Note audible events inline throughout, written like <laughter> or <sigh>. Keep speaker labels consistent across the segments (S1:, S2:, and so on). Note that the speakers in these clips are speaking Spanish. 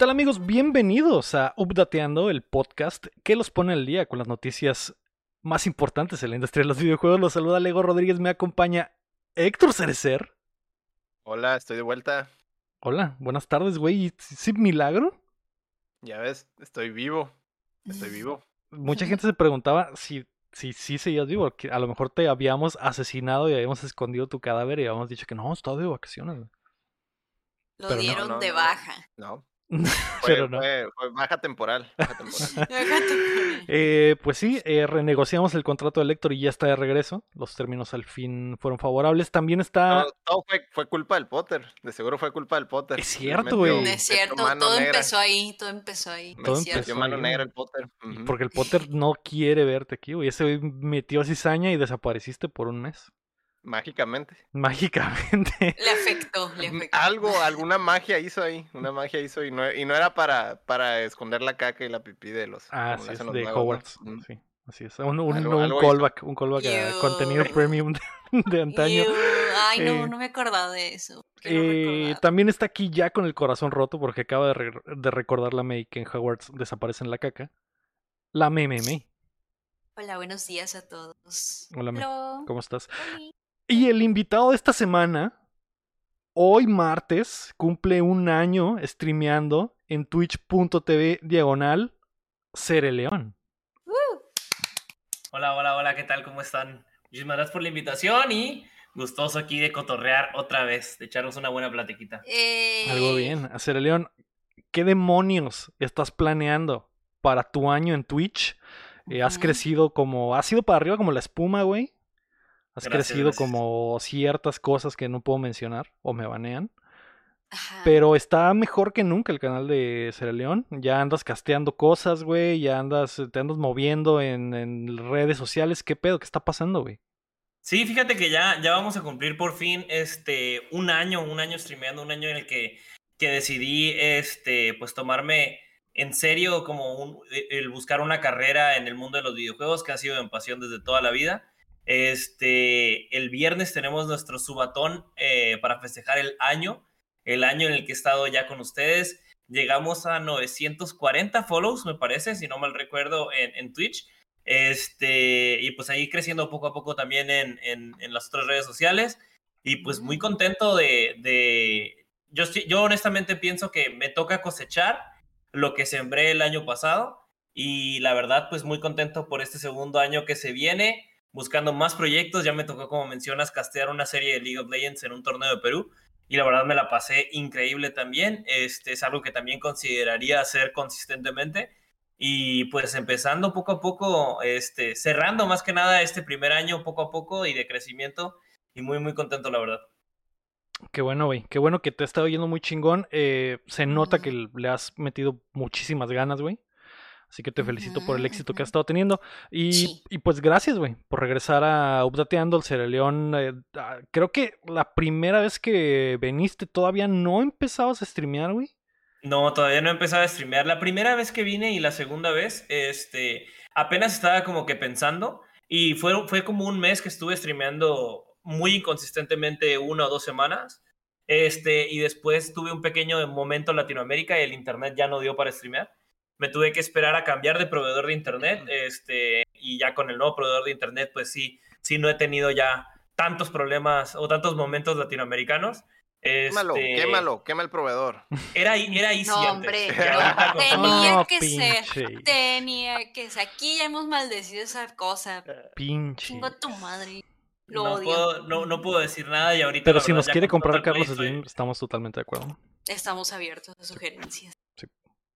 S1: ¿Qué tal amigos? Bienvenidos a Updateando, el podcast que los pone al día con las noticias más importantes en la industria de los videojuegos. Los saluda Lego Rodríguez, me acompaña Héctor Cerecer.
S2: Hola, estoy de vuelta.
S1: Hola, buenas tardes, güey. ¿Sí, milagro?
S2: Ya ves, estoy vivo. Estoy vivo.
S1: Mucha <laughs> gente se preguntaba si si sí seguías vivo, que a lo mejor te habíamos asesinado y habíamos escondido tu cadáver y habíamos dicho que no, estaba de vacaciones.
S3: Lo
S1: Pero
S3: dieron
S2: no,
S3: de baja.
S2: No, <laughs>
S1: Pero
S2: fue,
S1: no.
S2: fue- fue baja temporal. <laughs> Baja temporal.
S1: Eh, pues sí, eh, renegociamos el contrato de Lector y ya está de regreso. Los términos al fin fueron favorables. También está.
S2: todo todo fue, fue culpa del Potter. De seguro fue culpa del Potter.
S1: Es cierto, güey.
S3: No es cierto, todo
S2: negra.
S3: empezó ahí, todo empezó ahí.
S1: Todo
S3: es
S1: empezó
S2: mano
S1: ahí,
S2: negra el Potter.
S1: Porque el Potter no quiere verte aquí, güey. Ese güey metió cizaña y desapareciste por un mes.
S2: Mágicamente.
S1: Mágicamente.
S3: Le afectó, le afectó.
S2: Algo, <laughs> alguna magia hizo ahí. Una magia hizo y no, y no era para, para esconder la caca y la pipí de los.
S1: Ah, sí, es
S2: los
S1: de. Hogwarts. Sí, así es. Un, un,
S2: Algo-
S1: un
S2: algo hizo.
S1: callback, un callback a contenido premium de, de antaño.
S3: Ay, no,
S1: Eh,
S3: no me acordaba de eso.
S1: Eh, también está aquí ya con el corazón roto porque acaba de, re- de recordar la May que en Hogwarts desaparece en la caca. La May May May.
S3: Hola, buenos días a todos.
S1: Hola, May.
S3: Hello.
S1: ¿Cómo estás?
S3: Oli.
S1: Y el invitado de esta semana, hoy martes, cumple un año streameando en twitch.tv diagonal Cere León.
S4: Hola, hola, hola, ¿qué tal? ¿Cómo están? Muchísimas gracias por la invitación y gustoso aquí de cotorrear otra vez, de echarnos una buena platiquita.
S3: Eh,
S1: Algo bien. Cere León, ¿qué demonios estás planeando para tu año en Twitch? Eh, has crecido como. Has ido para arriba como la espuma, güey. Has
S4: Gracias,
S1: crecido
S4: gracias.
S1: como ciertas cosas que no puedo mencionar o me banean.
S3: ajá.
S1: Pero está mejor que nunca el canal de Cere León. Ya andas casteando cosas, güey. Ya andas, te andas moviendo en, en redes sociales. ¿Qué pedo? ¿Qué está pasando, güey?
S4: Sí, fíjate que ya, ya vamos a cumplir por fin este, un año, un año streameando, un año en el que, que decidí este, pues tomarme en serio como un- el buscar una carrera en el mundo de los videojuegos, que ha sido mi pasión desde toda la vida. Este, el viernes tenemos nuestro subatón eh, para festejar el año, el año en el que he estado ya con ustedes. Llegamos a 940 follows, me parece, si no mal recuerdo, en, en Twitch. Este, y pues ahí creciendo poco a poco también en, en- en las otras redes sociales. Y pues muy contento de... de- yo, yo honestamente pienso que me toca cosechar lo que sembré el año pasado. Y la verdad, pues muy contento por este segundo año que se viene, buscando más proyectos. Ya me tocó, como mencionas, castear una serie de League of Legends en un torneo de Perú. Y la verdad me la pasé increíble también. Este es algo que también consideraría hacer consistentemente. Y pues empezando poco a poco, este, cerrando más que nada este primer año poco a poco y de crecimiento. Y muy, muy contento, la verdad.
S1: Qué bueno, güey. Qué bueno que te ha estado yendo muy chingón. Eh, se nota que le has metido muchísimas ganas, güey. Así que te felicito por el
S3: Ujú,
S1: éxito que has estado teniendo. Y,
S3: Sí.
S1: y pues gracias, güey, por regresar a Updateando el Cere León. Eh, ah, creo que la primera vez que veniste todavía no empezabas a streamear, güey.
S4: No, todavía no he empezado a streamear. La primera vez que vine y la segunda vez, este, apenas estaba como que pensando y fue, fue como un mes que estuve streameando muy inconsistentemente una o dos semanas. Este, y después tuve un pequeño momento en Latinoamérica y el internet ya no dio para streamear. Me tuve que esperar a cambiar de proveedor de internet, este, y ya con el nuevo proveedor de internet, pues sí, sí no he tenido ya tantos problemas o tantos momentos latinoamericanos.
S2: Quémalo,
S4: Este,
S2: quémalo, quema el proveedor.
S4: Era, era easy
S3: No,
S4: antes.
S3: hombre, <laughs>
S4: con-
S3: tenía
S1: No,
S3: que ser. Tenía que ser. Aquí ya hemos maldecido esa cosa.
S1: Pinche.
S3: Chingo a tu madre. Lo
S4: no,
S3: odio.
S4: puedo, no, no puedo decir nada y ahorita.
S1: Pero si
S4: verdad,
S1: nos quiere comprar Carlos
S4: estoy-
S1: Slim, estamos totalmente de acuerdo.
S3: Estamos abiertos a sugerencias.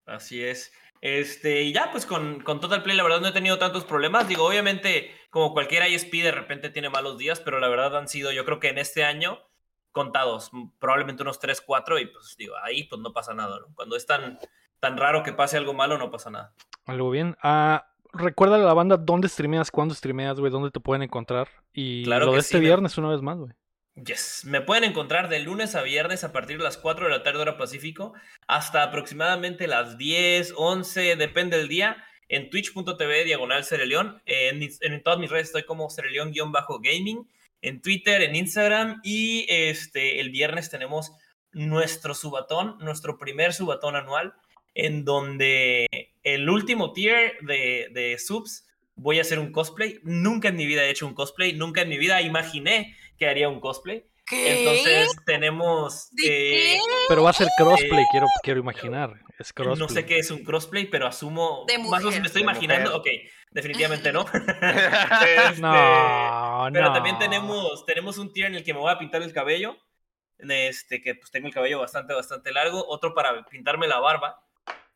S4: Así es. Este, y ya, pues con, con Total Play, la verdad no he tenido tantos problemas. Digo, obviamente, como cualquier ISP, de repente tiene malos días, pero la verdad han sido, yo creo que en este año, contados, probablemente unos 3, 4, y pues digo, ahí pues no pasa nada, ¿no? Cuando es tan, tan raro que pase algo malo, no pasa nada.
S1: Algo bien. Ah, recuerda a la banda dónde streameas, cuándo streameas, güey, dónde te pueden encontrar. Y
S4: Claro
S1: lo de
S4: sí,
S1: este viernes una vez más, güey.
S4: Yes. Me pueden encontrar de lunes a viernes a partir de las 4 de la tarde hora Pacífico hasta aproximadamente las 10, 11, depende del día, en twitch.tv diagonal Cereleón. En, en todas mis redes estoy como Cereleón-gaming, en Twitter, en Instagram y este el viernes tenemos nuestro subatón, nuestro primer subatón anual, en donde el último tier de, de subs voy a hacer un cosplay. Nunca en mi vida he hecho un cosplay, nunca en mi vida imaginé que haría un cosplay.
S3: ¿Qué?
S4: Entonces tenemos...
S3: ¿De
S4: eh,
S3: qué?
S1: Pero va a ser crossplay,
S4: Eh,
S1: quiero, quiero imaginar. Es crossplay.
S4: no sé qué es un crossplay, pero asumo...
S3: De
S4: más o menos
S3: mujer.
S4: me estoy
S2: De
S4: imaginando.
S2: mujer.
S4: Ok, definitivamente no. <laughs> <laughs> Este,
S1: No,
S4: Pero
S1: no.
S4: también tenemos, tenemos un tier en el que me voy a pintar el cabello. Este, que pues tengo el cabello bastante, bastante largo. Otro para pintarme la barba.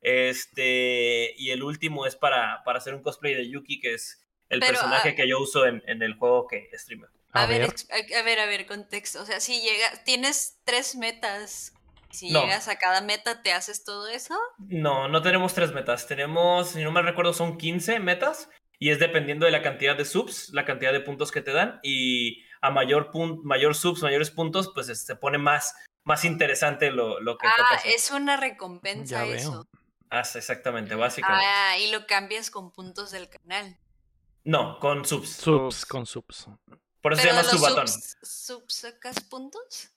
S4: Este, y el último es para, para hacer un cosplay de Yuki, que es el
S3: Pero,
S4: personaje
S3: ah,
S4: que yo uso en, en el juego que streamer.
S1: A,
S3: A, ver, a a ver, a ver, contexto. O sea, si llega, tienes tres metas. Si
S4: No.
S3: llegas a cada meta, ¿te haces todo eso?
S4: No, no tenemos tres metas. Tenemos, si no me recuerdo, son 15 metas. Y es dependiendo de la cantidad de subs, la cantidad de puntos que te dan. Y a mayor, pun- mayor subs, mayores puntos, pues se pone más, más interesante lo, lo que
S3: Ah, es una recompensa
S1: Ya
S3: eso.
S1: veo.
S4: Ah, exactamente, básicamente.
S3: Ah, y lo cambias con puntos del canal.
S4: No, con subs.
S1: Subs
S2: Subs.
S1: con subs.
S4: Por eso se llama subatón.
S3: subs, subs sacas puntos.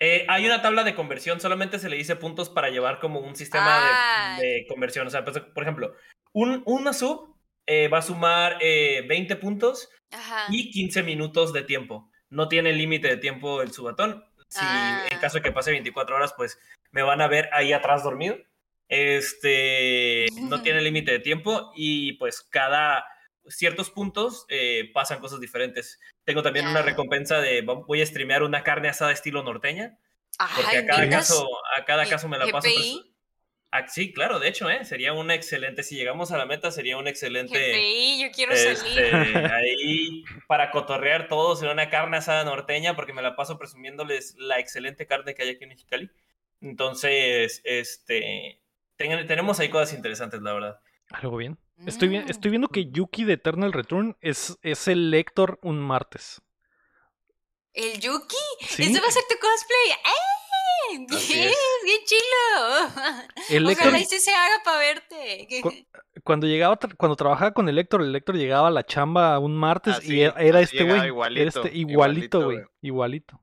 S4: Eh, hay una tabla de conversión, solamente se le dice puntos para llevar como un sistema de-
S3: Ah.
S4: de, conversión. O sea, pues, por ejemplo, un, una sub eh, va a sumar eh, 20 puntos
S3: Ajá.
S4: y 15 minutos de tiempo. No tiene límite de tiempo el subatón. Si
S3: Ah.
S4: en caso de que pase 24 horas, pues me van a ver ahí atrás dormido. Este no tiene <laughs> límite de tiempo y pues cada ciertos puntos eh, pasan cosas diferentes. Tengo también una
S3: Ya.
S4: recompensa de voy a streamear una carne asada estilo norteña, porque
S3: Ay,
S4: a cada caso a cada caso me la paso. Ah, sí, claro, de hecho, eh, sería una excelente si llegamos a la meta sería un excelente
S3: GPI, yo quiero
S4: este,
S3: salir.
S4: ahí para cotorrear todos en una carne asada norteña, porque me la paso presumiéndoles la excelente carne que hay aquí en Mexicali. Entonces, este, ten- tenemos ahí cosas interesantes, la verdad.
S1: Algo bien. Estoy,
S3: Mm.
S1: estoy viendo que Yuki de Eternal Return es, es el lector un martes.
S3: ¿El Yuki?
S1: ¿Sí?
S3: ¿Este va a ser tu cosplay? ¡Eh!
S2: Así
S3: ¡Bien!
S2: es.
S3: ¡Qué chilo! <laughs>
S1: El lector,
S3: Ojalá y sí se haga para verte. <laughs>
S1: Cu- cuando llegaba, tra- cuando trabajaba con el lector, el lector llegaba a la chamba un martes
S2: Así,
S1: y era, era este güey.
S2: igualito,
S1: Era este, igualito,
S2: igualito,
S1: güey. Igualito.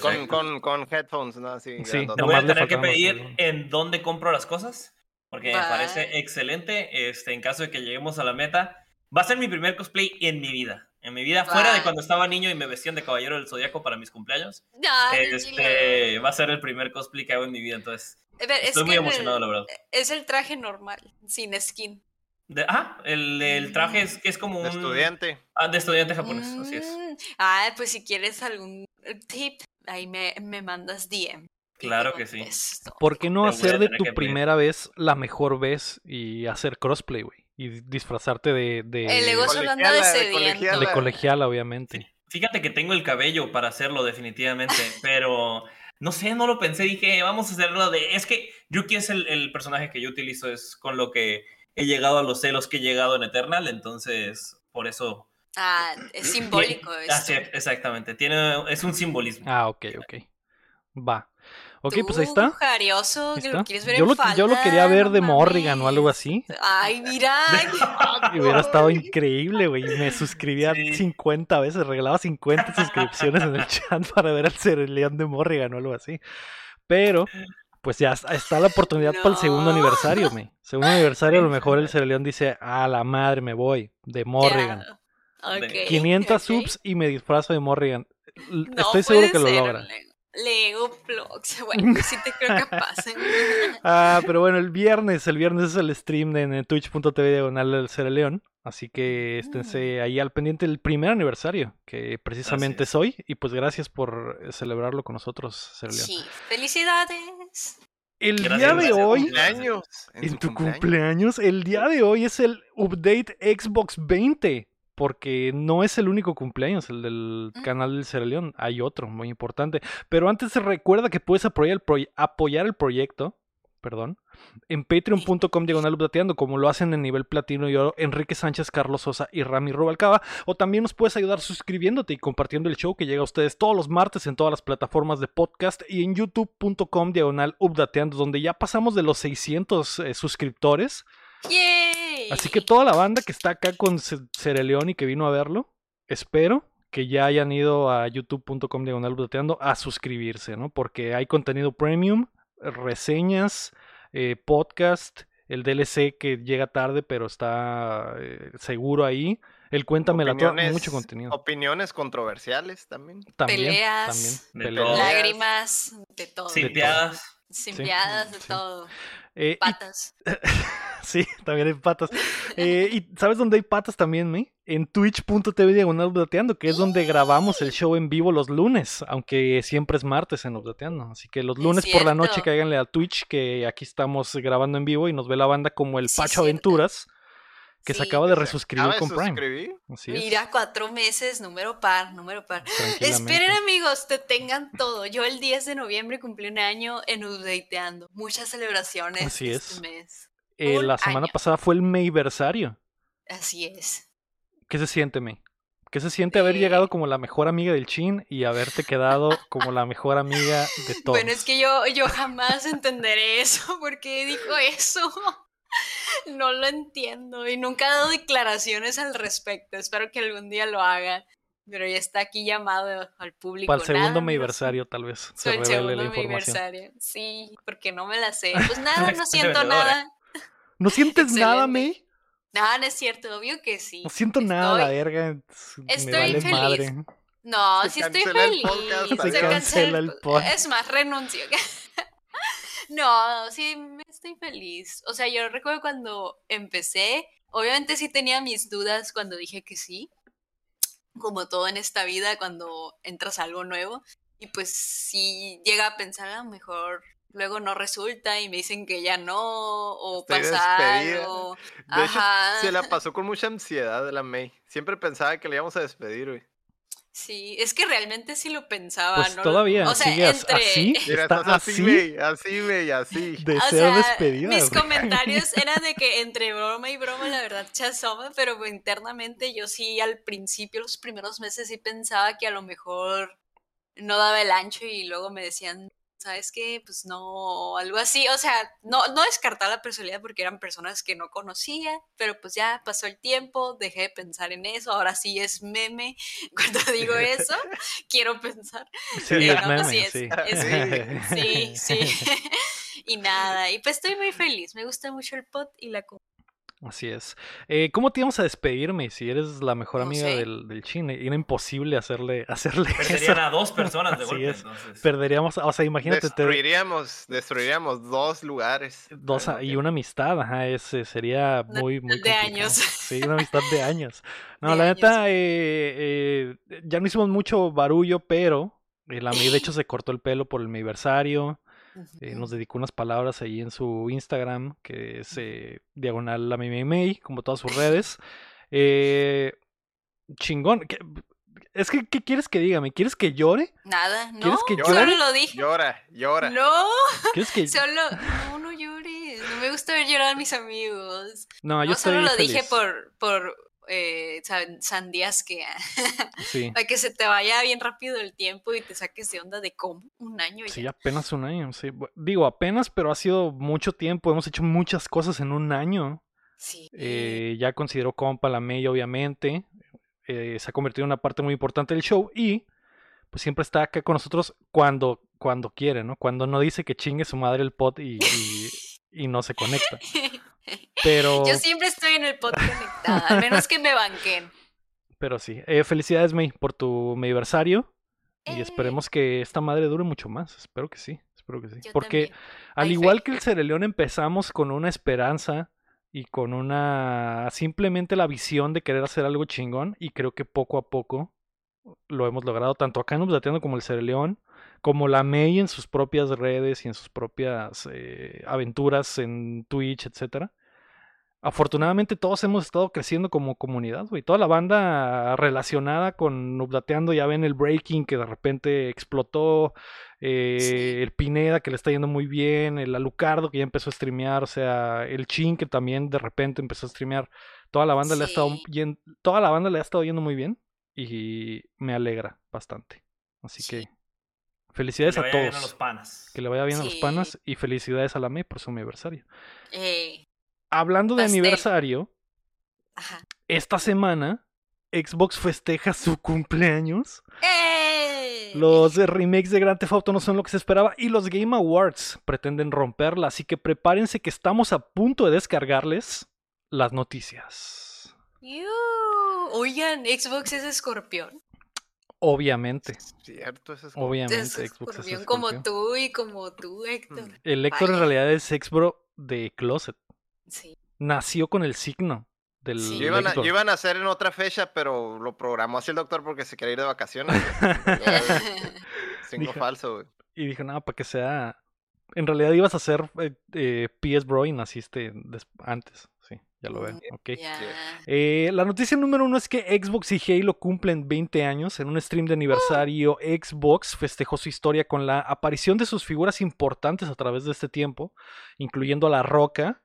S2: Con, con, con headphones, ¿no? Así,
S1: Sí.
S4: Te voy a tener que pedir en dónde compro las cosas, porque me parece excelente. Este, en caso de que lleguemos a la meta, va a ser mi primer cosplay en mi vida. En mi vida, fuera de cuando estaba niño y me vestían de caballero del zodiaco para mis cumpleaños.
S3: Ah, qué chilo.
S4: Este, va a ser el primer cosplay que hago en mi vida, entonces
S3: es
S4: estoy muy emocionado,
S3: el-
S4: la verdad.
S3: Es el traje normal, sin skin.
S4: De- ah, el, el traje es que es como un
S2: De estudiante.
S4: Ah, de estudiante japonés, así es.
S3: Mm, Ah, pues si quieres algún tip, ahí me, me mandas DM.
S4: Claro que sí.
S3: contesto.
S1: ¿Por qué no
S4: Te
S1: hacer de tu
S4: pedir.
S1: primera vez la mejor vez y hacer crossplay, güey? Y disfrazarte de, de,
S3: El negocio lo anda
S2: de colegiala.
S1: de colegiala, obviamente.
S4: Fíjate que tengo el cabello para hacerlo definitivamente, <laughs> pero no sé, no lo pensé, dije, vamos a hacerlo de... Es que Yuki es el, el personaje que yo utilizo, es con lo que he llegado a los celos que he llegado en Eternal, entonces por eso...
S3: Ah, es simbólico
S4: Ah,
S3: esto.
S4: sí, exactamente, tiene, es un simbolismo.
S1: Ah, ok, ok. Va. Ok,
S3: Tú,
S1: pues ahí está.
S3: Jarioso,
S1: Ahí está.
S3: lo quieres ver
S1: Yo
S3: en
S1: lo, yo lo quería ver de Morrigan o algo así.
S3: Ay, mira. <laughs> <laughs>
S1: Y hubiera estado increíble, güey. Me suscribía
S4: Sí.
S1: 50 veces, regalaba 50 suscripciones en el chat <laughs> para ver al Cereleón de Morrigan o algo así. Pero, pues ya está la oportunidad para el segundo aniversario, me. Segundo aniversario, a lo mejor el Cereleón dice, a la madre me voy, de Morrigan.
S3: Ok,
S1: 500
S3: ok.
S1: subs y me disfrazo de Morrigan.
S3: No
S1: Estoy seguro que lo logra.
S3: Le- Lego Vlogs. <laughs> Bueno, sí te creo capaz. <laughs>
S1: Ah, pero bueno, el viernes, el viernes es el stream de, en twitch.tv diagonal del Cereleón. Así que esténse ahí al pendiente del primer aniversario, que precisamente
S4: es.
S1: es hoy. Y pues gracias por eh, celebrarlo con nosotros, Cereleón.
S3: Sí, felicidades.
S1: El
S4: Gracias,
S1: día de
S4: gracias.
S1: hoy,
S2: Cumpleaños.
S1: en tu cumpleaños, el día de hoy es el update Xbox 20. Porque no es el único cumpleaños, el del canal del Cereleón. Hay otro muy importante. Pero antes recuerda que puedes apoyar el, proye- apoyar el proyecto. Perdón. En patreon.com diagonal updateando, como lo hacen en nivel platino y oro Enrique Sánchez, Carlos Sosa y Rami Rubalcaba. O también nos puedes ayudar suscribiéndote y compartiendo el show que llega a ustedes todos los martes en todas las plataformas de podcast y en youtube.com diagonal updateando, donde ya pasamos de los 600 eh, suscriptores.
S3: ¡Yay!
S1: Así que toda la banda que está acá con Ce- Cereleón y que vino a verlo, espero que ya hayan ido a youtube.com diagonal a suscribirse, ¿no? Porque hay contenido premium, reseñas, eh, podcast, el DLC que llega tarde pero está eh, seguro ahí. El cuéntamela toda,
S2: Opiniones-
S1: mucho contenido.
S2: Opiniones controversiales también.
S1: También,
S3: peleas,
S1: también,
S4: de
S1: peleas.
S4: todo.
S3: Lágrimas, de todo. Simpiadas, de
S1: Sí.
S3: todo.
S1: Eh, y-
S3: Patas. <laughs>
S1: sí, también hay patas. <laughs> Eh, ¿Y sabes dónde hay patas también, me? En twitch.tv diagonal que es donde grabamos el show en vivo los lunes, aunque siempre es martes en updateando. Así que los
S3: Es
S1: lunes por la noche cáiganle a Twitch, que aquí estamos grabando en vivo y nos ve la banda como el
S3: Sí,
S1: Pacho. Aventuras, que se acaba de resuscribir con Prime. Así es.
S3: Mira, cuatro meses, número par, número par. Esperen amigos, te tengan todo. Yo el 10 de noviembre cumplí un año en Updateando. Muchas celebraciones
S1: Así
S3: este
S1: es.
S3: mes.
S1: Eh, la semana
S3: año.
S1: pasada fue el Mayversario.
S3: Así es.
S1: ¿Qué se siente, May? ¿Qué se siente haber
S3: Eh.
S1: llegado como la mejor amiga del Chin y haberte quedado como la mejor amiga de <laughs> todos?
S3: Bueno, es que yo, yo jamás entenderé eso. ¿Por qué dijo eso? <laughs> No lo entiendo. Y nunca ha dado declaraciones al respecto. Espero que algún día lo haga. Pero ya está aquí llamado al público.
S1: Para el segundo aniversario, tal vez, se
S3: Soy el segundo
S1: la información.
S3: Sí, porque no me la sé. Pues nada, no <laughs> siento
S4: Vendedora.
S3: nada.
S1: ¿No sientes <laughs> nada. May?
S3: Nada, no es cierto, obvio que sí.
S1: No siento nada, la
S3: Estoy-
S1: verga. Me
S3: estoy
S1: vale
S3: feliz.
S1: madre.
S3: No,
S2: Se
S3: sí estoy
S2: cancela el
S3: feliz.
S2: podcast,
S3: Se
S2: adiós.
S1: Cancela el pod.
S3: Es más, renuncio. No, sí, me estoy feliz. O sea, yo recuerdo cuando empecé, obviamente sí tenía mis dudas cuando dije que sí. Como todo en esta vida, cuando entras a algo nuevo. Y pues sí llega a pensar, a lo mejor luego no resulta y me dicen que ya no, o
S2: Estoy
S3: pasa algo.
S2: De hecho,
S3: Ajá.
S2: se la pasó con <laughs> mucha ansiedad de la May. Siempre pensaba que le íbamos a despedir, güey.
S3: Sí, es que realmente sí lo pensaba.
S1: Pues
S3: ¿no?
S1: todavía
S3: o sea,
S1: sigue
S3: entre...
S1: así. <laughs>
S2: Mira,
S1: Está
S2: estás así,
S1: así
S2: así, May, así.
S1: de
S3: O
S1: ser
S3: sea,
S1: despedida.
S3: mis
S1: güey.
S3: comentarios <laughs> eran de que entre broma y broma, la verdad, chasoma, pero internamente yo sí al principio, los primeros meses, sí pensaba que a lo mejor no daba el ancho y luego me decían, ¿sabes qué? Pues no, algo así. O sea, no, no descartar la personalidad porque eran personas que no conocía, pero pues ya pasó el tiempo, dejé de pensar en eso, ahora sí es meme. <laughs> Cuando digo eso, <laughs> quiero pensar.
S1: Sí,
S3: Pero
S1: es
S3: no,
S1: meme,
S3: sí es-
S1: sí.
S3: es- sí, sí. <laughs> y nada, y pues estoy muy feliz. Me gusta mucho el pot y la com-
S1: Así es. Eh, ¿Cómo te íbamos a despedirme si eres la mejor
S3: No
S1: amiga del, del Chin? Era imposible hacerle, hacerle <laughs> eso.
S4: Perderían a dos personas de
S1: Así
S4: golpe,
S1: es.
S4: entonces.
S1: Perderíamos, o sea, imagínate, te-
S2: Destruiríamos, destruiríamos dos lugares.
S1: dos
S2: al
S1: a-
S2: mismo
S1: y una amistad, ajá, ese sería muy, muy
S3: amistad de
S1: complicado.
S3: años.
S1: Sí, una amistad de años. <laughs> No,
S3: De
S1: la
S3: años,
S1: neta, eh, eh, ya no hicimos mucho barullo, pero eh, la de hecho se cortó el pelo por el mi aniversario. Eh, nos dedicó unas palabras ahí en su Instagram, que es eh, diagonal la May, como todas sus <laughs> redes. Eh, chingón. ¿Qué- Es que, ¿qué quieres que diga? ¿Me quieres que llore?
S3: Nada, no,
S1: ¿Quieres que
S3: solo
S1: llore?
S3: lo dije.
S2: Llora, llora.
S3: No, <laughs>
S1: ¿Quieres que.? <laughs>
S3: solo, no, no llores. No me gusta ver llorar a mis amigos.
S1: No, yo
S3: No,
S1: estoy
S3: solo lo
S1: feliz.
S3: dije por, por eh, san- sandías que <laughs>
S1: Sí.
S3: para que se te vaya bien rápido el tiempo y te saques de onda de cómo un año ya.
S1: Sí, apenas un año, sí. Digo, apenas, pero ha sido mucho tiempo. Hemos hecho muchas cosas en un año.
S3: Sí.
S1: Eh, ya considero compa la May, obviamente. Eh, se ha convertido en una parte muy importante del show y pues siempre está acá con nosotros cuando, cuando quiere, ¿no? Cuando no dice que chingue su madre el pod y, y, y no se conecta. <laughs> Pero,
S3: Yo siempre estoy en el pod conectada, al menos que me banquen. <laughs>
S1: pero sí. Eh, felicidades, May, por tu aniversario. Y
S3: Eh.
S1: esperemos que esta madre dure mucho más. Espero que sí. Espero que sí.
S3: Yo
S1: Porque
S3: también.
S1: Al
S3: fe.
S1: igual que el Cereleón empezamos con una esperanza y con una simplemente la visión de querer hacer algo chingón y creo que poco a poco lo hemos logrado tanto acá en Updateando como el Cereleón, como la May en sus propias redes y en sus propias eh, aventuras en Twitch, etcétera. Afortunadamente todos hemos estado creciendo como comunidad, güey. Toda la banda relacionada con Updateando ya ven el Breaking que de repente explotó, eh,
S3: Sí.
S1: el Pineda que le está yendo muy bien, el Alucardo que ya empezó a streamear, o sea, el Chin que también de repente empezó a streamear. Toda la banda le ha estado
S3: Sí.
S1: yen- toda la banda le ha estado yendo muy bien y me alegra bastante. Así
S3: Sí.
S1: que
S4: Que
S1: felicidades
S4: le
S1: a
S4: vaya bien
S1: todos.
S4: a los panas.
S1: Que le vaya bien a los panas y felicidades a la May por su aniversario.
S3: Eh,
S1: Hablando de aniversario,
S3: ajá.
S1: esta semana Xbox festeja su cumpleaños.
S3: ¡Eh!
S1: Los remakes de Grand Theft Auto no son lo que se esperaba y los Game Awards pretenden romperla, así que prepárense que estamos a punto de descargarles las noticias.
S3: Oigan, Xbox es escorpión.
S1: Obviamente,
S2: Cierto, eso es como-
S1: obviamente
S3: Es
S1: Xbox es
S3: como tú y como tú, Héctor.
S2: Mm.
S1: El Héctor en realidad es Xbro de Closet.
S3: Sí.
S1: Nació con el signo del
S3: Sí.
S2: A, iban a hacer en otra fecha, pero lo programó así el doctor porque se quería ir de vacaciones. <laughs> <laughs> Signo
S1: Dijo-
S2: falso, güey.
S1: Y dije, nada, para que sea. En realidad ibas a ser eh, eh, PS Bro y naciste antes. Ya lo veo. Ok. Eh, la noticia número uno es que Xbox y Halo cumplen 20 años. En un stream de aniversario, Xbox festejó su historia con la aparición de sus figuras importantes a través de este tiempo, incluyendo a La Roca,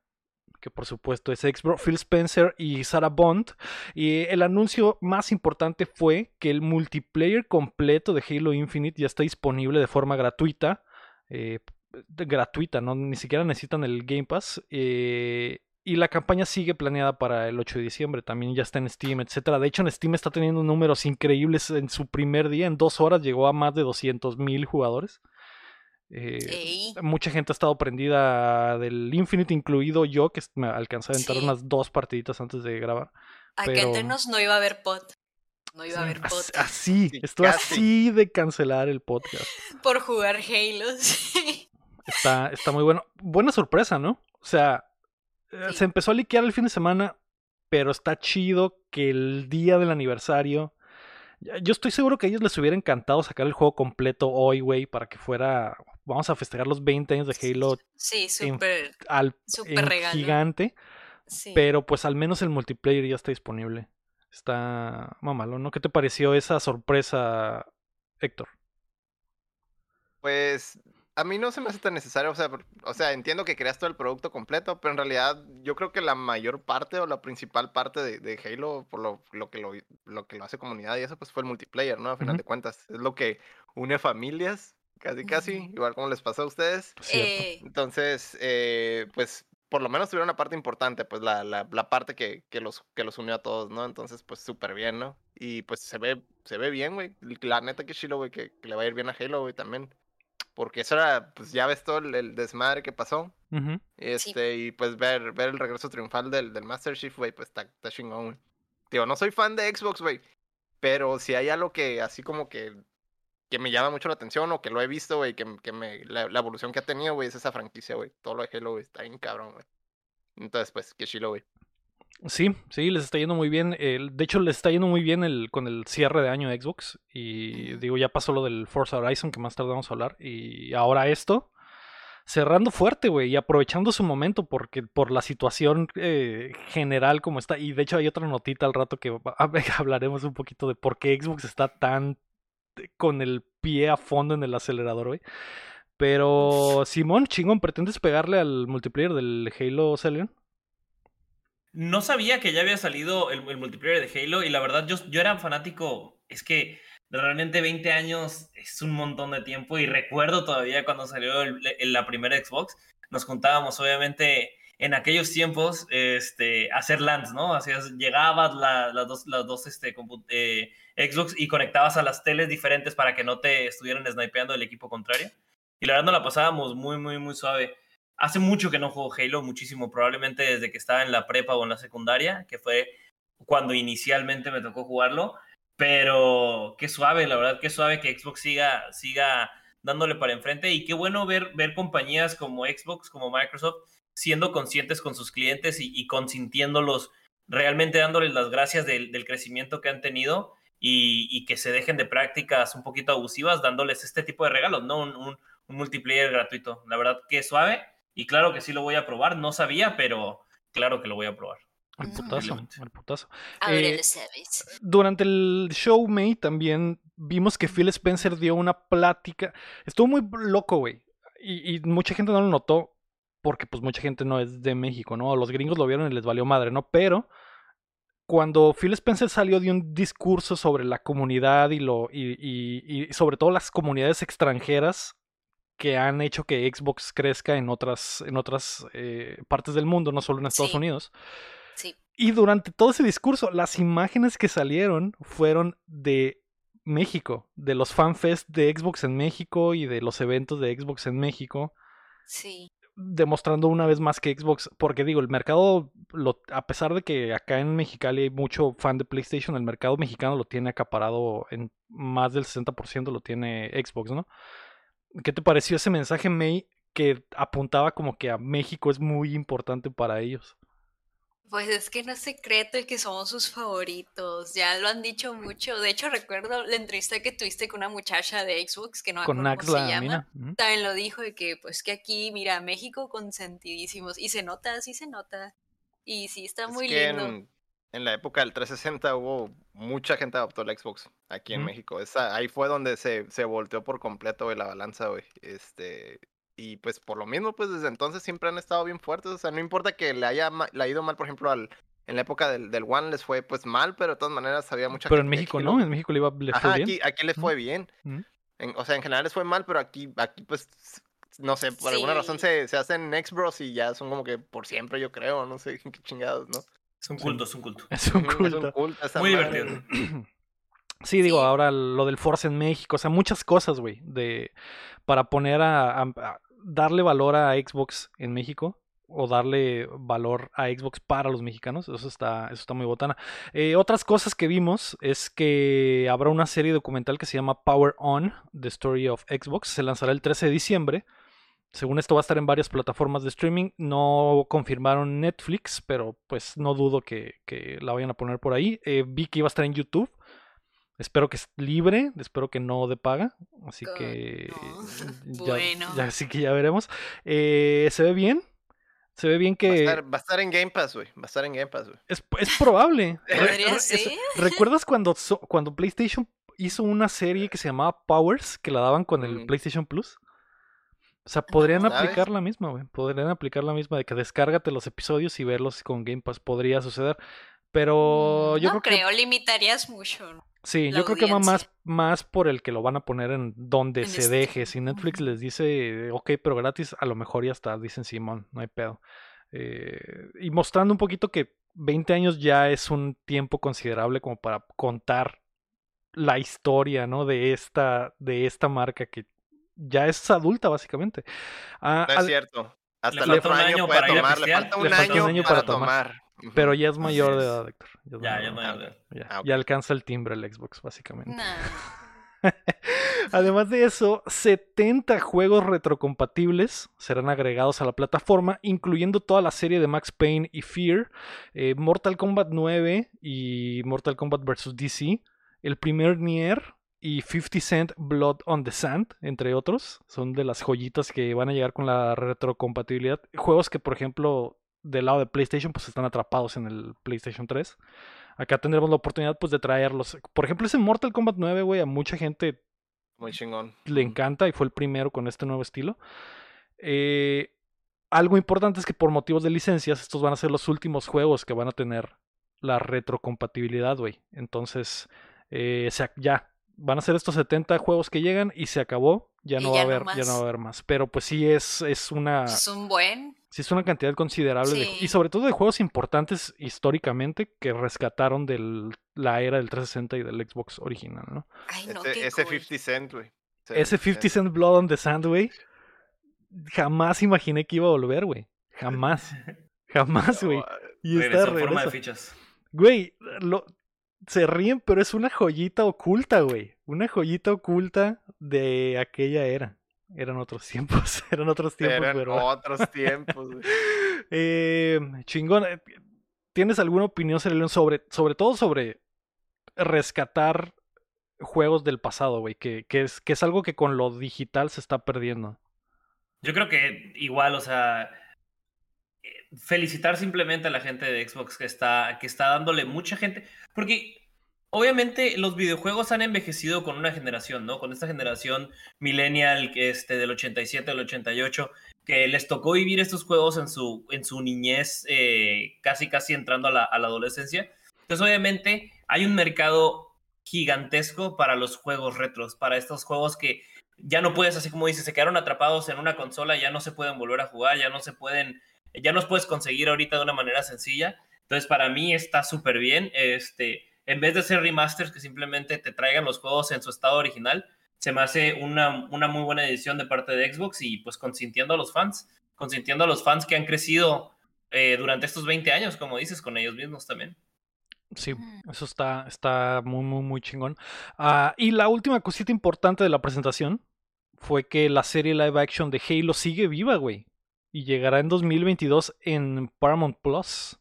S1: que por supuesto es Xbox, Phil Spencer y Sarah Bond. Y el anuncio más importante fue que el multiplayer completo de Halo Infinite ya está disponible de forma gratuita. eh, gratuita, ¿no? Ni siquiera necesitan el Game Pass. eh, y la campaña sigue planeada para el 8 de diciembre. También ya está en Steam, etcétera. De hecho, en Steam está teniendo números increíbles. En su primer día, en dos horas, llegó a más de 200 mil jugadores. Eh, mucha gente ha estado prendida del Infinite, incluido yo, que me alcancé a entrar
S3: Sí.
S1: unas dos partiditas antes de grabar.
S3: Acá
S1: pero-
S3: entre nos no iba a haber pot. No iba a haber pot.
S1: Así,
S2: Sí,
S1: estoy
S2: casi.
S1: así de cancelar el podcast. <laughs>
S3: Por jugar Halo. <laughs> sí.
S1: Está, está muy bueno. Buena sorpresa, ¿no? O sea,
S3: Sí.
S1: se empezó a liquear el fin de semana, pero está chido que el día del aniversario. Yo estoy seguro que a ellos les hubiera encantado sacar el juego completo hoy, güey, para que fuera. Vamos a festejar los 20 años de Halo
S3: Sí, súper,
S1: al
S3: súper
S1: en
S3: regalo.
S1: gigante.
S3: Sí.
S1: Pero pues al menos el multiplayer ya está disponible. Está mamalo, ¿no? ¿Qué te pareció esa sorpresa, Héctor?
S2: Pues a mí no se me hace tan necesario, o sea, por- o sea, entiendo que creas todo el producto completo, pero en realidad yo creo que la mayor parte o la principal parte de, de Halo, por lo, lo que lo, lo que lo hace comunidad y eso, pues fue el multiplayer, ¿no? A final de cuentas, es lo que une familias, casi casi, igual como les pasó a ustedes.
S3: Eh,
S2: Entonces, eh, pues por lo menos tuvieron una parte importante, pues la, la, la parte que, que, los, que los unió a todos, ¿no? Entonces, pues súper bien, ¿no? Y pues se ve, se ve bien, güey. La neta que chilo, güey, que, que le va a ir bien a Halo, güey, también. Porque eso era, pues ya ves todo el, el desmadre que pasó. Este, y pues ver, ver el regreso triunfal del, del Master Chief, güey, pues está, está chingón, güey. Digo, no soy fan de Xbox, güey. Pero si hay algo que así como que, que me llama mucho la atención o que lo he visto, güey, que, que me, la, la evolución que ha tenido, güey, es esa franquicia, güey. Todo lo de Halo, güey, está bien cabrón, güey. Entonces, pues, qué chilo, güey.
S1: Sí, sí, les está yendo muy bien. De hecho, les está yendo muy bien el, con el cierre de año de Xbox. Y digo, ya pasó lo del Forza Horizon, que más tarde vamos a hablar. Y ahora esto. Cerrando fuerte, güey, y aprovechando su momento porque por la situación eh, general como está. Y de hecho hay otra notita al rato que <laughs> hablaremos un poquito de por qué Xbox está tan eh, con el pie a fondo en el acelerador, güey. Pero Simón, chingón, ¿pretendes pegarle al multiplayer del Halo Celion?
S4: No sabía que ya había salido el, el multiplayer de Halo y la verdad yo, yo era fanático, es que realmente 20 años es un montón de tiempo y recuerdo todavía cuando salió el- la primera Xbox, nos juntábamos obviamente en aquellos tiempos este, hacer LANs, ¿no? Hacías, llegabas la- las dos, las dos este, eh, Xbox y conectabas a las teles diferentes para que no te estuvieran snipeando el equipo contrario. Y la verdad nos la pasábamos muy, muy, muy suave. Hace mucho que no juego Halo, muchísimo, probablemente desde que estaba en la prepa o en la secundaria, que fue cuando inicialmente me tocó jugarlo. Pero qué suave, la verdad, qué suave que Xbox siga, siga dándole para enfrente. Y qué bueno ver, ver compañías como Xbox, como Microsoft, siendo conscientes con sus clientes y, y consintiéndolos, realmente dándoles las gracias del, del crecimiento que han tenido y, y que se dejen de prácticas un poquito abusivas, dándoles este tipo de regalos, ¿no? Un, un- un multiplayer gratuito. La verdad que suave. Y claro que sí lo voy a probar. No sabía, pero claro que lo voy a probar.
S1: Al
S3: Ujú.
S1: putazo, al putazo.
S3: ahora
S1: eh,
S3: lo sabes.
S1: Durante el show, May, también vimos que Phil Spencer dio una plática. Estuvo muy loco, güey. Y, y mucha gente no lo notó porque pues mucha gente no es de México, ¿no? Los gringos lo vieron y les valió madre, ¿no? Pero cuando Phil Spencer salió dio un discurso sobre la comunidad y, lo, y, y- y sobre todo las comunidades extranjeras que han hecho que Xbox crezca en otras, en otras eh, partes del mundo, no solo en Estados
S3: Sí.
S1: Unidos.
S3: Sí.
S1: Y durante todo ese discurso, las imágenes que salieron fueron de México, de los fanfest de Xbox en México y de los eventos de Xbox en México.
S3: Sí.
S1: Demostrando una vez más que Xbox, porque digo, el mercado, lo, a pesar de que acá en Mexicali hay mucho fan de PlayStation, el mercado mexicano lo tiene acaparado en más del 60% lo tiene Xbox, ¿no? ¿Qué te pareció ese mensaje, May, que apuntaba como que a México es muy importante para ellos?
S3: Pues es que no es secreto el que somos sus favoritos, ya lo han dicho mucho. De hecho, recuerdo la entrevista que tuviste con una muchacha de Xbox, que no
S1: Con
S3: cómo se
S1: la
S3: llama.
S1: mina.
S3: También lo dijo de que pues que aquí, mira, México consentidísimos. Y se nota, sí se nota. Y sí, está
S2: Es
S3: muy
S2: que
S3: lindo.
S2: en, en la época del 360 hubo mucha gente adoptó la Xbox aquí en. México. Esa, ahí fue donde se, se volteó por completo güey, la balanza, güey. Este, y pues por lo mismo, pues desde entonces siempre han estado bien fuertes. O sea, no importa que le haya le ha ido mal, por ejemplo, al, en la época del, del One les fue pues mal, pero de todas maneras había mucha
S1: Pero en México no, en México le, iba, le fue
S2: Ajá,
S1: bien.
S2: aquí, aquí les fue bien. En- o sea, en general les fue mal, pero aquí, aquí pues, no sé, por alguna razón se, se hacen Xbros y ya son como que por siempre, yo creo, no sé <laughs> qué chingados, ¿no?
S4: Es un culto, es un culto.
S1: Es un culto.
S2: Es un culto esa
S4: Muy
S2: madre.
S4: divertido. <clears throat>
S1: Sí, digo,
S3: Sí.
S1: ahora lo del Force en México, o sea, muchas cosas, güey, de para poner a, a- a darle valor a Xbox en México o darle valor a Xbox para los mexicanos, eso está, eso está muy botana. Eh, otras cosas que vimos es que habrá una serie documental que se llama Power On, The Story of Xbox, se lanzará el 13 de diciembre. Según esto va a estar en varias plataformas de streaming. No confirmaron Netflix, pero pues no dudo que, que la vayan a poner por ahí. Eh, vi que iba a estar en YouTube. Espero que es libre, espero que no de paga. Así que
S3: no. <laughs> <laughs>
S1: ya,
S3: Bueno.
S1: ya- así que ya veremos. Eh, se ve bien. Se ve bien
S2: Va a,
S1: que
S2: estar, va a estar en Game Pass, güey. Va a estar en Game Pass, güey.
S1: es, es probable. <laughs>
S3: Podría
S1: es-. ¿Recuerdas cuando, cuando PlayStation hizo una serie que se llamaba Powers, que la daban con el. PlayStation Plus? O sea, podrían
S2: ¿Sabes?
S1: aplicar la misma, güey. Podrían aplicar la misma de que descárgate los episodios y verlos con Game Pass. Podría suceder. Pero
S3: Mm,
S1: yo
S3: no
S1: creo que
S3: limitarías mucho. ¿no?
S1: Sí,
S3: la
S1: yo creo que va más, más por el que lo van a poner en donde
S3: En
S1: se
S3: este-
S1: deje. Si Netflix les dice, ok, pero gratis, a lo mejor ya está, dicen Simón, no hay pedo. Eh, y mostrando un poquito que 20 años ya es un tiempo considerable como para contar la historia, ¿no? De esta, de esta marca que ya es adulta, básicamente. Ah,
S2: No es cierto. Hasta
S4: Le
S2: el
S4: falta
S2: otro
S4: un
S2: año
S4: año
S2: puede tomar. Le falta un
S1: Le falta un
S2: año para
S1: para tomar. <laughs> pero ya es
S4: Así
S1: mayor de
S4: es.
S1: edad, Héctor. Ya es
S4: Ya,
S1: mayor
S4: ya
S1: de edad. Ya,
S2: Ah,
S1: ya alcanza el timbre el Xbox, básicamente.
S3: Nah. <laughs>
S1: Además de eso, 70 juegos retrocompatibles serán agregados a la plataforma, incluyendo toda la serie de Max Payne y Fear, eh, Mortal Kombat 9 y Mortal Kombat vs. DC, el primer Nier y 50 Cent Blood on the Sand, entre otros. Son de las joyitas que van a llegar con la retrocompatibilidad. Juegos que, por ejemplo, del lado de PlayStation, pues están atrapados en el PlayStation 3. Acá tendremos la oportunidad, pues, de traerlos. Por ejemplo, ese Mortal Kombat 9, güey, a mucha gente
S2: Muy chingón.
S1: le encanta y fue el primero con este nuevo estilo. Eh, algo importante es que por motivos de licencias, estos van a ser los últimos juegos que van a tener la retrocompatibilidad, güey. Entonces, eh, ya, van a ser estos 70 juegos que llegan y se acabó. Ya no va
S3: ya
S1: a
S3: no
S1: haber, ya no va a
S3: más.
S1: haber más. Pero pues sí es, es una.
S3: Es un buen.
S1: Sí, es una cantidad considerable de-
S3: Sí.
S1: y sobre todo de juegos importantes históricamente que rescataron de la era del 360 y del Xbox original, ¿no?
S3: Ay, no,
S2: Ese,
S3: qué
S2: ese
S3: cool.
S2: 50 Cent, güey.
S1: Ese 50 Cent Blood on the Sand, güey. Jamás imaginé que iba a volver, güey. Jamás. <laughs> Jamás, güey. Y está de
S4: en forma de
S1: regreso.
S4: fichas.
S1: Güey, lo... se ríen, pero es una joyita oculta, güey. Una joyita oculta de aquella era. Eran otros <laughs> tiempos, eran otros tiempos,
S2: Eran
S1: pero...
S2: otros tiempos, güey. <laughs>
S1: Eh, chingón, eh, ¿tienes alguna opinión, Cereleón, sobre, sobre todo sobre rescatar juegos del pasado, güey? Que, que, es, que es algo que con lo digital se está perdiendo.
S4: Yo creo que igual, o sea, felicitar simplemente a la gente de Xbox que está, que está dándole mucha gente, porque obviamente los videojuegos han envejecido con una generación, ¿no? Con esta generación millennial este, del 87 al 88, que les tocó vivir estos juegos en su, en su niñez, eh, casi casi entrando a la, a la adolescencia. Entonces obviamente hay un mercado gigantesco para los juegos retros, para estos juegos que ya no puedes, así como dices, se quedaron atrapados en una consola, ya no se pueden volver a jugar, ya no se pueden, ya los puedes conseguir ahorita de una manera sencilla. Entonces, para mí está súper bien. Este, en vez de hacer remasters que simplemente te traigan los juegos en su estado original, se me hace una, una muy buena edición de parte de Xbox y pues consintiendo a los fans, consintiendo a los fans que han crecido eh, durante estos 20 años, como dices, con ellos mismos también.
S1: Sí, eso está, está muy, muy, muy chingón. Ah, y la última cosita importante de la presentación fue que la serie live action de Halo sigue viva, güey. Y llegará en 2022 en Paramount Plus.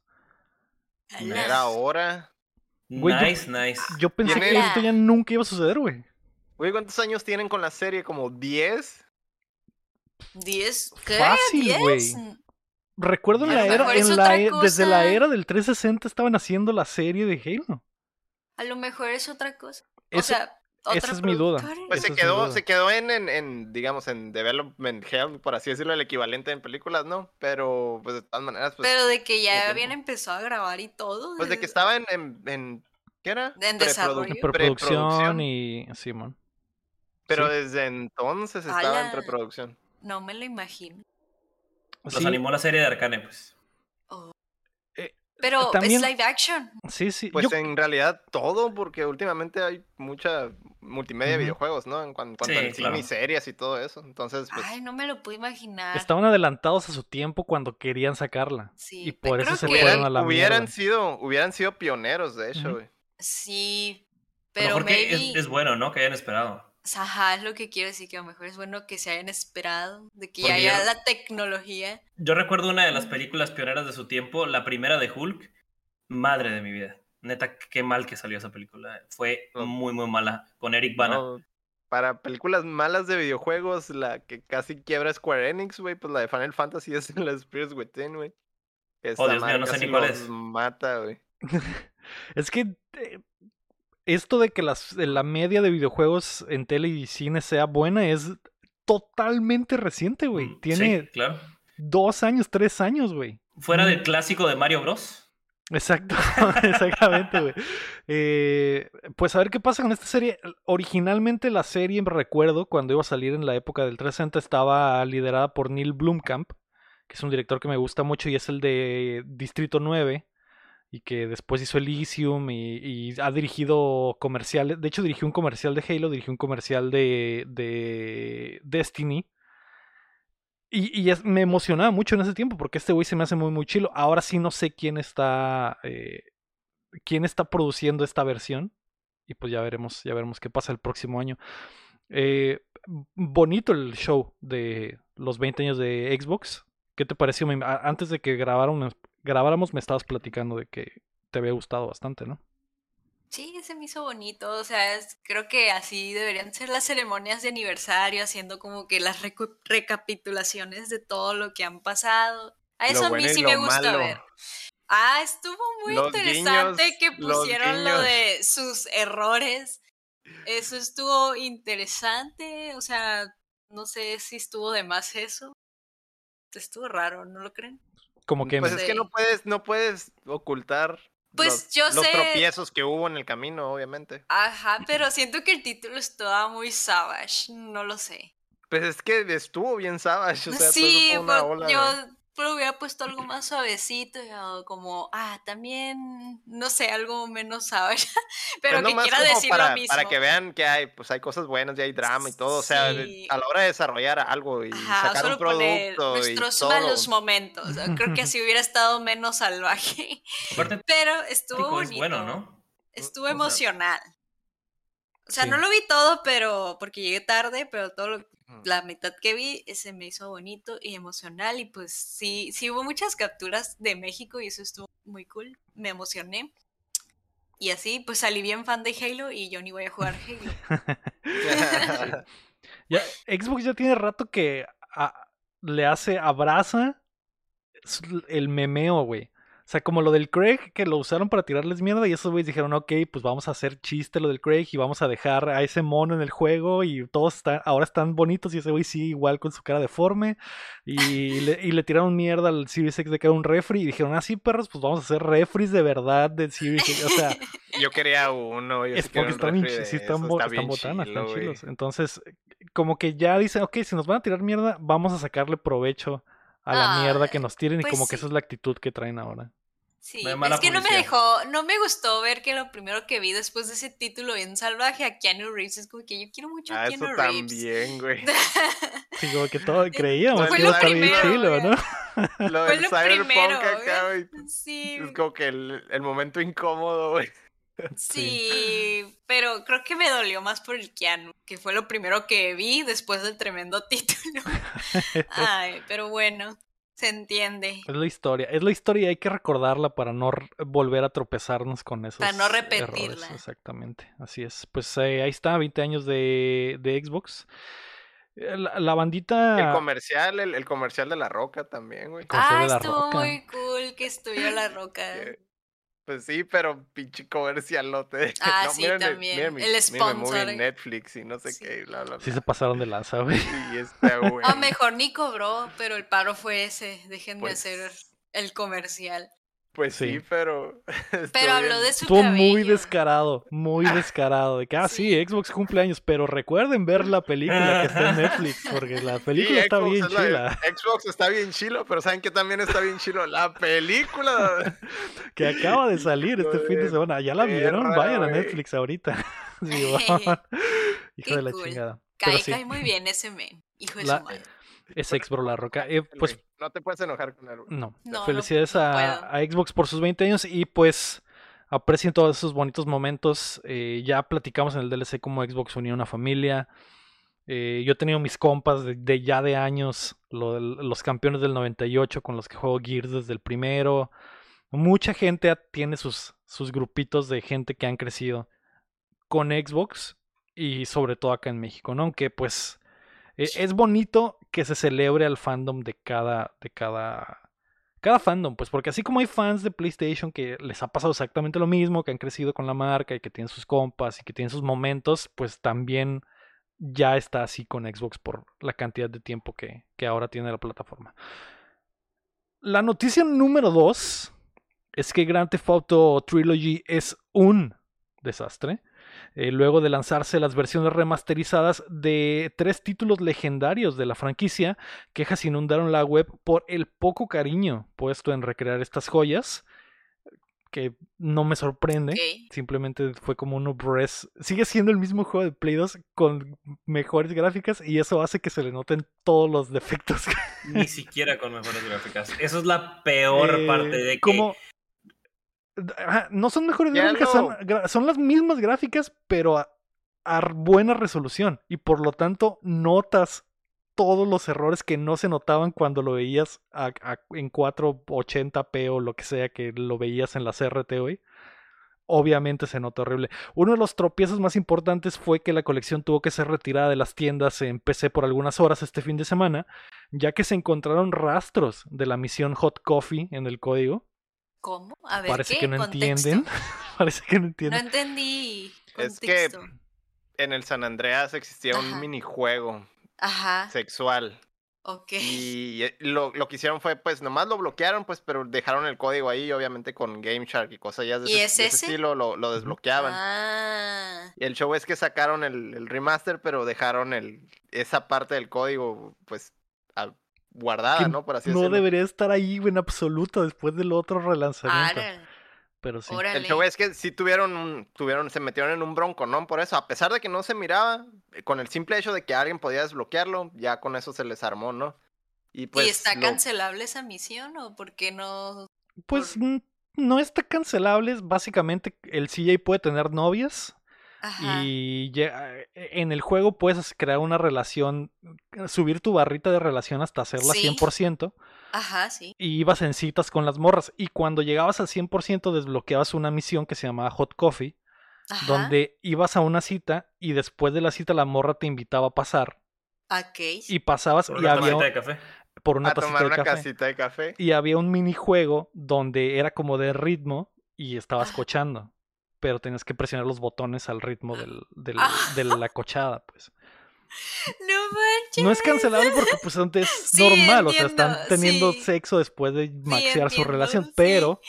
S2: Era hora.
S1: Güey, yo-
S4: nice, nice.
S1: Yo pensé que esto ya nunca iba a suceder, güey.
S2: Güey, ¿cuántos años tienen con la serie? ¿Como 10?
S3: ¿10? ¿Qué?
S1: Fácil,
S3: ¿10?
S1: güey. Recuerdo en la era, en la e- desde la era del 360 estaban haciendo la serie de Halo.
S3: A lo mejor es otra cosa. O sea,
S1: esa es mi duda.
S2: Pues se quedó,
S1: duda.
S2: se quedó en, en, en, digamos, en development hell, por así decirlo, el equivalente en películas, ¿no? Pero, pues, de todas maneras, pues,
S3: Pero de que ya habían empezado a grabar y todo.
S2: pues de que estaba en, en, en- ¿qué era?
S3: En desarrollo.
S1: Preproducción y. Simón.
S2: Pero
S1: sí.
S2: desde entonces estaba en preproducción.
S3: No me lo imagino.
S4: Los
S1: Sí,
S4: animó la serie de Arcane, pues.
S3: Pero
S1: también-
S3: es live action.
S1: sí, sí.
S2: Pues
S1: Yo-
S2: en realidad todo, porque últimamente hay mucha multimedia de videojuegos, ¿no? En cuan- cuanto
S4: Sí,
S2: al cine y series y todo eso. Entonces, pues,
S3: Ay, no me lo puedo imaginar.
S1: Estaban adelantados a su tiempo cuando querían sacarla.
S3: Sí,
S1: y por eso se fueron
S2: hubieran,
S1: a la
S2: hubieran
S1: mierda.
S2: sido, hubieran sido pioneros, de hecho, güey.
S3: Sí,
S4: A lo
S3: pero
S4: mejor que
S3: maybe...
S4: es, es bueno, ¿no? Que hayan esperado.
S3: Ajá, es lo que quiero decir, que a lo mejor es bueno que se hayan esperado, de que
S4: Porque
S3: ya haya
S4: yo-
S3: la tecnología.
S4: Yo recuerdo una de las películas pioneras de su tiempo, la primera de Hulk. Madre de mi vida. Neta, qué mal que salió esa película. Fue
S2: No.
S4: muy, muy mala. Con Eric Bana.
S2: No, para películas malas de videojuegos, la que casi quiebra Square Enix, güey, pues la de Final Fantasy es la Spirits Within, güey.
S4: Oh, Dios mío, no sé ni cuál
S2: nos
S4: es.
S2: mata, güey. <laughs>
S1: Es que eh, esto de que las, la media de videojuegos en tele y cine sea buena es totalmente reciente, güey.
S4: Mm,
S1: Tiene
S4: Sí, claro.
S1: dos años, tres años, güey.
S4: Fuera
S1: Mm.
S4: del clásico de Mario Bros.
S1: Exacto, <laughs> exactamente, güey. Eh, pues a ver qué pasa con esta serie. Originalmente la serie, recuerdo, cuando iba a salir en la época del 360, estaba liderada por Neil Blomkamp, que es un director que me gusta mucho y es el de Distrito 9, y que después hizo Elysium y, ha dirigido comerciales. De hecho, dirigió un comercial de Halo, dirigió un comercial de, de Destiny. Y, es- me emocionaba mucho en ese tiempo porque este güey se me hace muy, muy chilo. Ahora sí no sé quién está. eh, quién está produciendo esta versión. Y pues ya veremos, ya veremos qué pasa el próximo año. Eh, bonito el show de los 20 años de Xbox. ¿Qué te pareció? Antes de que grabáramos, grabáramos me estabas platicando de que te había gustado bastante, ¿no?
S3: Sí, se me hizo bonito, o sea, es- creo que así deberían ser las ceremonias de aniversario, haciendo como que las recapitulaciones de todo lo que han pasado. A eso a mí sí me gusta
S2: malo.
S3: ver. Ah, estuvo muy
S2: Los
S3: interesante
S2: guiños,
S3: que pusieron lo de sus errores. Eso estuvo interesante, o sea, no sé si estuvo de más eso. Estuvo raro, ¿no lo creen?
S1: Como que
S2: Pues es que no puedes, no puedes ocultar
S3: Pues
S2: los,
S3: yo
S2: los
S3: sé-
S2: tropiezos que hubo en el camino, obviamente.
S3: Ajá, <laughs> pero siento que el título estaba muy savage, no lo sé.
S2: Pues es que estuvo bien savage, o <laughs> sea, todo
S3: sí,
S2: eso fue una
S3: pues,
S2: ola,
S3: yo. Pero hubiera puesto algo más suavecito, como, ah, también, no sé, algo menos savage, <laughs> pero que quiera decir
S2: para,
S3: lo mismo.
S2: Para que vean que hay, pues hay cosas buenas y hay drama y todo. O sea, a la hora de desarrollar algo y
S3: Ajá,
S2: sacar
S3: solo
S2: un
S3: poner
S2: producto y
S3: nuestros
S2: todo.
S3: malos momentos. o sea, Creo que <laughs> así hubiera estado menos salvaje. <laughs> Pero estuvo bonito.
S4: es bueno, ¿no?
S3: Estuvo
S4: O sea,
S3: emocional. O sea,
S1: Sí.
S3: no lo vi todo, pero porque llegué tarde, pero todo lo, la mitad que vi eh, se me hizo bonito y emocional y pues sí, sí hubo muchas capturas de México y eso estuvo muy cool, me emocioné. Y así pues salí bien fan de Halo y yo ni voy a jugar Halo. <laughs>
S1: Ya, Xbox ya tiene rato que a- le hace abraza el memeo, güey. O sea, como lo del Craig, que lo usaron para tirarles mierda, y esos güeyes dijeron, ok, pues vamos a hacer chiste lo del Craig y vamos a dejar a ese mono en el juego y todos están, ahora están bonitos y ese güey sí, igual con su cara deforme. Y <laughs> le, y le tiraron mierda al Series X de que era un refri y dijeron, ah, sí, perros, pues vamos a hacer refris de verdad del Series X. O sea, <laughs>
S2: Yo quería uno. Yo
S1: es
S2: sí
S1: porque
S2: un
S1: están,
S2: de
S1: sí están, bo-
S2: está
S1: están botanas, están
S2: chilo,
S1: chilos. Entonces, como que ya dicen, ok, si nos van a tirar mierda, vamos a sacarle provecho a la mierda que
S3: Ah,
S1: nos tiren y
S3: pues
S1: como que esa es la actitud que traen ahora.
S3: Sí, es que no me dejó, no me gustó ver que lo primero que vi después de ese título bien salvaje a Keanu Reeves es como que yo quiero mucho a
S2: Ah, eso
S3: Keanu Reeves.
S2: también, güey. <laughs>
S1: Sí, como que todo creíamos
S2: Fue
S1: que iba a bien
S2: primero,
S1: chilo. ¿no?
S2: Lo
S3: Fue
S2: del
S3: lo
S2: Cyberpunk
S3: primero,
S2: acá, güey.
S3: Sí,
S2: Es como que el, el momento incómodo, güey. <laughs>
S3: sí, pero creo que me dolió más por el Keanu, que fue lo primero que vi después del tremendo <laughs> título. Ay, pero bueno, se entiende.
S1: Es la historia, es la historia y hay que recordarla para no volver a tropezarnos con esos
S3: Para no
S1: errores,
S3: repetirla.
S1: Exactamente, así es. Pues eh, ahí está, 20 años de, de Xbox. Eh, La, la bandita...
S2: El comercial, el, el comercial de la roca también, güey.
S3: Ah, estuvo
S1: Roca.
S3: muy cool que estuviera la roca. <laughs>
S2: Pues sí, pero pinche comercialote.
S3: Ah,
S2: No,
S3: sí,
S2: miren
S3: también.
S2: miren mi-
S3: El
S2: miren mi movie
S3: sponsor.
S2: en Netflix y no sé
S3: Sí.
S2: qué, bla, bla,
S1: Sí se pasaron de lanza, güey. <laughs>
S2: Y está, güey.
S3: A mejor ni cobró, pero el paro fue ese. Dejen
S2: Pues-
S3: de hacer el comercial.
S2: Pues sí,
S1: Sí.
S2: pero. <laughs>
S3: Pero habló de su
S1: Estuvo
S3: cabello.
S1: muy descarado, muy descarado. De que, ah, sí,
S3: Sí.
S1: Xbox cumpleaños, pero recuerden ver la película que está en Netflix, porque la
S2: Sí,
S1: película está
S2: Xbox
S1: bien
S2: es la-
S1: chila.
S2: Xbox está bien chilo, pero ¿saben que también está bien chilo? La película. <laughs>
S1: Que acaba de salir este fin de semana. ¿Ya la vieron?
S2: perra,
S1: Vayan a. Netflix ahorita. <laughs> Hijo
S3: Qué
S1: de la
S3: cool.
S1: chingada.
S3: Cae,
S1: Pero sí,
S3: cae muy bien ese men. Hijo de
S1: La-
S3: su madre.
S1: Es ex bro la roca. Eh, pues
S2: no te puedes enojar con él.
S1: no.
S3: No,
S1: Felicidades
S3: no
S1: a, Xbox por sus 20 años y pues aprecien todos esos bonitos momentos. Eh, ya platicamos en el DLC cómo Xbox unía una familia. Eh, yo he tenido mis compas de, de ya de años, lo los campeones del 98 con los que juego Gears desde el primero. Mucha gente tiene sus, sus grupitos de gente que han crecido con Xbox y sobre todo acá en México, ¿no? Aunque pues eh, es bonito que se celebre al fandom de cada, de cada, cada fandom, pues porque así como hay fans de PlayStation que les ha pasado exactamente lo mismo, que han crecido con la marca y que tienen sus compas y que tienen sus momentos, pues también ya está así con Xbox por la cantidad de tiempo que, que ahora tiene la plataforma. La noticia número 2 es que Grand Theft Auto Trilogy es un desastre. Eh, luego de lanzarse las versiones remasterizadas de tres títulos legendarios de la franquicia, quejas inundaron la web por el poco cariño puesto en recrear estas joyas, que no me sorprende. Simplemente fue como un upres. Sigue siendo el mismo juego de Play 2 con mejores gráficas y eso hace que se le noten todos los defectos.
S4: Ni siquiera con mejores gráficas. Eso es la peor
S1: Eh,
S4: parte de que.
S1: Como... Ajá, no son mejores
S2: Ya
S1: gráficas, son, las mismas gráficas, pero a, a buena resolución. Y por lo tanto, notas todos los errores que no se notaban cuando lo veías a- a- en 480p o lo que sea que lo veías en la CRT hoy. Obviamente se nota horrible. Uno de los tropiezos más importantes fue que la colección tuvo que ser retirada de las tiendas en PC por algunas horas este fin de semana, ya que se encontraron rastros de la misión Hot Coffee en el código.
S3: ¿Cómo? A ver,
S1: Parece
S3: ¿qué?
S1: que no
S3: Contexto.
S1: entienden. <laughs> Parece que no
S3: No
S1: entienden.
S3: entendí.
S2: Es que-. En el San Andreas existía un
S3: Ajá.
S2: minijuego
S3: Ajá,
S2: sexual.
S3: ok.
S2: Y eh, lo, lo que hicieron fue, pues, nomás lo bloquearon, pues, pero dejaron el código ahí, obviamente, con Game Shark y cosas ya de,
S3: ¿Y
S2: ese,
S3: es
S2: estilo, lo, lo desbloqueaban.
S3: Ah,
S2: Y el show es que sacaron el, el remaster, pero dejaron el, esa parte del código, pues, guardada, ¿no? Por así
S1: no
S2: decirlo.
S1: debería estar ahí en absoluto después del otro relanzamiento. Pero sí.
S3: órale.
S2: El show es que sí tuvieron, un- tuvieron, se metieron en un bronco, ¿no? Por eso, a pesar de que no se miraba, eh, con el simple hecho de que alguien podía desbloquearlo, ya con eso se les armó, ¿no? Y pues.
S3: ¿Y está
S2: lo-
S3: cancelable esa misión o por qué no?
S1: Pues no está cancelable. Básicamente, el CJ puede tener novias.
S3: Ajá.
S1: Y eh, en el juego puedes crear una relación, subir tu barrita de relación hasta hacerla
S3: Sí.
S1: 100%.
S3: Ajá, sí.
S1: Y ibas en citas con las morras. Y cuando llegabas al 100% desbloqueabas una misión que se llamaba Hot Coffee.
S3: Ajá.
S1: Donde ibas a una cita y después de la cita la morra te invitaba a pasar.
S3: Ok.
S1: Y pasabas
S4: Por
S1: y
S4: una
S1: había
S4: de café.
S1: por una
S2: a
S1: tacita
S2: tomar
S1: de
S2: una
S1: café.
S2: casita de café.
S1: Y había un minijuego donde era como de ritmo y estabas
S3: Ah.
S1: cochando. Pero tenías que presionar los botones al ritmo del, del-
S3: Ah.
S1: de la cochada, pues.
S3: No manches.
S1: No es cancelable porque pues antes es <laughs>
S3: Sí,
S1: normal, o sea, están teniendo
S3: sí.
S1: sexo después de maxear su
S3: entiendo,
S1: relación,
S3: sí.
S1: pero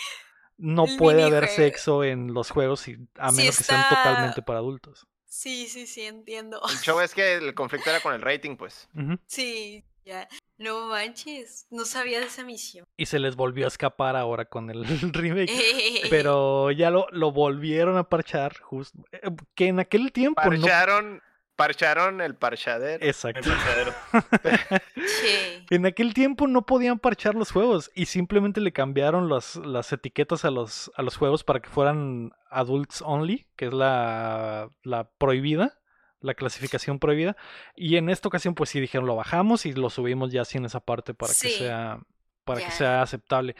S1: no
S3: El
S1: puede haber sexo en los juegos y- a
S3: Sí
S1: menos que sean totalmente para adultos.
S3: Sí, sí, sí, entiendo.
S2: El show es que el <laughs> conflicto era con el rating, pues.
S1: Ujú.
S3: Sí, Ya, no manches, no sabía de esa misión.
S1: Y se les volvió a escapar ahora con el <laughs> remake. <laughs> Pero ya lo, lo volvieron a parchar, justo. eh, Que en aquel tiempo no.
S2: Parcharon, parcharon el parchadero.
S4: El
S1: Exacto.
S4: parchadero. <laughs>
S3: Sí.
S1: En aquel tiempo no podían parchar los juegos y simplemente le cambiaron las, las etiquetas a los, a los juegos para que fueran adults only, que es la, la prohibida, la clasificación prohibida. Y en esta ocasión, pues sí dijeron, lo bajamos y lo subimos ya así en esa parte para que sea, para que sea aceptable.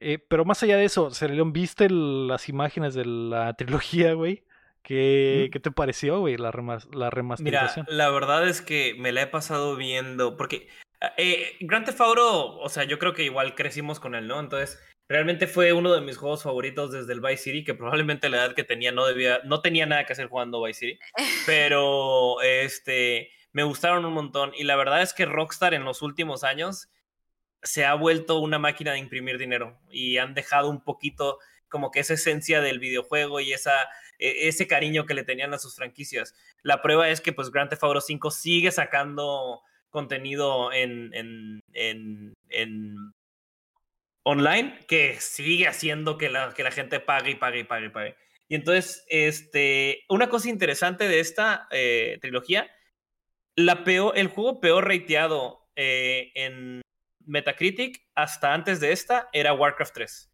S1: Eh, pero más allá de eso, Cerleón, ¿viste el- las imágenes de la <laughs> trilogía, güey? ¿Qué,
S4: Mm.
S1: ¿Qué te pareció, güey, la, remas- la
S4: Mira,
S1: remasterización?
S4: la verdad es que me la he pasado viendo, porque eh, Grand Theft Auto, o sea, yo creo que igual crecimos con él, ¿no? Entonces, realmente fue uno de mis juegos favoritos desde el Vice City, que probablemente la edad que tenía no debía, no tenía nada que hacer jugando Vice City, <laughs> pero este, me gustaron un montón y la verdad es que Rockstar en los últimos años se ha vuelto una máquina de imprimir dinero y han dejado un poquito como que esa esencia del videojuego y esa, e- ese cariño que le tenían a sus franquicias. La prueba es que pues Grand Theft Auto 5 sigue sacando contenido en, en, en, en online que sigue haciendo que la, que la gente pague y pague y pague y pague. Y entonces, este, una cosa interesante de esta eh, trilogía, la peor, el juego peor rateado eh, en Metacritic hasta antes de esta era Warcraft 3.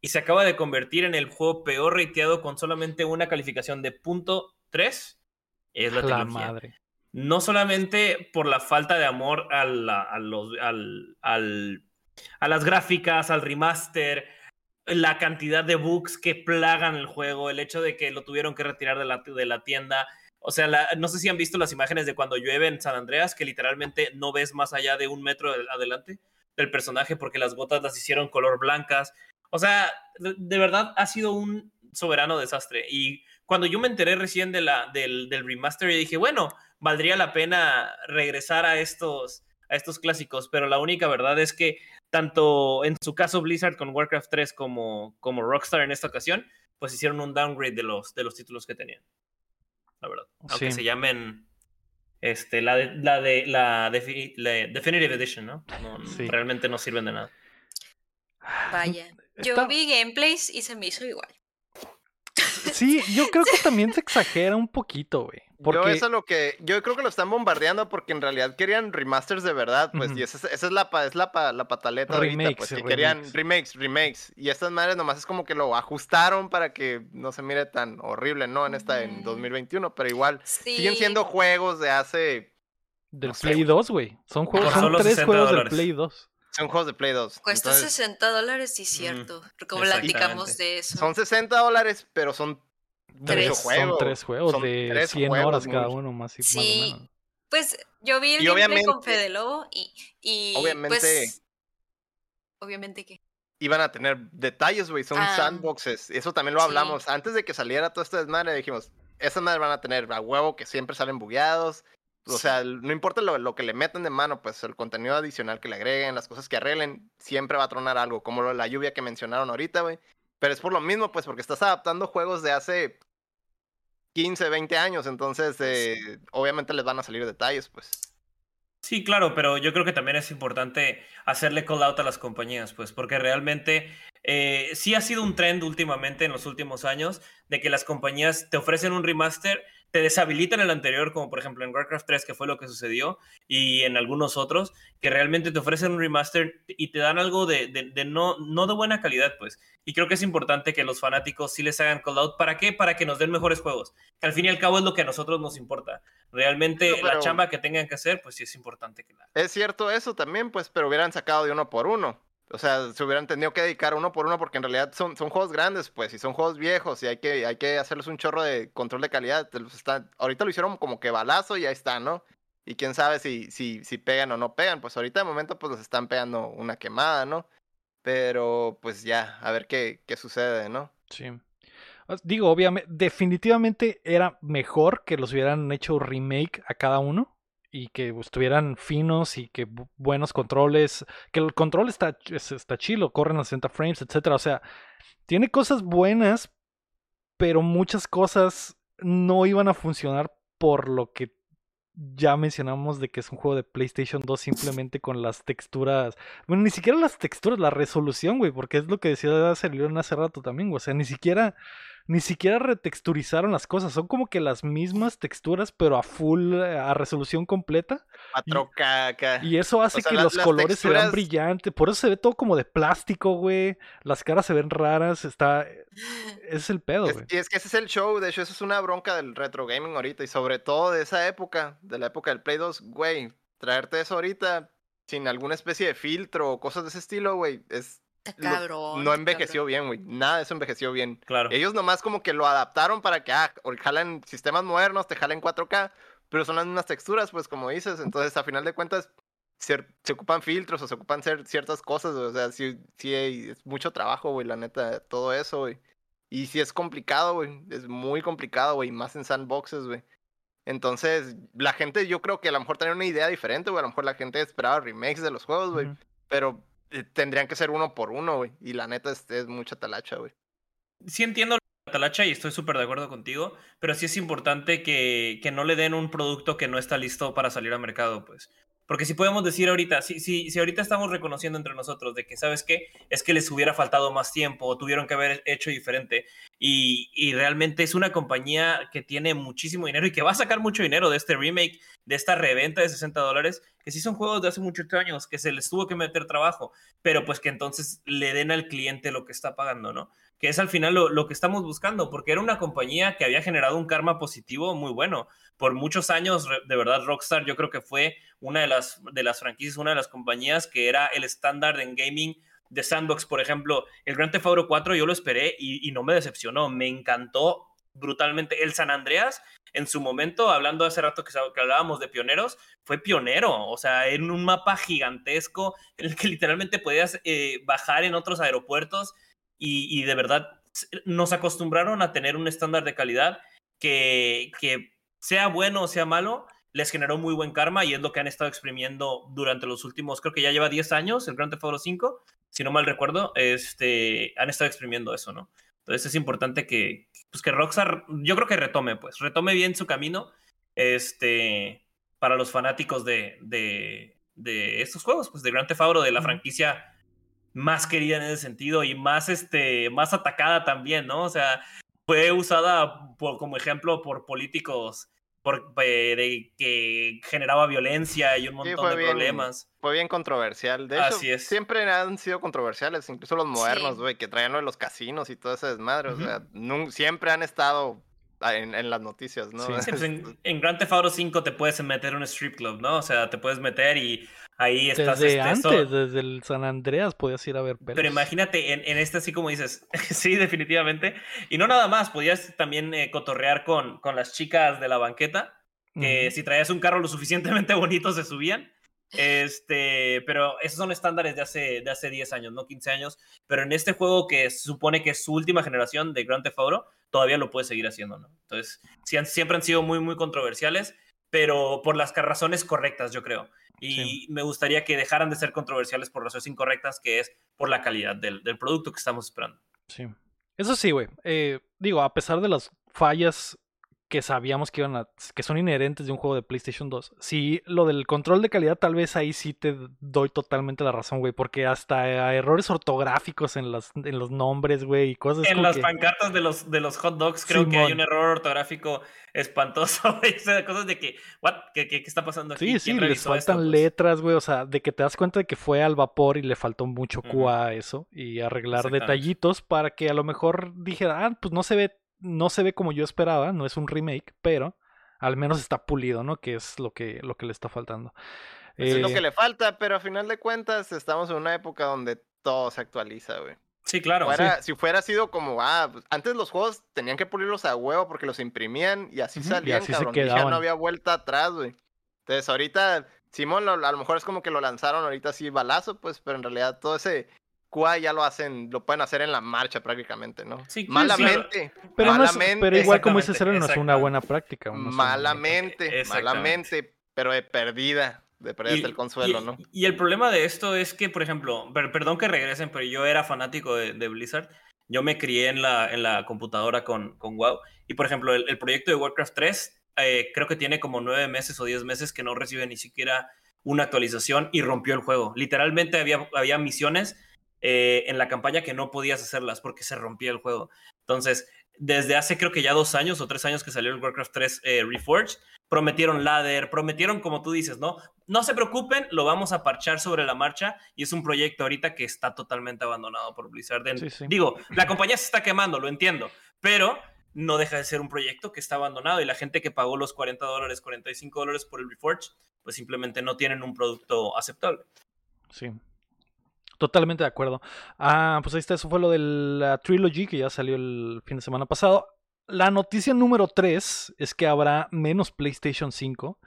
S4: Y se acaba de convertir en el juego peor rateado con solamente una calificación de punto 3. Es la,
S1: La
S4: trilogía.
S1: madre.
S4: No solamente por la falta de amor a, la- a los, al, al- a las gráficas, al remaster, la cantidad de bugs que plagan el juego, el hecho de que lo tuvieron que retirar de la, de la tienda. O sea, la- no sé si han visto las imágenes de cuando llueve en San Andreas, que literalmente no ves más allá de un metro de- adelante del personaje porque las gotas las hicieron color blancas. O sea, de, de verdad ha sido un soberano desastre. Y cuando yo me enteré recién de la, del, del remaster, yo dije, bueno, valdría la pena regresar a estos, a estos clásicos, pero la única verdad es que tanto en su caso Blizzard con Warcraft 3 como, como Rockstar en esta ocasión, pues hicieron un downgrade de los, de los títulos que tenían. La verdad. Aunque
S1: Sí.
S4: se llamen este, la, de, la, de, la, defi- la Definitive Edition, ¿no? No,
S1: Sí.
S4: Realmente no sirven de nada.
S3: Vaya. Yo
S1: Está-
S3: vi gameplays y se me hizo igual.
S1: Sí, yo creo que <laughs> también se exagera un poquito, güey.
S2: Yo
S1: Porque
S2: eso es lo que, yo creo que lo están bombardeando porque en realidad querían remasters de verdad, pues, y esa, es- esa es la, es la, la pataleta ahorita,
S1: Remakes,
S2: pues, que
S1: remakes.
S2: querían remakes, remakes, y estas madres nomás es como que lo ajustaron para que no se mire tan horrible, ¿no? En esta, en
S3: Ujú.
S2: 2021, pero igual,
S3: Sí.
S2: siguen siendo juegos de hace,
S1: del
S2: no
S1: Play
S2: güey.
S1: 2, güey. Son juegos, son tres
S4: 60
S1: juegos del. Play 2.
S2: son juegos de Play 2.
S3: Cuesta
S2: entonces,
S3: 60 dólares, sí, cierto. Como platicamos de eso.
S2: son 60 dólares, pero son
S3: Tres.
S2: mucho
S1: Son tres juegos
S2: Son
S1: de
S2: tres
S1: 100
S2: juegos
S1: horas cada uno, más, y-
S3: Sí.
S1: más o menos.
S3: Pues yo vi el
S2: Y
S3: gameplay con
S2: obviamente-
S3: Fede Lobo y, y
S2: Obviamente-
S3: pues, obviamente que
S2: iban a tener detalles, güey, son
S3: Ah.
S2: sandboxes. Eso también lo
S3: Sí.
S2: hablamos. Antes de que saliera todo este desmadre, dijimos, esas madres van a tener a huevo que siempre salen bugueados. O sea, no importa lo, lo que le metan de mano, pues el contenido adicional que le agreguen, las cosas que arreglen, siempre va a tronar algo, como lo de la lluvia que mencionaron ahorita, güey. Pero es por lo mismo, pues, porque estás adaptando juegos de hace 15, 20 años, entonces eh, obviamente les van a salir detalles, pues.
S4: Sí, claro, pero yo creo que también es importante hacerle call out a las compañías, pues, porque realmente eh, sí ha sido un trend últimamente en los últimos años de que las compañías te ofrecen un remaster, te deshabilitan el anterior, como por ejemplo en Warcraft 3, que fue lo que sucedió, y en algunos otros, que realmente te ofrecen un remaster y te dan algo de, de- de no, no de buena calidad, pues. Y creo que es importante que los fanáticos sí les hagan call out. ¿Para qué? Para que nos den mejores juegos. Que al fin y al cabo es lo que a nosotros nos importa. Realmente la chamba que tengan que hacer, pues sí es importante que la
S2: Es cierto eso también, pues, pero hubieran sacado de uno por uno. O sea, se hubieran tenido que dedicar uno por uno porque en realidad son, son juegos grandes, pues, y son juegos viejos y hay que, hay que hacerles un chorro de control de calidad. Ahorita lo hicieron como que balazo y ahí está, ¿no? Y quién sabe si, si, si pegan o no pegan. Pues ahorita de momento pues los están pegando una quemada, ¿no? Pero pues ya, a ver qué, qué sucede, ¿no?
S1: Sí. Os Digo, obviamente, definitivamente era mejor que los hubieran hecho remake a cada uno y que estuvieran finos y que bu- buenos controles, que el control está, está chilo, corren a 60 frames, etcétera. O sea, tiene cosas buenas, pero muchas cosas no iban a funcionar por lo que ya mencionamos de que es un juego de PlayStation 2 simplemente con las texturas. Bueno, ni siquiera las texturas, la resolución, güey, porque es lo que decía León hace rato también, güey. O sea, ni siquiera ni siquiera retexturizaron las cosas, son como que las mismas texturas, pero a full, eh, a resolución completa.
S2: 4K
S1: Y, eso hace que los colores se vean brillantes, por eso se ve todo como de plástico, güey. Las caras se ven raras, está... Ese es el pedo, güey.
S2: Y es que ese es el show, de hecho, eso es una bronca del retro gaming ahorita, y sobre todo de esa época, de la época del Play 2, güey, traerte eso ahorita sin alguna especie de filtro o cosas de ese estilo, güey, es no envejeció bien, güey. Nada de eso envejeció bien.
S4: Claro.
S2: Ellos nomás como que lo adaptaron para que, ah, jalen sistemas modernos, te jalen 4K, pero son las mismas texturas, pues como dices. Entonces, a final de cuentas, se, ocupan filtros o se ocupan ciertas cosas. O sea, sí, sí es mucho trabajo, güey, la neta, todo eso, güey. Y sí es complicado, güey. Es muy complicado, güey. Más en sandboxes, güey. Entonces, la gente, yo creo que a lo mejor tenía una idea diferente, güey. A lo mejor la gente esperaba remakes de los juegos, güey. Pero tendrían que ser uno por uno, güey. Y la neta es, es mucha talacha, güey.
S4: Sí entiendo la talacha y estoy súper de acuerdo contigo, pero sí es importante que, que no le den un producto que no está listo para salir al mercado, pues. Porque si podemos decir ahorita, si, si, si ahorita estamos reconociendo entre nosotros de que, ¿sabes qué? Es que les hubiera faltado más tiempo o tuvieron que haber hecho diferente. Y, y, realmente es una compañía que tiene muchísimo dinero y que va a sacar mucho dinero de este remake, de esta reventa de 60 dólares, que sí son juegos de hace muchos años, que se les tuvo que meter trabajo, pero pues que entonces le den al cliente lo que está pagando, ¿no? Que es al final lo, lo que estamos buscando, porque era una compañía que había generado un karma positivo muy bueno por muchos años, de verdad, Rockstar yo creo que fue una de las, de las franquicias, una de las compañías que era el estándar en gaming de Sandbox, por ejemplo, el Grand Theft Auto 4 yo lo esperé y, no me decepcionó, me encantó brutalmente. El San Andreas, en su momento, hablando hace rato que, que, hablábamos de pioneros, fue pionero, o sea, en un mapa gigantesco en el que literalmente podías eh, bajar en otros aeropuertos y, y, de verdad nos acostumbraron a tener un estándar de calidad que, que sea bueno o sea malo, les generó muy buen karma y es lo que han estado exprimiendo durante los últimos, creo que ya lleva 10 años el Grand Theft Auto 5, si no mal recuerdo, este, han estado exprimiendo eso, ¿no? Entonces es importante que, pues que Rockstar, yo creo que retome, pues, retome bien su camino, este, para los fanáticos de, de, de estos juegos, pues de Grand Theft Auto, de la franquicia más querida en ese sentido y más, este, más atacada también, ¿no? O sea, fue usada por, como ejemplo por políticos por, eh, de, que generaba violencia y un montón de problemas.
S2: Fue bien controversial. De hecho, siempre han sido controversiales, incluso los modernos, güey, que traían lo de los casinos y todo ese desmadre. O sea, siempre han estado en, las noticias, ¿no?
S4: Sí, <laughs> pues en, en, Grand Theft Auto 5 te puedes meter en un strip club, ¿no? O sea, te puedes meter y ahí estás...
S1: Desde este, antes, desde el San Andreas podías ir a ver
S4: Pero imagínate, en, en este así como dices, <laughs> sí, definitivamente. Y no nada más, podías también eh, cotorrear con, con las chicas de la banqueta, que si traías un carro lo suficientemente <laughs> bonito se subían. Este, pero esos son estándares de hace, de hace 10 años, no 15 años. Pero en este juego que se supone que es su última generación de Grand Theft Auto, todavía lo puede seguir haciendo, ¿no? Entonces, siempre han sido muy, muy controversiales, pero por las razones correctas, yo creo. Y me gustaría que dejaran de ser controversiales por razones incorrectas, que es por la calidad del, del producto que estamos esperando.
S1: Sí. Eso sí, güey. Eh, digo, a pesar de las fallas que sabíamos que iban a, que son inherentes de un juego de PlayStation 2. Sí, lo del control de calidad tal vez ahí sí te doy totalmente la razón, güey, porque hasta errores ortográficos en los, en los nombres, güey, y cosas
S4: En las pancartas de los, de los hot dogs creo que hay un error ortográfico espantoso, <laughs> güey, o sea, cosas de que, what, ¿Qué, qué, está pasando aquí?
S1: Sí, sí, les faltan pues? letras, güey, o sea, de que te das cuenta de que fue al vapor y le faltó mucho uh a eso y arreglar detallitos para que a lo mejor dijera, ah, pues no se ve no se ve como yo esperaba, no es un remake, pero al menos está pulido, ¿no? Que es lo que, lo que le está faltando.
S2: Eso es lo que eh, le falta, pero a final de cuentas estamos en una época donde todo se actualiza, güey.
S4: Sí, claro.
S2: Si fuera sido como, ah, pues, antes los juegos tenían que pulirlos a huevo porque los imprimían y así salían, y así Se ya no había vuelta atrás, güey. Entonces ahorita, Simón, a lo mejor es como que lo lanzaron ahorita así balazo, pues, pero en realidad todo ese QA ya lo hacen, lo pueden hacer en la marcha prácticamente, ¿no?
S1: Sí, malamente. Pero, malamente, pero igual como dice Cero, no es una buena práctica.
S2: malamente, malamente, pero de perdida, de perdida el consuelo, ¿no?
S4: Y el problema de esto es que, por ejemplo, perdón que regresen, pero yo era fanático de, Blizzard. Yo me crié en la, en la computadora con, con WoW. Y, por ejemplo, el, el proyecto de Warcraft 3 eh, creo que tiene como nueve meses o diez meses que no recibe ni siquiera una actualización y rompió el juego. Literalmente había, había misiones eh, en la campaña que no podías hacerlas porque se rompía el juego. Entonces, desde hace creo que ya dos años o tres años que salió el Warcraft 3 eh, Reforged, prometieron ladder, prometieron, como tú dices, ¿no? No se preocupen, lo vamos a parchar sobre la marcha y es un proyecto ahorita que está totalmente abandonado por Blizzard. Digo, la compañía se está quemando, lo entiendo, pero no deja de ser un proyecto que está abandonado y la gente que pagó los 40 dólares, 45 dólares por el Reforged, pues simplemente no tienen un producto aceptable.
S1: Sí, Totalmente de acuerdo. Ah, pues ahí está, eso fue lo de la Trilogy que ya salió el fin de semana pasado. La noticia número 3 es que habrá menos PlayStation 5.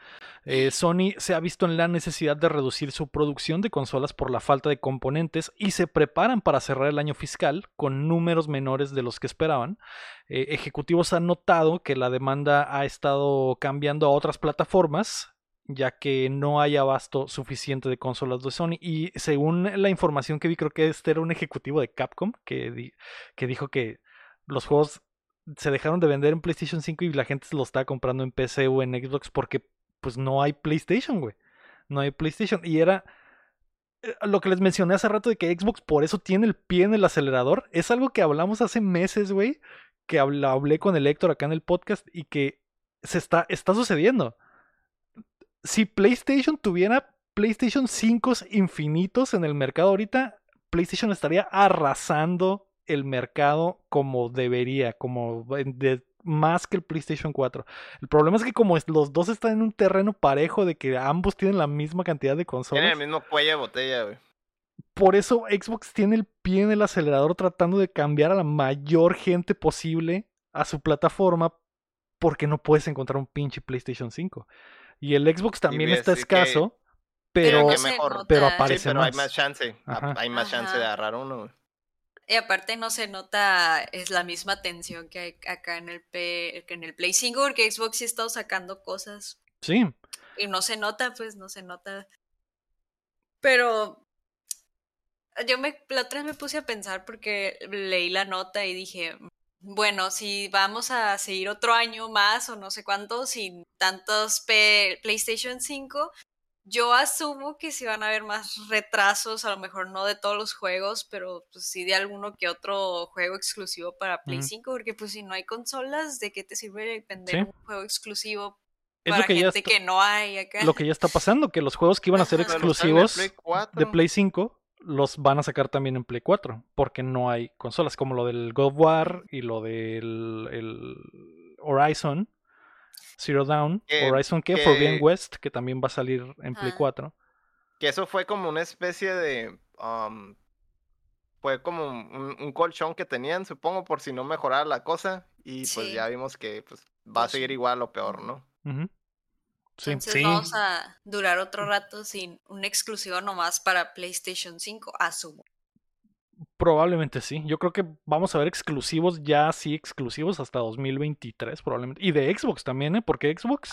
S1: Eh, Sony se ha visto en la necesidad de reducir su producción de consolas por la falta de componentes y se preparan para cerrar el año fiscal con números menores de los que esperaban. Eh, ejecutivos han notado que la demanda ha estado cambiando a otras plataformas, ya que no hay abasto suficiente de consolas de Sony. Y según la información que vi, creo que este era un ejecutivo de Capcom que, que dijo que los juegos se dejaron de vender en PlayStation 5 y la gente los estaba comprando en PC o en Xbox porque pues no hay PlayStation, güey. No hay PlayStation. Y era eh, lo que les mencioné hace rato de que Xbox por eso tiene el pie en el acelerador. Es algo que hablamos hace meses, güey. Que hablé con el Héctor acá en el podcast y que se está, está sucediendo si PlayStation tuviera PlayStation 5 infinitos en el mercado ahorita, PlayStation estaría arrasando el mercado como debería, como más que el PlayStation 4. El problema es que como los dos están en un terreno parejo de que ambos tienen la misma cantidad de consolas.
S2: Tienen el mismo cuello de botella, güey.
S1: Por eso Xbox tiene el pie en el acelerador tratando de cambiar a la mayor gente posible a su plataforma porque no puedes encontrar un pinche PlayStation 5. Y el Xbox también está escaso, pero, pero, aparece
S2: hay más chance. Hay más chance de agarrar uno.
S3: Y aparte no se nota, es la misma tensión que hay acá en el, P, que en el Play 5, porque Xbox sí ha estado sacando cosas.
S1: Sí.
S3: Y no se nota, pues no se nota. Pero yo me, la otra vez me puse a pensar porque leí la nota y dije, bueno, si vamos a seguir otro año más o no sé cuánto sin tantos PlayStation 5, yo asumo que si van a haber más retrasos, a lo mejor no de todos los juegos, pero pues sí de alguno que otro juego exclusivo para Play 5, porque pues si no hay consolas, ¿de qué te sirve vender un juego exclusivo para gente que no hay acá?
S1: Lo que ya está pasando, que los juegos que iban a <laughs> ser exclusivos de Play 5 los van a sacar también en Play 4, porque no hay consolas, como lo del God of War y lo del el Horizon, Zero Down, Horizon que, Forbidden West, que también va a salir en Play 4.
S2: Que eso fue como una especie de... Um, fue como un, colchón que tenían, supongo, por si no mejorara la cosa. Y pues ya vimos que pues, va a pues seguir igual o peor, ¿no?
S3: Entonces vamos a durar otro rato sin un exclusivo nomás para PlayStation 5, asumo.
S1: Probablemente sí. Yo creo que vamos a ver exclusivos ya sí exclusivos hasta 2023 probablemente. Y de Xbox también, ¿eh? Porque Xbox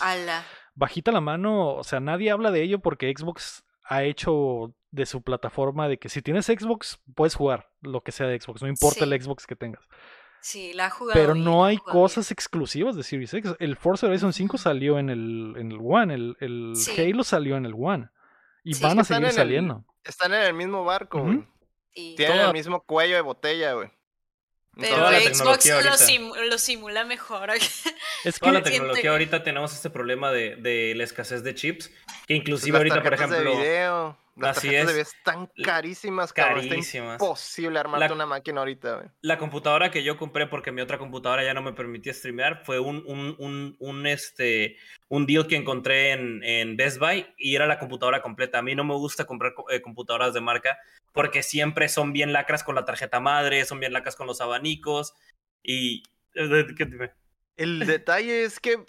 S1: bajita la mano, o sea, nadie habla de ello porque Xbox ha hecho de su plataforma de que si tienes Xbox puedes jugar lo que sea de Xbox, no importa el Xbox que tengas.
S3: Sí, la ha jugado.
S1: Pero no hay cosas exclusivas de Series X. El Forza Horizon 5 salió en el, en el One, el, el Halo salió en el One. Y van a seguir saliendo.
S2: están en el mismo barco, güey. Tienen el mismo cuello de botella, güey.
S3: Pero Xbox lo, simula mejor.
S4: Es que la tecnología ahorita tenemos este problema de, de la escasez de chips. Que inclusive ahorita, por ejemplo.
S2: Las Así es. están carísimas, cabrón. Carísimas. Está imposible armarte una máquina ahorita, güey.
S4: La computadora que yo compré porque mi otra computadora ya no me permitía streamear fue un, un, un, un este, un deal que encontré en, en, Best Buy y era la computadora completa. A mí no me gusta comprar eh, computadoras de marca porque siempre son bien lacras con la tarjeta madre, son bien lacras con los abanicos y... Eh,
S2: El <laughs> detalle es que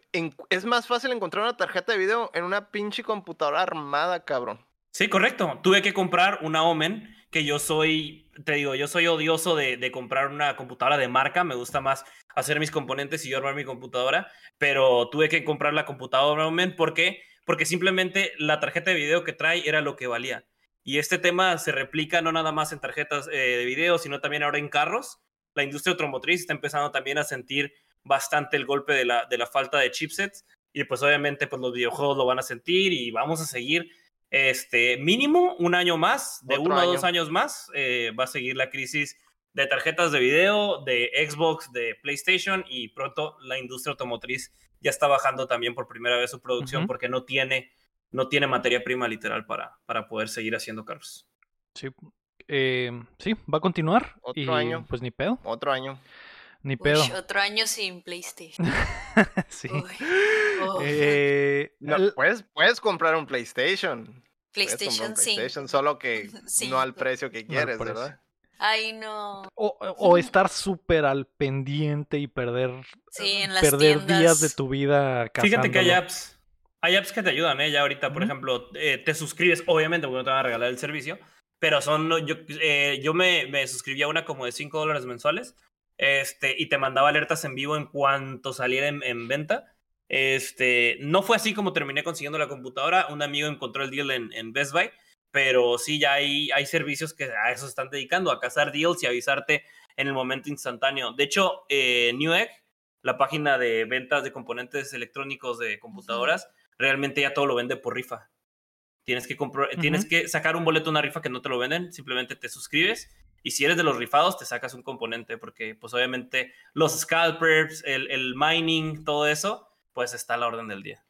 S2: es más fácil encontrar una tarjeta de video en una pinche computadora armada, cabrón.
S4: Sí, correcto. Tuve que comprar una Omen, que yo soy, te digo, yo soy odioso de, comprar una computadora de marca, me gusta más hacer mis componentes y yo armar mi computadora, pero tuve que comprar la computadora Omen, ¿por qué? Porque simplemente la tarjeta de video que trae era lo que valía. Y este tema se replica no nada más en tarjetas eh, de video, sino también ahora en carros. La industria automotriz está empezando también a sentir bastante el golpe de la, de la falta de chipsets y pues obviamente pues los videojuegos lo van a sentir y vamos a seguir este mínimo un año más, de
S2: Otro
S4: uno a
S2: año.
S4: dos años más, eh, va a seguir la crisis de tarjetas de video, de Xbox, de PlayStation y pronto la industria automotriz ya está bajando también por primera vez su producción porque no tiene, no tiene materia prima literal para, para poder seguir haciendo carros.
S1: Sí. Eh, sí, va a continuar.
S2: Otro
S1: y,
S2: año.
S1: Pues ni pedo,
S2: Otro año.
S1: Ni pedo.
S3: Uy, otro año sin PlayStation. <laughs>
S1: sí.
S3: Uy. Oh.
S1: Eh,
S2: No,
S1: el-
S2: puedes, puedes comprar un PlayStation.
S3: PlayStation
S2: un
S3: 5.
S2: PlayStation, solo que <laughs>
S3: Sí.
S2: no al precio que quieres,
S1: precio.
S2: ¿verdad?
S3: Ay, no.
S1: o, o estar súper al pendiente y perder,
S3: Sí, en las
S1: perder días de tu vida
S4: Fíjate que hay
S1: cazándolo.
S4: apps. Hay apps que te ayudan, ¿eh? Ya ahorita, por ejemplo, eh, te suscribes, obviamente, porque no te van a regalar el servicio, pero son, yo, eh, yo me, me suscribí a una como de 5 dólares mensuales, este, y te mandaba alertas en vivo en cuanto saliera en, en venta. Este, no fue así como terminé consiguiendo la computadora, un amigo encontró el deal en, en Best Buy, pero sí ya hay, hay servicios que a eso se están dedicando, a cazar deals y avisarte en el momento instantáneo. De hecho, eh, Newegg, la página de ventas de componentes electrónicos de computadoras, realmente ya todo lo vende por rifa. Tienes que, compro- tienes que sacar un boleto, una rifa que no te lo venden, simplemente te suscribes y si eres de los rifados te sacas un componente porque pues obviamente los scalpers, el, el mining, todo eso, pues está a la orden del día.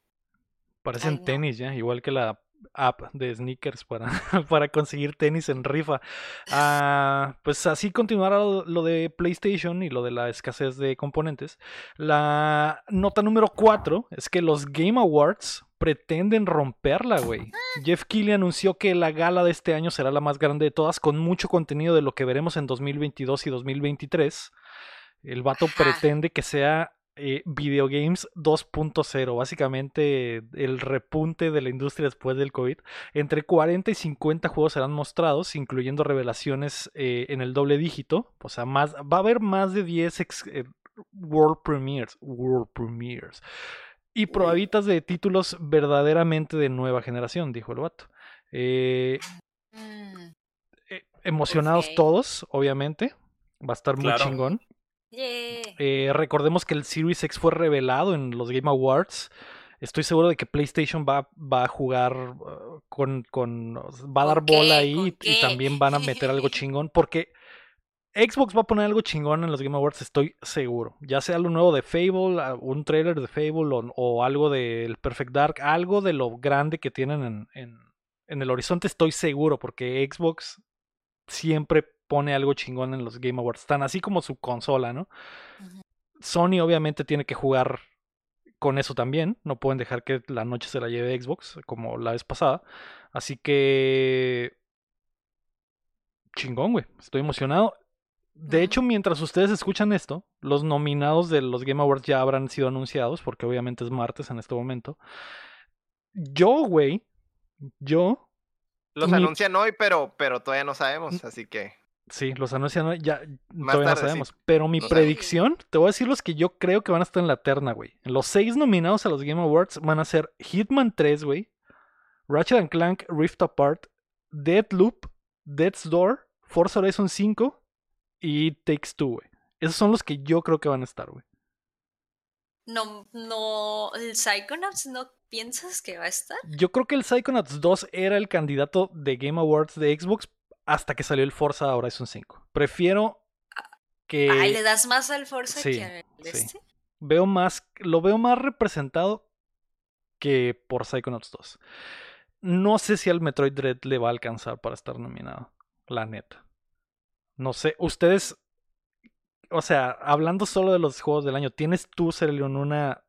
S1: Parecen
S3: Ay, no.
S1: tenis ya, igual que la app de sneakers para, <laughs> para conseguir tenis en rifa. Ah, pues así continuará lo, lo de PlayStation y lo de la escasez de componentes. La nota número 4 es que los Game Awards pretenden romperla, güey. Jeff Keighley anunció que la gala de este año será la más grande de todas, con mucho contenido de lo que veremos en 2022 y 2023. El vato
S3: Ajá.
S1: pretende que sea eh, Video Games 2.0, básicamente el repunte de la industria después del COVID. Entre 40 y 50 juegos serán mostrados, incluyendo revelaciones eh, en el doble dígito. O sea, más, va a haber más de 10 ex- eh, World Premiers. World Premiers. Y probabitas de títulos verdaderamente de nueva generación, dijo el vato. Eh,
S3: Mm,
S1: eh, emocionados todos, obviamente. Va a estar muy chingón.
S3: yeah.
S1: Eh, recordemos que el Series X fue revelado en los Game Awards. Estoy seguro de que PlayStation va, va a jugar uh, con, con- Va a dar bola ahí
S3: ¿Con
S1: y también van a meter algo <laughs> chingón. Porque Xbox va a poner algo chingón en los Game Awards, estoy seguro. Ya sea lo nuevo de Fable, un trailer de Fable o, o algo del Perfect Dark, algo de lo grande que tienen en, en- en el horizonte, estoy seguro. Porque Xbox siempre pone algo chingón en los Game Awards, tan así como su consola, ¿no? Sony obviamente tiene que jugar con eso también. No pueden dejar que la noche se la lleve Xbox como la vez pasada. Así que... Chingón, güey. Estoy emocionado. De hecho, mientras ustedes escuchan esto, los nominados de los Game Awards ya habrán sido anunciados, porque obviamente es martes en este momento. Yo, güey, yo,
S2: Los
S1: Mi-
S2: anuncian hoy, pero, pero todavía no sabemos, así que.
S1: sí, los anuncian hoy, ya
S2: Más
S1: todavía no
S2: sí.
S1: sabemos. Pero mi
S2: No sabemos.
S1: predicción, te voy a decir los que yo creo que van a estar en la terna, güey. Los seis nominados a los Game Awards van a ser Hitman 3, güey, Ratchet and Clank Rift Apart, Deadloop, Death's Door, Forza Horizon 5 y Takes Two, güey. Esos son los que yo creo que van a estar, güey.
S3: No, no, el Psychonauts no piensas que va a estar.
S1: Yo creo que el Psychonauts 2 era el candidato de Game Awards de Xbox hasta que salió el Forza Horizon 5. Prefiero que
S3: Ay, le das más al Forza
S1: sí,
S3: que al
S1: sí.
S3: este.
S1: veo más, lo veo más representado que por Psychonauts 2. No sé si al Metroid Dread le va a alcanzar para estar nominado, la neta. No sé, ustedes, o sea, hablando solo de los juegos del año, ¿tienes tú, Cerleon, una...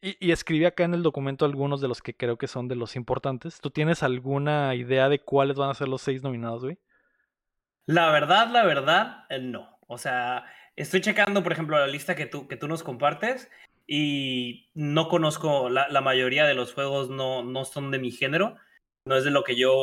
S1: Y, y escribí acá en el documento algunos de los que creo que son de los importantes. ¿Tú tienes alguna idea de cuáles van a ser los seis nominados, güey?
S4: La verdad, la verdad, eh, no. O sea, estoy checando, por ejemplo, la lista que tú, que tú nos compartes y no conozco, la, la mayoría de los juegos no, no son de mi género. No es de lo que yo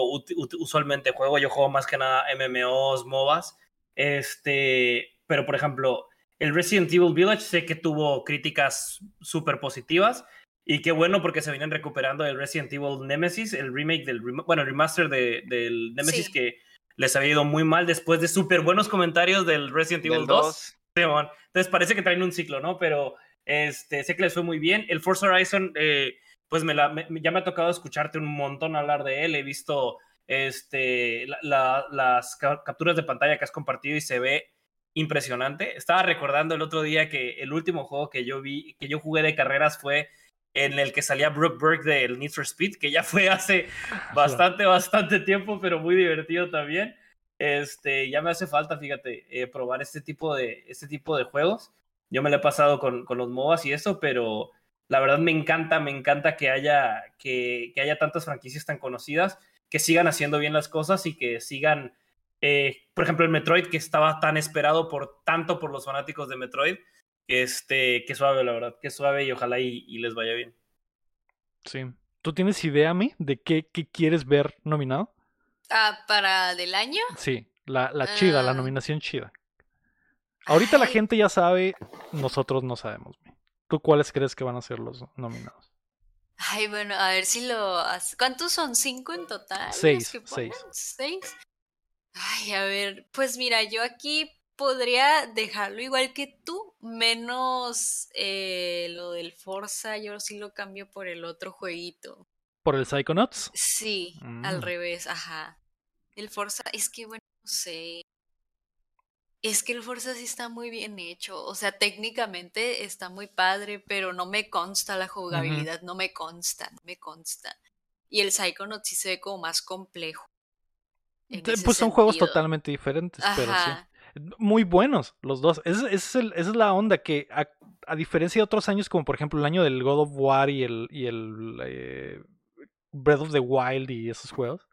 S4: usualmente juego. Yo juego más que nada MMOs, MOBAs. Este, pero por ejemplo, el Resident Evil Village sé que tuvo críticas súper positivas. Y qué bueno porque se vienen recuperando el Resident Evil Nemesis, el remake del, bueno, el remaster de- del Nemesis
S3: Sí.
S4: que les había ido muy mal después de súper buenos comentarios del Resident Evil
S2: Del
S4: 2.
S2: 2.
S4: Simón. Entonces parece que traen un ciclo, ¿no? Pero Este, sé que les fue muy bien. El Forza Horizon, eh, pues me la, me- ya me ha tocado escucharte un montón hablar de él. He visto este, la- la- las ca- capturas de pantalla que has compartido y se ve impresionante. Estaba recordando el otro día que el último juego que yo vi, que yo jugué de carreras fue en el que salía Brooke Burke del Need for Speed, que ya fue hace bastante, bastante tiempo, pero muy divertido también. Este, ya me hace falta, fíjate, eh, probar este tipo de, este tipo de juegos. Yo me lo he pasado con, con los MOBAs y eso, pero la verdad me encanta, me encanta que haya, que, que haya tantas franquicias tan conocidas, que sigan haciendo bien las cosas y que sigan, eh, por ejemplo, el Metroid, que estaba tan esperado por tanto por los fanáticos de Metroid, que este, que suave, la verdad, que suave y ojalá y, y les vaya bien.
S1: Sí. ¿Tú tienes idea, Mi, de qué, qué quieres ver nominado?
S3: Ah, para del año.
S1: Sí, la, la chida, la
S3: Ah.
S1: nominación chida. Ahorita la gente ya sabe, nosotros no sabemos. ¿Tú cuáles crees que van a ser los nominados?
S3: Ay, bueno, a ver si lo. ¿Cuántos son? ¿Cinco en total?
S1: Seis, seis.
S3: ¿Seis? Ay, a ver, pues mira, yo aquí podría dejarlo igual que tú, menos eh, lo del Forza, yo sí lo cambio por el otro jueguito.
S1: ¿Por el Psychonauts?
S3: Sí,
S1: Mm.
S3: al revés, ajá. El Forza, es que bueno, no sé. Es que el Forza sí está muy bien hecho. O sea, técnicamente está muy padre, pero no me consta la jugabilidad, no me consta, no me consta. Y el Psychonauts sí se ve como más complejo.
S1: Pues son juegos totalmente diferentes, pero sí. Muy buenos los dos. Esa es, el- esa es la onda que, a, a diferencia de otros años, como por ejemplo el año del God of War y el, y el eh, Breath of the Wild y esos juegos,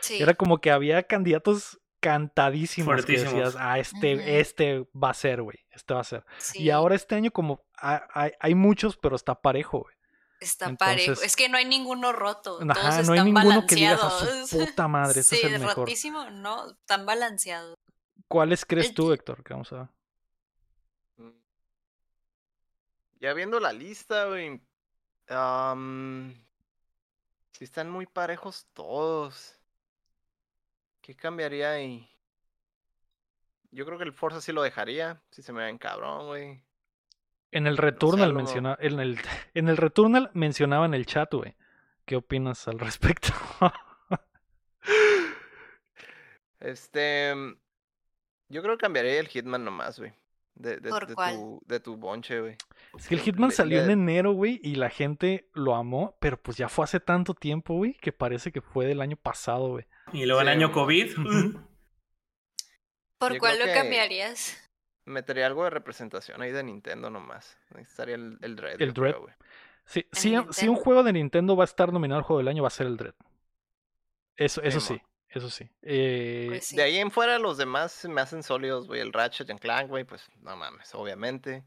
S3: Sí.
S1: era como que había candidatos cantadísimos que decías, ah, este, este va a ser, güey, este va a ser. Y ahora este año como ha- hay, hay muchos, pero está parejo, güey.
S3: está parejo.
S1: entonces-
S3: Es que no hay ninguno roto. todos
S1: Ajá,
S3: están
S1: no hay ninguno que digas a
S3: balanceados.
S1: su puta madre, este
S3: sí,
S1: es el mejor.
S3: rotísimo, no, están balanceados.
S1: ¿Cuáles crees tú, Héctor? Que vamos a ver.
S2: Mm. Ya viendo la lista, güey. am, sí están muy parejos todos. ¿Qué cambiaría ahí? Yo creo que el Forza sí lo dejaría. Si se me ven cabrón, güey.
S1: En el Returnal menciona, en el, <laughs> en el Returnal mencionaba en el chat, güey. ¿Qué opinas al <laughs> respecto?
S2: Este. Yo creo que cambiaría el Hitman nomás, güey. De, de,
S3: ¿Por
S2: de
S3: cuál?
S2: tu, de tu bonche, güey.
S1: es que el Hitman salió en enero, güey, y la gente lo amó, pero pues ya fue hace tanto tiempo, güey, que parece que fue del año pasado, güey.
S4: Y luego el
S2: Sí.
S4: año COVID. <laughs>
S3: ¿Por
S2: Yo
S3: cuál lo cambiarías?
S2: Metería algo de representación ahí de Nintendo nomás. Estaría el, el Dread.
S1: El Dread.
S2: creo, güey.
S1: Sí,
S3: En
S1: si, si un juego de Nintendo va a estar nominado al juego del año, va a ser el Dread. Eso, eso sí, eso sí. Eh,
S3: Pues sí.
S2: De ahí en fuera los demás se me hacen sólidos, güey. El Ratchet and Clank, güey, pues no mames, obviamente.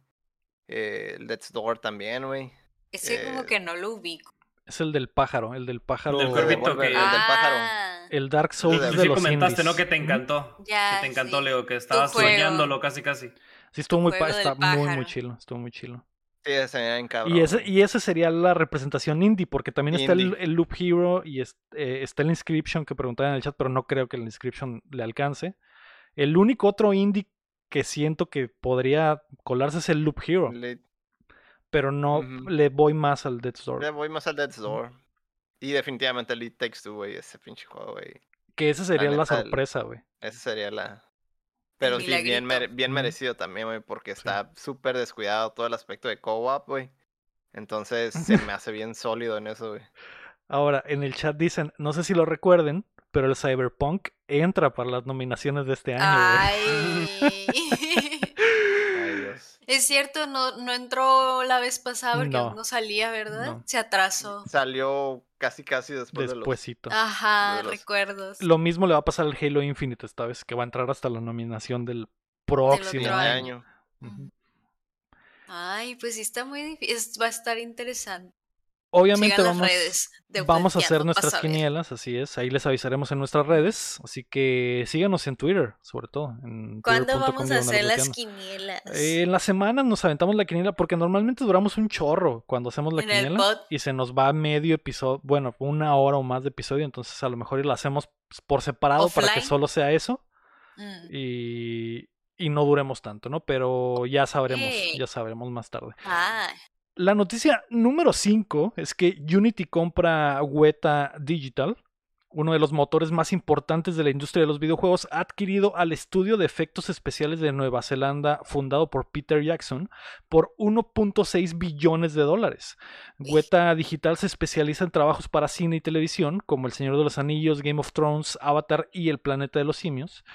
S2: Eh, el Death's Door también, güey.
S3: Ese como
S2: eh,
S3: que no lo ubico.
S1: es el del pájaro, el del pájaro.
S4: del que-
S2: el del pájaro.
S1: El Dark Souls
S2: Sí,
S1: de
S4: Sí
S1: los
S4: comentaste,
S1: indies.
S4: ¿no? Que te encantó.
S3: Ya,
S4: que te encantó,
S3: sí.
S4: Leo, que estabas soñándolo casi, casi.
S1: Sí, estuvo muy, está muy, muy chilo, estuvo muy chilo.
S2: Sí, ese cabrón.
S1: Y ese, y ese sería la representación indie, porque también está el, Loop Hero y es- eh, está el Inscription que preguntaba en el chat, pero no creo que el Inscription le alcance. El único otro indie que siento que podría colarse es el Loop Hero,
S2: Le,
S1: pero no le voy más al Death's Door.
S2: le voy más al Death's Door. Y definitivamente el It Takes Two, güey. Ese pinche juego, güey.
S1: Que esa sería la,
S2: neta,
S1: sorpresa, güey.
S2: Esa sería la. Pero sí, bien, mere- bien merecido también, güey, porque está súper descuidado todo el aspecto de co-op, güey. Entonces se me <laughs> hace bien sólido en eso, güey.
S1: Ahora, en el chat dicen, no sé si lo recuerden, pero el Cyberpunk entra para las nominaciones de este año, güey.
S3: Ay. <laughs> <laughs> Es cierto, no, no entró la vez pasada porque
S1: No.
S3: no, salía, ¿verdad?
S1: No.
S3: Se atrasó.
S2: Salió casi, casi después de los.
S1: Despuésito.
S3: Ajá,
S2: de los-
S3: recuerdos.
S1: Lo mismo le va a pasar al Halo Infinite esta vez, que va a entrar hasta la nominación del próximo año.
S3: Ay, pues sí está muy difícil. Va a estar interesante.
S1: Obviamente vamos, vamos a hacer nuestras quinielas, así es. Ahí les avisaremos en nuestras redes. Así que síganos en Twitter, sobre todo. En
S3: ¿Cuándo vamos a hacer las quinielas?
S1: Eh, en la semana nos aventamos la quiniela porque normalmente duramos un chorro cuando hacemos la quiniela y se nos va medio episodio, bueno, una hora o más de episodio, entonces a lo mejor la hacemos por separado para que solo sea eso
S3: Mm.
S1: y, y no duremos tanto, ¿no? Pero ya sabremos, ya sabremos más tarde.
S3: Ah,
S1: La noticia número 5 es que Unity compra Weta Digital, uno de los motores más importantes de la industria de los videojuegos, ha adquirido al estudio de efectos especiales de Nueva Zelanda, fundado por Peter Jackson, por 1.6 billones de dólares. Weta Digital se especializa en trabajos para cine y televisión, como El Señor de los Anillos, Game of Thrones, Avatar y El Planeta de los Simios.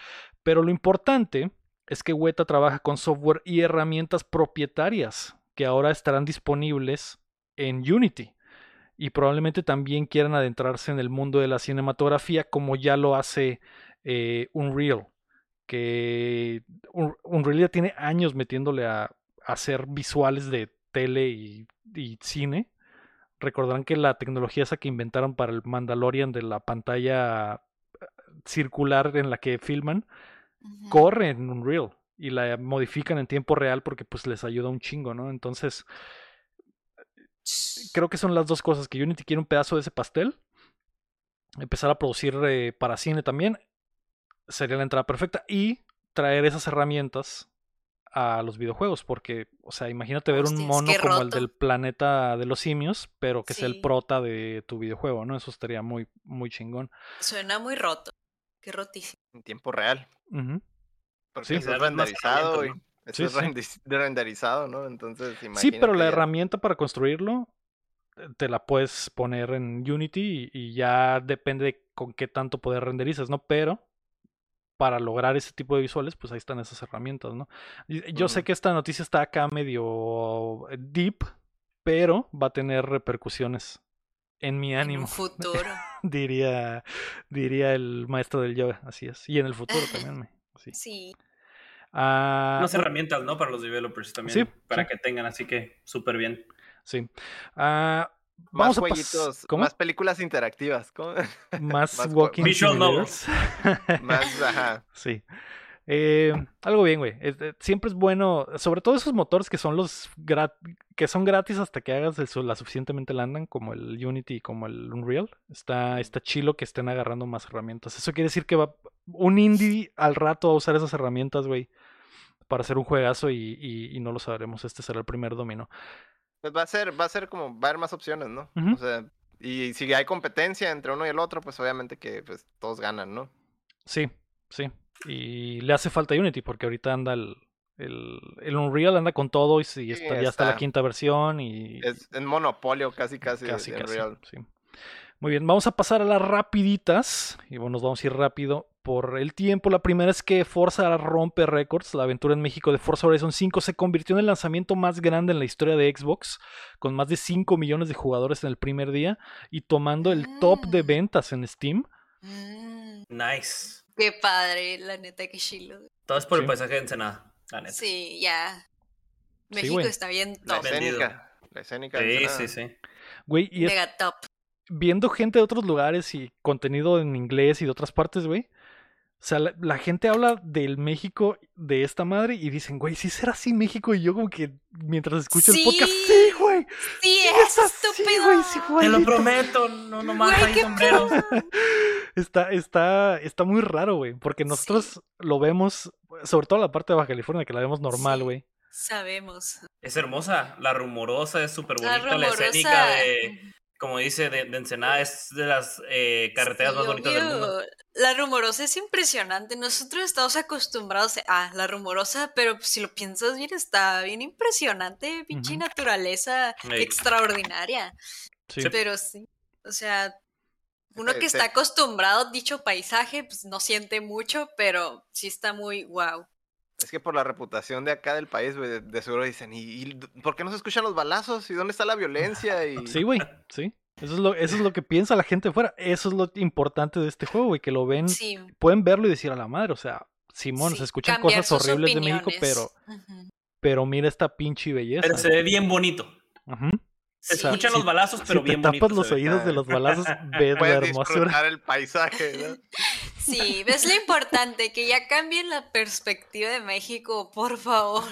S1: Pero lo importante es que Weta trabaja con software y herramientas propietarias que ahora estarán disponibles en Unity. Y probablemente también quieran adentrarse en el mundo de la cinematografía como ya lo hace eh, Unreal. Que Un- Unreal ya tiene años metiéndole a, a hacer visuales de tele y, y cine. Recordarán que la tecnología esa que inventaron para el Mandalorian de la pantalla eh, circular en la que filman, corre en Unreal y la modifican en tiempo real porque pues les ayuda un chingo, ¿no? Entonces, creo que son las dos cosas, que Unity quiere un pedazo de ese pastel, empezar a producir eh, para cine también, sería la entrada perfecta, y traer esas herramientas a los videojuegos, porque, o sea, imagínate ver un mono como el del planeta de los simios, pero que sea el
S3: Sí.
S1: prota de tu videojuego, ¿no? Eso estaría muy, muy chingón.
S3: Suena muy roto. Qué rotísimo.
S2: En tiempo real. Porque
S1: Sí.
S2: eso es renderizado, güey.
S4: herramientas,
S2: Eso
S1: Sí,
S2: es
S1: sí.
S2: renderizado, ¿no? Entonces,
S1: Sí, pero la
S2: ya-
S1: herramienta para construirlo eh, te la puedes poner en Unity y, y ya depende de con qué tanto poder renderizas, ¿no? Pero para lograr ese tipo de visuales, pues ahí están esas herramientas, ¿no? Yo sé que esta noticia está acá medio eh, deep, pero va a tener repercusiones en mi
S3: En
S1: ánimo,
S3: un futuro. <laughs>
S1: diría, diría el maestro del yoga, así es. Y en el futuro también, sí.
S3: Sí.
S1: Ah,
S4: Unas herramientas, ¿no? Para los developers también.
S1: Sí,
S4: para
S1: sí.
S4: que tengan, así que súper bien.
S1: sí. Ah,
S2: Más
S1: vamos a
S2: jueguitos,
S1: ¿Cómo?
S2: más películas interactivas. ¿cómo? <laughs>
S1: Más
S2: Más
S1: Walking
S4: Visual
S1: Simulators. <laughs>
S2: más, ajá.
S1: Sí. Eh, algo bien, güey. Eh, siempre es bueno, sobre todo esos motores que son los que son gratis hasta que hagas el la suficientemente andan, como el Unity y como el Unreal. Está, está chilo que estén agarrando más herramientas. Eso quiere decir que va un indie al rato a usar esas herramientas, güey, para hacer un juegazo y, y- y no lo sabremos. Este será el primer domino.
S2: Pues va a ser, va a ser como, va a haber más opciones, ¿no? O sea, y si hay competencia entre uno y el otro, pues obviamente que pues todos ganan, ¿no?
S1: Sí, sí. Y le hace falta Unity porque ahorita anda el, el, el Unreal anda con todo y, sí, está- ya está la quinta versión y
S2: Es en monopolio casi casi, de-
S1: casi,
S2: de
S1: casi.
S2: Unreal.
S1: sí. Muy bien, vamos a pasar a las rapiditas. Y bueno, nos vamos a ir rápido por el tiempo. La primera es que Forza rompe récords. La aventura en México de Forza Horizon 5 se convirtió en el lanzamiento más grande en la historia de Xbox, con más de 5 millones de jugadores en el primer día y tomando el top de
S3: Mm.
S1: ventas en Steam.
S3: Mm,
S4: Nice.
S3: Qué padre, la neta, que chilo.
S4: Todo es por
S1: Sí.
S4: el paisaje de Ensenada, la neta.
S3: Sí, ya.
S1: Sí,
S3: México
S1: güey.
S3: está bien
S2: La
S3: top.
S4: Vendido.
S2: escénica. La escénica.
S4: Sí, sí, sí.
S1: Güey, y es
S3: Mega top.
S1: viendo gente de otros lugares y contenido en inglés y de otras partes, güey. O sea, la, la gente habla del México de esta madre y dicen, güey, sí será así México. Y yo como que mientras escucho el podcast,
S3: Sí.
S1: güey.
S3: Sí,
S1: Sí,
S3: es
S1: es así,
S3: estúpido.
S1: güey, sí,
S4: Te lo
S1: igualito".
S4: prometo, no nomás
S3: Güey,
S4: hay
S3: qué
S4: sombreros. <laughs>
S1: Está, está, está muy raro, güey. Porque nosotros lo vemos, sobre todo la parte de Baja California, que la vemos normal,
S3: Sí.
S1: güey.
S3: Sabemos.
S4: Es hermosa, la rumorosa es súper
S3: La
S4: bonita, la, escénica de, como dice, de, de Ensenada es de las eh, carreteras
S3: Sí,
S4: más bonitas del mundo.
S3: La rumorosa es impresionante. Nosotros estamos acostumbrados a la rumorosa, pero si lo piensas bien, está bien impresionante. Pinche naturaleza extraordinaria.
S1: Sí.
S3: Pero sí, o sea, uno
S2: Sí,
S3: que está acostumbrado a dicho paisaje, pues no siente mucho, pero sí está muy wow.
S2: Es que por la reputación de acá del país, güey, de, de seguro dicen, ¿y, y por qué no se escuchan los balazos? ¿Y dónde está la violencia? <laughs> Y...
S1: Sí, güey, sí. Eso es, lo, eso es lo que piensa la gente afuera. Eso es lo importante de este juego, güey, que lo ven,
S3: Sí,
S1: pueden verlo y decir a la madre, o sea, Simón,
S3: sí,
S1: se escuchan cosas horribles de México, pero, pero mira esta pinche belleza.
S4: Pero se ve bien bonito.
S1: Ujú.
S4: Se
S3: Sí.
S4: escuchan
S1: Si-
S4: los balazos, pero
S1: si
S4: bien
S1: te tapas
S4: bonito.
S1: los oídos de los balazos, <laughs> ves la hermosura.
S2: el paisaje, ¿no?
S3: Sí, ves lo importante, que ya cambien la perspectiva de México, por favor.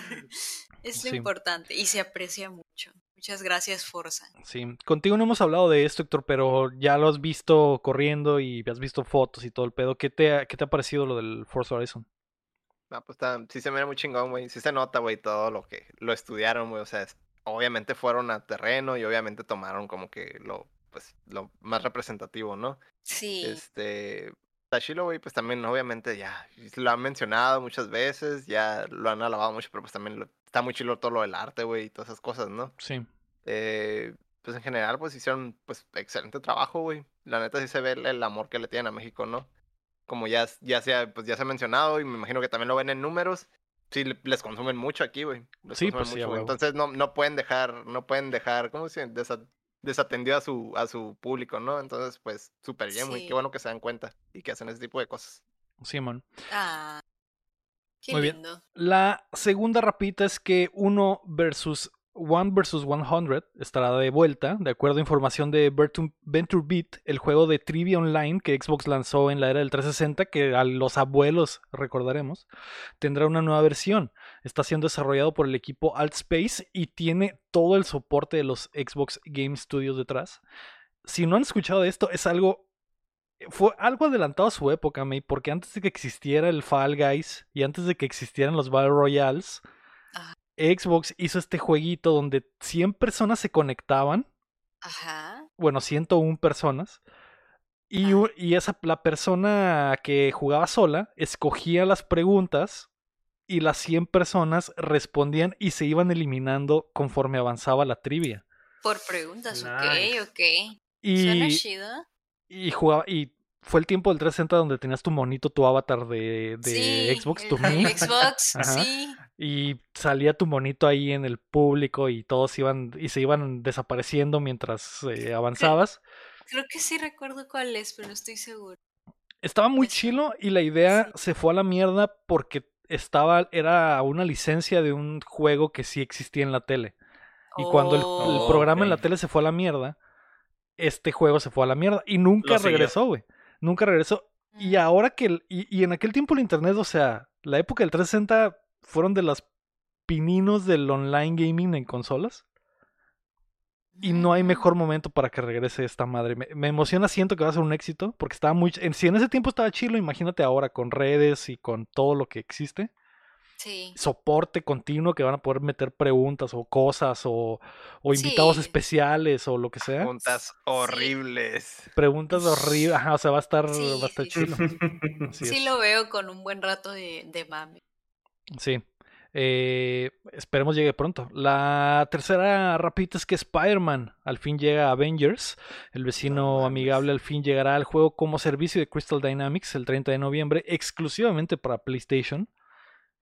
S3: Es lo
S1: Sí.
S3: importante y se aprecia mucho. Muchas gracias, Forza.
S1: Sí, contigo no hemos hablado de esto, Héctor, pero ya lo has visto corriendo y has visto fotos y todo el pedo. ¿Qué te ha, qué te ha parecido lo del Forza Horizon?
S2: No, pues está, sí se mira muy chingón, güey. Sí se nota, güey, todo lo que lo estudiaron, güey. O sea, es- obviamente fueron a terreno y obviamente tomaron como que lo, pues, lo más representativo, ¿no?
S3: Sí.
S2: Este, Tashilo, güey, pues también obviamente ya lo han mencionado muchas veces, ya lo han alabado mucho, pero pues también lo- está muy chido todo lo del arte, güey, y todas esas cosas, ¿no?
S1: Sí.
S2: Eh, pues en general, pues hicieron, pues, excelente trabajo, güey. La neta sí se ve el, el amor que le tienen a México, ¿no? Como ya, ya se ha, pues ya se ha mencionado y me imagino que también lo ven en números. Sí, le- les consumen mucho aquí, güey. les
S1: Sí,
S2: consumen
S1: pues sí,
S2: mucho, güey. Entonces no, no pueden dejar, no pueden dejar, ¿cómo se dice? Desa- desatendido a su, a su público, ¿no? Entonces, pues, súper bien, güey.
S3: Sí.
S2: Qué bueno que se dan cuenta y que hacen ese tipo de cosas.
S1: Simón.
S3: Ah. Qué
S1: Muy bien.
S3: lindo.
S1: La segunda rapita es que 1 versus 1 versus 100 estará de vuelta, de acuerdo a información de Venture Beat, el juego de trivia online que Xbox lanzó en la era del 360, que a los abuelos recordaremos, tendrá una nueva versión. Está siendo desarrollado por el equipo Altspace y tiene todo el soporte de los Xbox Game Studios detrás. Si no han escuchado de esto, es algo fue algo adelantado a su época, May, porque antes de que existiera el Fall Guys y antes de que existieran los Battle Royales. Xbox hizo este jueguito donde 100 personas se conectaban,
S3: Ajá.
S1: bueno, 101 personas, y, y esa, la persona que jugaba sola escogía las preguntas y las 100 personas respondían y se iban eliminando conforme avanzaba la trivia.
S3: Por preguntas,
S4: Nice.
S3: ok, ok. Suena
S1: Y,
S3: chido.
S1: y jugaba y fue el tiempo del 360 donde tenías tu monito, tu avatar de, de
S3: sí,
S1: Xbox, tu
S3: el
S1: Mii, <laughs>
S3: Xbox,
S1: Ajá.
S3: sí.
S1: Y salía tu monito ahí en el público y todos iban y se iban desapareciendo mientras eh, avanzabas.
S3: Creo que sí recuerdo cuál es, pero no estoy seguro.
S1: Estaba muy
S3: Eso.
S1: chilo y la idea
S3: Sí.
S1: se fue a la mierda porque estaba era una licencia de un juego que sí existía en la tele. Y cuando el, el
S3: Oh,
S1: programa en la tele se fue a la mierda, este juego se fue a la mierda y nunca regresó, güey. Nunca regresó. Y
S3: Mm.
S1: ahora que. el- y, y en aquel tiempo el internet, o sea, la época del 360 fueron de las pininos del online gaming en consolas. Y no hay
S3: Mm.
S1: mejor momento para que regrese esta madre. Me, me emociona, siento que va a ser un éxito. Porque estaba muy. en- si en ese tiempo estaba chilo, imagínate ahora con redes y con todo lo que existe.
S3: Sí.
S1: Soporte continuo que van a poder meter preguntas o cosas o, o invitados
S3: Sí.
S1: especiales o lo que sea.
S2: Preguntas horribles.
S1: Preguntas horribles. Ajá, o sea, va a estar,
S3: Sí,
S1: va a estar
S3: sí,
S1: chilo. <laughs> Así
S3: Sí
S1: es.
S3: lo veo con un buen rato de, de mame.
S1: Sí. Eh, esperemos llegue pronto. La tercera rapita es que Spider-Man al fin llega a Avengers. El vecino amigable al fin llegará al juego como servicio de Crystal Dynamics el 30 de noviembre, exclusivamente para PlayStation.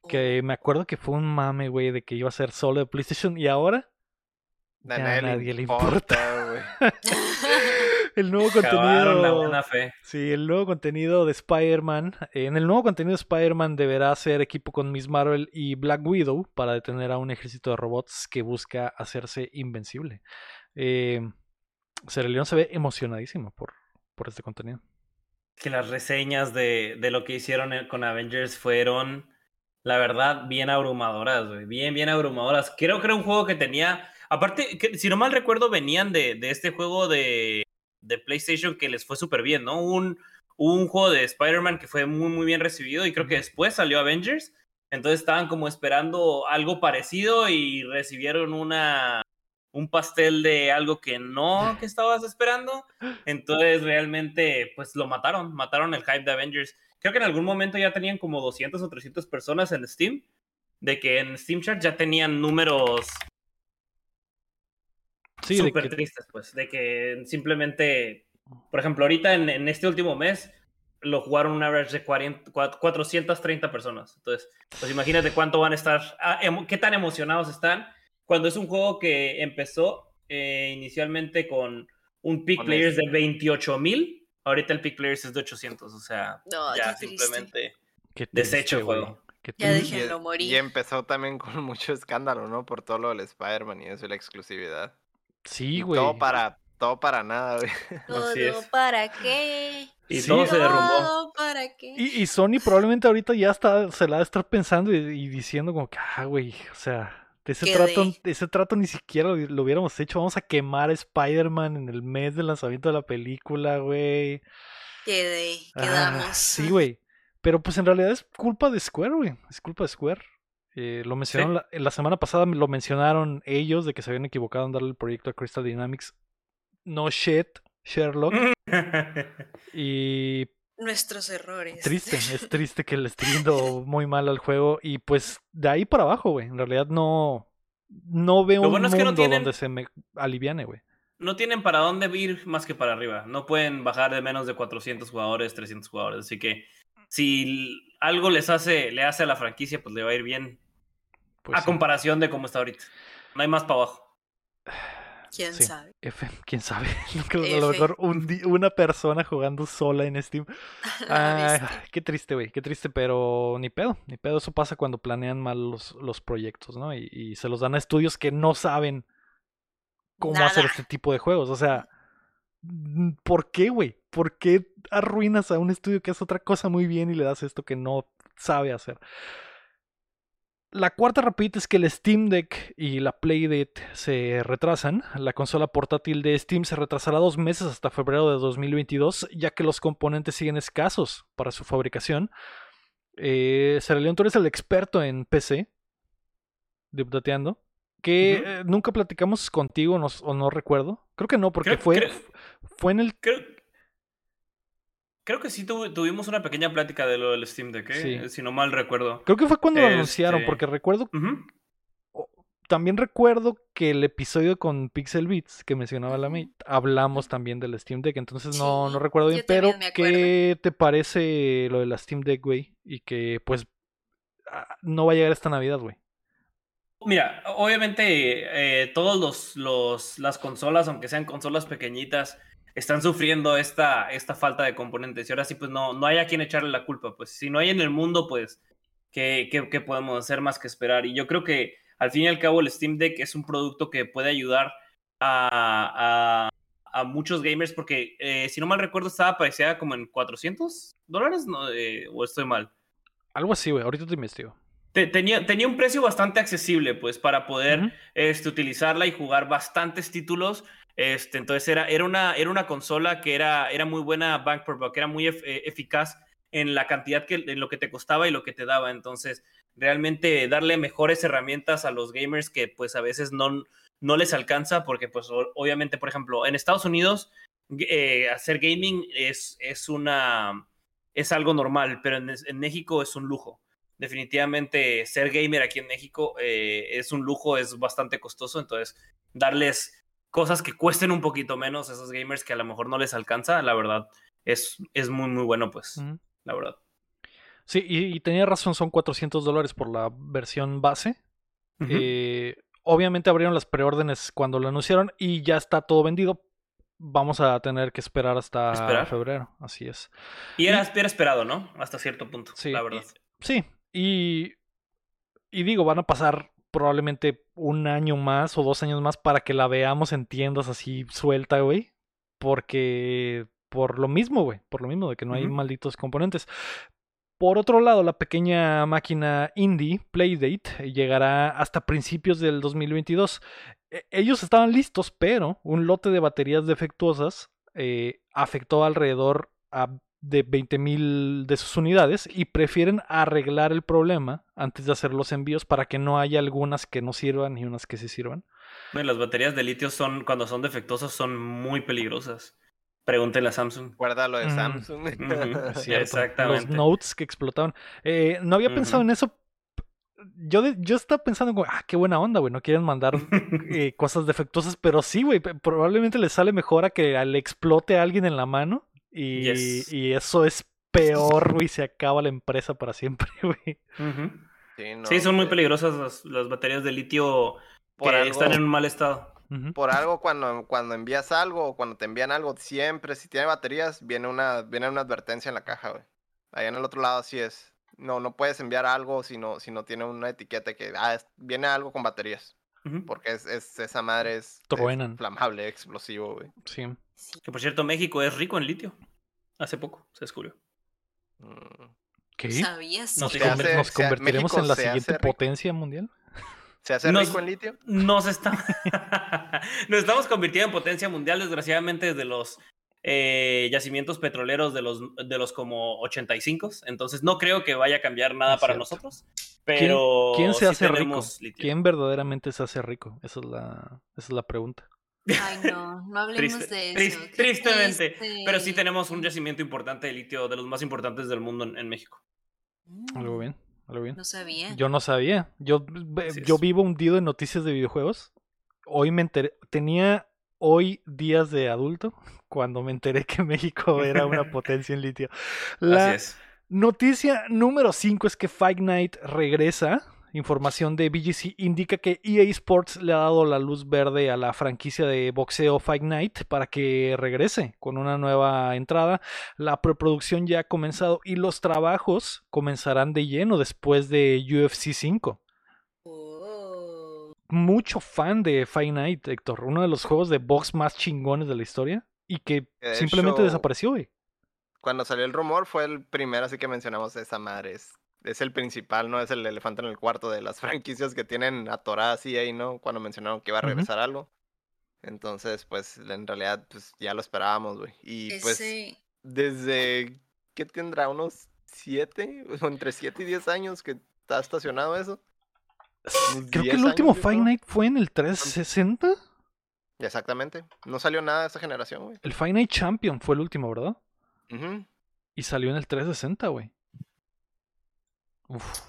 S1: Que me acuerdo que fue un mame, güey, de que iba a ser solo de PlayStation y ahora
S2: A
S1: Ya
S2: nadie,
S1: nadie
S2: le
S1: le <laughs>
S2: importa, güey. <laughs>
S1: el nuevo <laughs>
S4: Acabaron la
S1: contenido.
S4: buena fe.
S1: Sí, el nuevo contenido de Spider-Man. En el nuevo contenido de Spider-Man deberá hacer equipo con Miss Marvel y Black Widow para detener a un ejército de robots que busca hacerse invencible. Eh, Cerelión se ve emocionadísimo por, por este contenido.
S4: Que las reseñas de, de lo que hicieron eh, con Avengers fueron, la verdad, bien abrumadoras, güey. Bien, bien abrumadoras. Creo que era un juego que tenía. Aparte, que, si no mal recuerdo, venían de, de este juego de, de PlayStation que les fue súper bien, ¿no? Un, un juego de Spider-Man que fue muy, muy bien recibido y creo que después salió Avengers. Entonces estaban como esperando algo parecido y recibieron una un pastel de algo que no que estabas esperando. <gasps> Entonces realmente pues lo mataron, mataron el hype de Avengers. Creo que en algún momento ya tenían como 200 o 300 personas en Steam, de que en Steam Chart ya tenían números
S1: Sí,
S4: súper
S1: que-
S4: tristes, pues, de que simplemente, por ejemplo, ahorita en, en este último mes lo jugaron un average de 40, cua- 430 personas. Entonces, pues imagínate cuánto van a estar, ah, qué tan emocionados están cuando es un juego que empezó eh, inicialmente con un peak players de 28 mil. Ahorita el peak players es de 800, o sea,
S3: No,
S4: ya
S3: qué triste.
S4: simplemente
S1: qué
S4: Desecho
S1: triste, güey,
S4: juego.
S3: Ya
S1: triste.
S3: déjenlo
S2: Y-
S3: morir.
S2: Y empezó también con <laughs> mucho escándalo, ¿no? Por todo lo del Spider-Man y eso, y la exclusividad.
S1: Sí,
S2: Y
S1: güey.
S2: Todo para, todo para nada, güey. <laughs>
S3: ¿Todo
S4: Así es.
S3: para qué?
S4: y
S1: Sí.
S4: todo se derrumbó.
S3: ¿Todo para qué?
S1: Y, y Sony probablemente ahorita ya está, se la va a estar pensando y, y diciendo como que, ah, güey, o sea, de ese
S3: Quedé.
S1: trato, de ese trato ni siquiera lo, lo hubiéramos hecho. Vamos a quemar a Spider-Man en el mes del lanzamiento de la película, güey.
S3: Quedé,
S1: Ah,
S3: quedamos.
S1: sí, güey. Pero pues en realidad es culpa de Square, güey. Es culpa de Square. Eh, lo mencionaron la, la, semana pasada, lo mencionaron ellos de que se habían equivocado en darle el proyecto a Crystal Dynamics. No shit, Sherlock. <laughs> y
S3: nuestros errores.
S1: Triste, <laughs> es triste que le esté yendo muy mal al juego y pues de ahí para abajo, güey. En realidad no no veo un mundo donde se me aliviane, güey.
S4: No tienen para dónde ir más que para arriba. No pueden bajar de menos de 400 jugadores, 300 jugadores. Así que si algo les hace, le hace a la franquicia, pues le va a ir bien. Pues a comparación de cómo está ahorita. No hay más para abajo.
S3: ¿Quién sabe?
S1: F, quién sabe. <laughs> a lo mejor una persona jugando sola en Steam. <laughs> qué triste, güey. Qué triste, pero ni pedo. Ni pedo. Eso pasa cuando planean mal los, los proyectos, ¿no? Y, se los dan a estudios que no saben cómo hacer este tipo de juegos. O sea, ¿por qué, güey? ¿Por qué arruinas a un estudio que hace otra cosa muy bien y le das esto que no sabe hacer? La cuarta rapidita es que el Steam Deck y la Playdate se retrasan. La consola portátil de Steam se retrasará dos meses hasta febrero de 2022, ya que los componentes siguen escasos para su fabricación. Eh, León, tú eres el experto en PC, dipdateando, que eh, nunca platicamos contigo o no recuerdo. Creo que no, porque fue, fue en el...
S4: Creo que sí tuvimos una pequeña plática de lo del Steam Deck, ¿eh? si no mal recuerdo.
S1: Creo que fue cuando lo anunciaron, este, porque recuerdo. También recuerdo que el episodio con Pixel Beats que mencionaba la Mate, hablamos también del Steam Deck, entonces no, no recuerdo bien, pero ¿qué te parece lo de la Steam Deck, güey? Y que pues no va a llegar esta Navidad, güey.
S4: Mira, obviamente eh, todos los, los, las consolas, aunque sean consolas pequeñitas, están sufriendo esta, esta falta de componentes. Y ahora sí, pues no, no hay a quien echarle la culpa. Pues si no hay en el mundo, pues, ¿qué, qué, podemos hacer más que esperar? Y yo creo que al fin y al cabo el Steam Deck es un producto que puede ayudar a, a, muchos gamers, porque eh, si no mal recuerdo estaba parecida como en 400 dólares, ¿no? Eh, ¿o estoy mal?
S1: Algo así, güey. Ahorita te investigo.
S4: Tenía, tenía un precio bastante accesible, pues, para poder este, utilizarla y jugar bastantes títulos este, entonces era, era, una, era una consola que era, era muy buena bank per buck, era muy eh, eficaz en la cantidad que en lo que te costaba y lo que te daba. Entonces, realmente darle mejores herramientas a los gamers que pues a veces no, no les alcanza, porque pues obviamente, por ejemplo, en Estados Unidos eh, hacer gaming es, es una es algo normal, pero en, México es un lujo. Definitivamente ser gamer aquí en México eh, es un lujo, es bastante costoso, entonces darles cosas que cuesten un poquito menos a esos gamers que a lo mejor no les alcanza, la verdad, es, es muy, muy bueno, pues, la verdad.
S1: Sí, y, tenía razón, son 400 dólares por la versión base. Eh, obviamente abrieron las preórdenes cuando lo anunciaron y ya está todo vendido. Vamos a tener que esperar hasta febrero, así es.
S4: Y era, esperado, ¿no? Hasta cierto punto, sí, la verdad.
S1: sí, y, y digo, van a pasar probablemente un año más o dos años más para que la veamos en tiendas así suelta, güey. Porque por lo mismo, güey, por lo mismo de que no hay malditos componentes. Por otro lado, la pequeña máquina indie Playdate llegará hasta principios del 2022. E, ellos estaban listos, pero un lote de baterías defectuosas eh, afectó alrededor a de 20.000 de sus unidades y prefieren arreglar el problema antes de hacer los envíos para que no haya algunas que no sirvan y unas que sí sirvan.
S4: las baterías de litio son, cuando son defectuosas, son muy peligrosas. Pregúntenle a Samsung.
S2: Guarda lo de Samsung. <laughs>
S1: Exactamente. Los notes que explotaban. Eh, no había pensado en eso. Yo, yo estaba pensando, como, ah, qué buena onda, güey. No quieren mandar <laughs> eh, cosas defectuosas, pero sí, güey. Probablemente les sale mejor a que le explote a alguien en la mano y, eso es peor, güey, se acaba la empresa para siempre, <laughs> güey.
S4: sí, son muy peligrosas las, baterías de litio que están en un mal estado.
S2: Por algo, cuando, cuando envías algo o cuando te envían algo, siempre, si tiene baterías, viene una, viene una advertencia en la caja, güey. Allá en el otro lado así es. No, no puedes enviar algo si no, si no tiene una etiqueta que ah, viene algo con baterías. Porque es, es, esa madre es, inflamable, explosivo, güey.
S1: Sí.
S4: Que por cierto, México es rico en litio. Hace poco se descubrió.
S1: Mm. ¿Qué? ¿Sabías? ¿Nos, convertiremos en la siguiente potencia mundial?
S2: ¿Se hace rico en litio?
S4: Nos, está... <laughs> nos estamos convirtiendo en potencia mundial, desgraciadamente, desde los eh, yacimientos petroleros de los, de los como 85. Entonces no creo que vaya a cambiar nada
S1: Es
S4: para
S1: cierto.
S4: nosotros. Pero
S1: ¿Quién se
S4: sí
S1: hace rico?
S4: litio.
S1: ¿Quién verdaderamente se hace rico? Esa es la, esa es la pregunta.
S3: Ay, no, no hablemos
S4: Triste-
S3: de eso.
S4: tristemente.
S3: triste.
S4: Pero sí tenemos un yacimiento importante de litio, de los más importantes del mundo en, en México.
S3: Mm,
S1: Algo bien, algo bien.
S3: No sabía.
S1: Yo no sabía. Yo,
S4: Así
S1: yo
S4: es.
S1: vivo hundido en noticias de videojuegos. Hoy me enteré, tenía hoy días de adulto <laughs> cuando me enteré que México era una <laughs> potencia en litio. La
S4: Así es.
S1: noticia número 5 es que Fight Night regresa. Información de BGC indica que EA Sports le ha dado la luz verde a la franquicia de boxeo Fight Night para que regrese con una nueva entrada. La preproducción ya ha comenzado y los trabajos comenzarán de lleno después de UFC 5
S3: Oh.
S1: mucho fan de Fight Night, Héctor. Uno de los juegos de box más chingones de la historia. Y que
S2: De
S1: simplemente
S2: hecho-
S1: desapareció, güey.
S2: Cuando salió el rumor fue el primero, así que mencionamos esa madre. Es, es el principal, ¿no? Es el elefante en el cuarto de las <laughs> franquicias que tienen atoradas y ahí, ¿no? Cuando mencionaron que iba a regresar algo. Entonces, pues, en realidad, pues, ya lo esperábamos, güey. Y pues,
S3: Ese-
S2: desde, ¿qué tendrá? ¿Unos siete? O <laughs> entre siete y diez años que está estacionado eso.
S1: Creo que
S2: 10
S1: el último Fight. Night fue en el 360.
S2: Exactamente. No salió nada de esta generación, güey.
S1: El Fight Night Champion fue el último, ¿verdad?
S2: Ujú.
S1: Y salió en el 360, güey. Uf.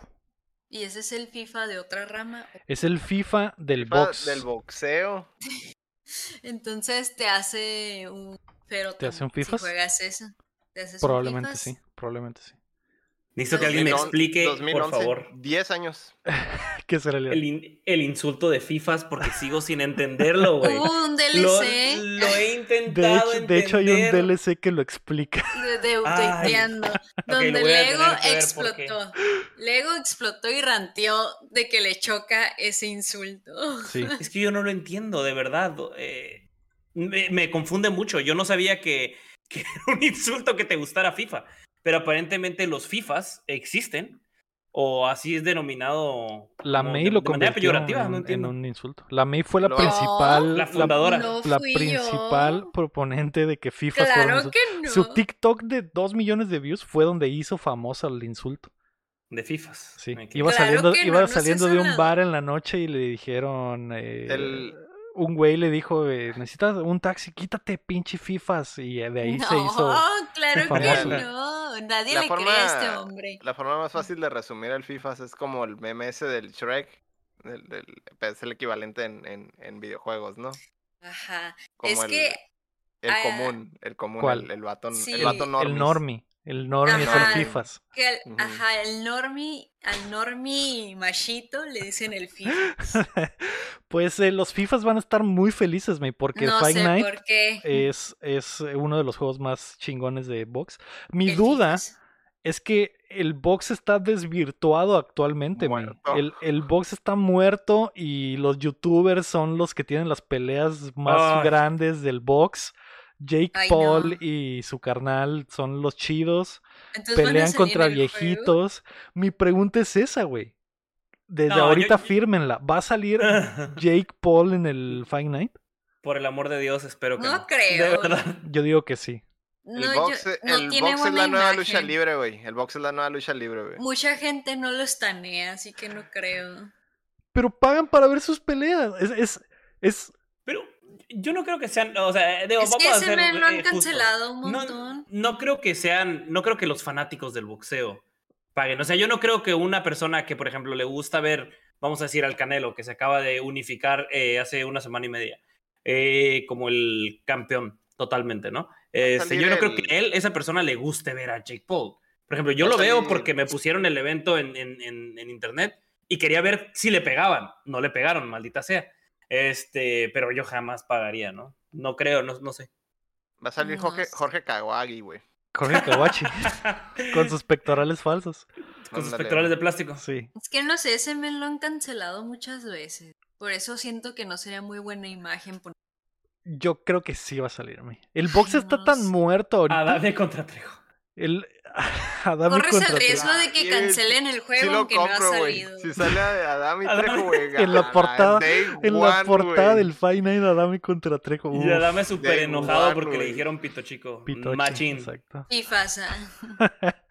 S3: ¿Y ese es el FIFA de otra rama?
S1: Es el FIFA del
S2: FIFA
S1: box.
S2: Del boxeo. <laughs>
S3: Entonces te hace un pero
S1: ¿Te hace un
S3: Si
S1: FIFAs?
S3: juegas eso. ¿Te haces un
S1: Probablemente sí, probablemente sí.
S4: Necesito que alguien me
S2: 2011,
S4: explique,
S2: 2011,
S4: por favor,
S2: 10 años. <laughs>
S1: ¿Qué será el,
S4: el, in- el insulto de FIFAs porque sigo sin entenderlo, güey.
S3: Hubo <laughs> un DLC
S4: lo he
S1: de,
S4: intentado
S1: hecho, de hecho, hay un
S4: entender.
S1: DLC que lo explica.
S3: de, de
S4: lo
S3: donde
S4: a
S3: Lego explotó. Lego explotó y ranteó de que le choca ese insulto.
S1: Sí. <laughs>
S4: Es que yo no lo entiendo, de verdad. eh, me, me confunde mucho. Yo no sabía que, que era un insulto que te gustara FIFA. Pero aparentemente los FIFAs existen. O así es denominado.
S1: La
S4: como
S1: May
S4: de-
S1: lo
S4: de manera peyorativa,
S1: en,
S4: no
S1: en
S4: entiendo.
S1: un insulto. La May fue la
S2: No.
S1: principal,
S4: La fundadora.
S3: No
S1: la principal
S3: yo.
S1: proponente de que FIFA fuera un
S3: Claro que no.
S1: Su TikTok de 2 millones de views fue donde hizo famosa el insulto.
S4: De FIFAs.
S1: Sí. Iba
S3: Claro
S1: saliendo,
S3: no,
S1: iba
S3: no
S1: saliendo de un bar en la noche y le dijeron. eh,
S2: El-
S1: Un güey le dijo: eh, Necesitas un taxi, quítate pinche FIFAs. Y de ahí
S3: no,
S1: se hizo.
S3: claro
S1: famoso.
S3: que no. Nadie
S2: La
S3: le
S2: forma-
S3: cree a este hombre.
S2: La forma más fácil de resumir el FIFA es como el meme ese del Shrek. del- del- es el equivalente en, en, en videojuegos, ¿no?
S3: Ajá.
S2: Como
S3: es
S2: el,
S3: que
S2: el
S3: ah,
S2: común, el común,
S1: ¿Cuál?
S2: el, el vato,
S3: Sí.
S2: el vato
S1: El
S2: normis.
S1: normie. El normie es
S3: Ajá.
S1: el FIFAs.
S3: Que al,
S2: Ujú.
S3: ajá, el normie, al normie machito le dicen el FIFA. <laughs>
S1: pues eh, los FIFAs van a estar muy felices, May, porque
S3: no
S1: Night
S3: por qué.
S1: es, es uno de los juegos más chingones de box. Mi
S3: el
S1: duda
S3: FIFAs.
S1: es que el box está desvirtuado actualmente. El, el box está muerto y los youtubers son los que tienen las peleas más
S4: Ay.
S1: grandes del box. Jake
S3: Ay,
S1: Paul
S3: no.
S1: y su carnal son los chidos.
S3: Entonces
S1: Pelean contra viejitos. Mi pregunta es esa, güey. Desde
S4: No,
S1: ahorita
S4: yo-
S1: fírmenla. ¿Va a salir <laughs> Jake Paul en el Fight Night?
S4: Por el amor de Dios, espero que
S3: No
S4: no.
S3: creo.
S4: De verdad.
S1: Yo digo que sí.
S2: El
S3: No,
S2: box, e-
S3: no
S2: el
S3: tiene
S2: box es la nueva lucha libre, güey. El box es la nueva lucha libre, güey.
S3: Mucha gente no lo estanea, así que no creo.
S1: Pero pagan para ver sus peleas. Es, es,
S4: yo no creo que sean, o sea, digo,
S3: Es
S4: vamos
S3: que
S4: a
S3: ese
S4: ser
S3: men lo han
S4: eh, justos.
S3: cancelado un
S4: No-
S3: montón.
S4: No, creo que sean, no creo que los fanáticos del boxeo paguen. O sea, yo no creo que una persona que, por ejemplo, le gusta ver, vamos a decir, al Canelo, que se acaba de unificar eh, hace una semana y media, eh, como el campeón, totalmente, ¿no? Este, yo no creo que él, esa persona, le guste ver a Jake Paul. Por ejemplo, yo lo veo porque me pusieron el evento en, en- en- en internet y quería ver si le pegaban. No le pegaron, maldita sea. Este, pero yo jamás pagaría, ¿no? No creo, no, no sé.
S2: Va a salir
S3: No
S2: Jorge. Jorge Kawagi, güey.
S1: Jorge Kawachi <laughs> con sus pectorales falsos.
S4: Con sus pectorales de plástico.
S1: Sí.
S3: Es que no sé, ese men lo han cancelado muchas veces. Por eso siento que no sería muy buena imagen. pon-
S1: Yo creo que sí va a salir. May. El box
S3: Ay,
S1: está
S3: no
S1: tan
S3: sé.
S1: muerto ahorita.
S4: Adame contra Trejo.
S1: El <laughs>
S3: Corres el riesgo de que cancelen el
S2: Sí
S3: juego
S2: lo
S3: aunque no ha salido.
S2: Si sale a Adam y <laughs>
S4: Adame-
S2: Trejo, güey.
S1: En la portada- En la portada del Five Night Adame contra Trejo.
S4: Y
S1: Uf,
S4: Adame súper
S2: Day
S4: enojado
S2: one,
S4: porque le dijeron pito chico.
S1: pitoche,
S4: Machín.
S1: Exacto.
S3: Y pasa. <laughs>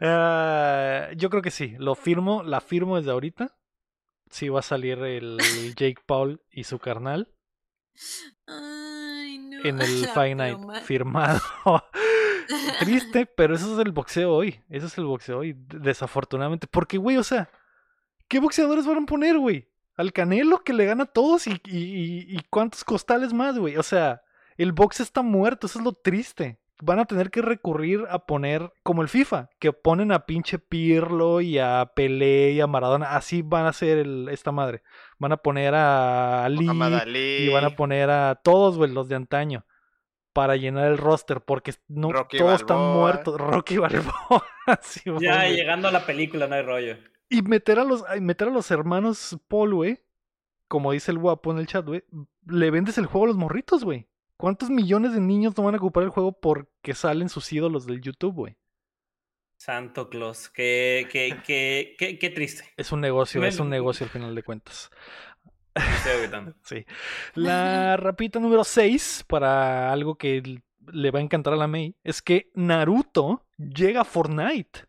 S1: Ah, yo creo que sí, lo firmo, la firmo desde ahorita. Sí va a salir el Jake Paul y su carnal
S3: Ay, no.
S1: en el
S3: broma.
S1: firmado. <laughs> Triste, pero eso es el boxeo hoy. Eso es el boxeo hoy, desafortunadamente. Porque, güey, o sea, ¿qué boxeadores van a poner, güey? Al Canelo que le gana a todos y, y, y- cuántos costales más, güey. O sea, el box está muerto, eso es lo triste. Van a tener que recurrir a poner, como el FIFA, que ponen a pinche Pirlo y a Pelé y a Maradona. Así van a ser el- esta madre. Van a poner a Ali, y van a poner a todos, güey, los de antaño. Para llenar el roster, porque no,
S2: Rocky
S1: todos están muertos. Rocky <laughs> Balboa. sí,
S4: Ya
S1: güey.
S4: llegando a la película, no hay rollo.
S1: Y meter a los, meter a los hermanos Paul, güey. Como dice el guapo en el chat, güey. Le vendes el juego a los morritos, güey. ¿Cuántos millones de niños no van a ocupar el juego porque salen sus ídolos del YouTube, güey?
S4: Santo Claus. Qué, qué, qué, qué, qué triste.
S1: Es un negocio,
S4: Me-
S1: es un negocio al final de cuentas. <laughs> Sí. La rapita número 6, para algo que le va a encantar a la May, es que Naruto llega a Fortnite.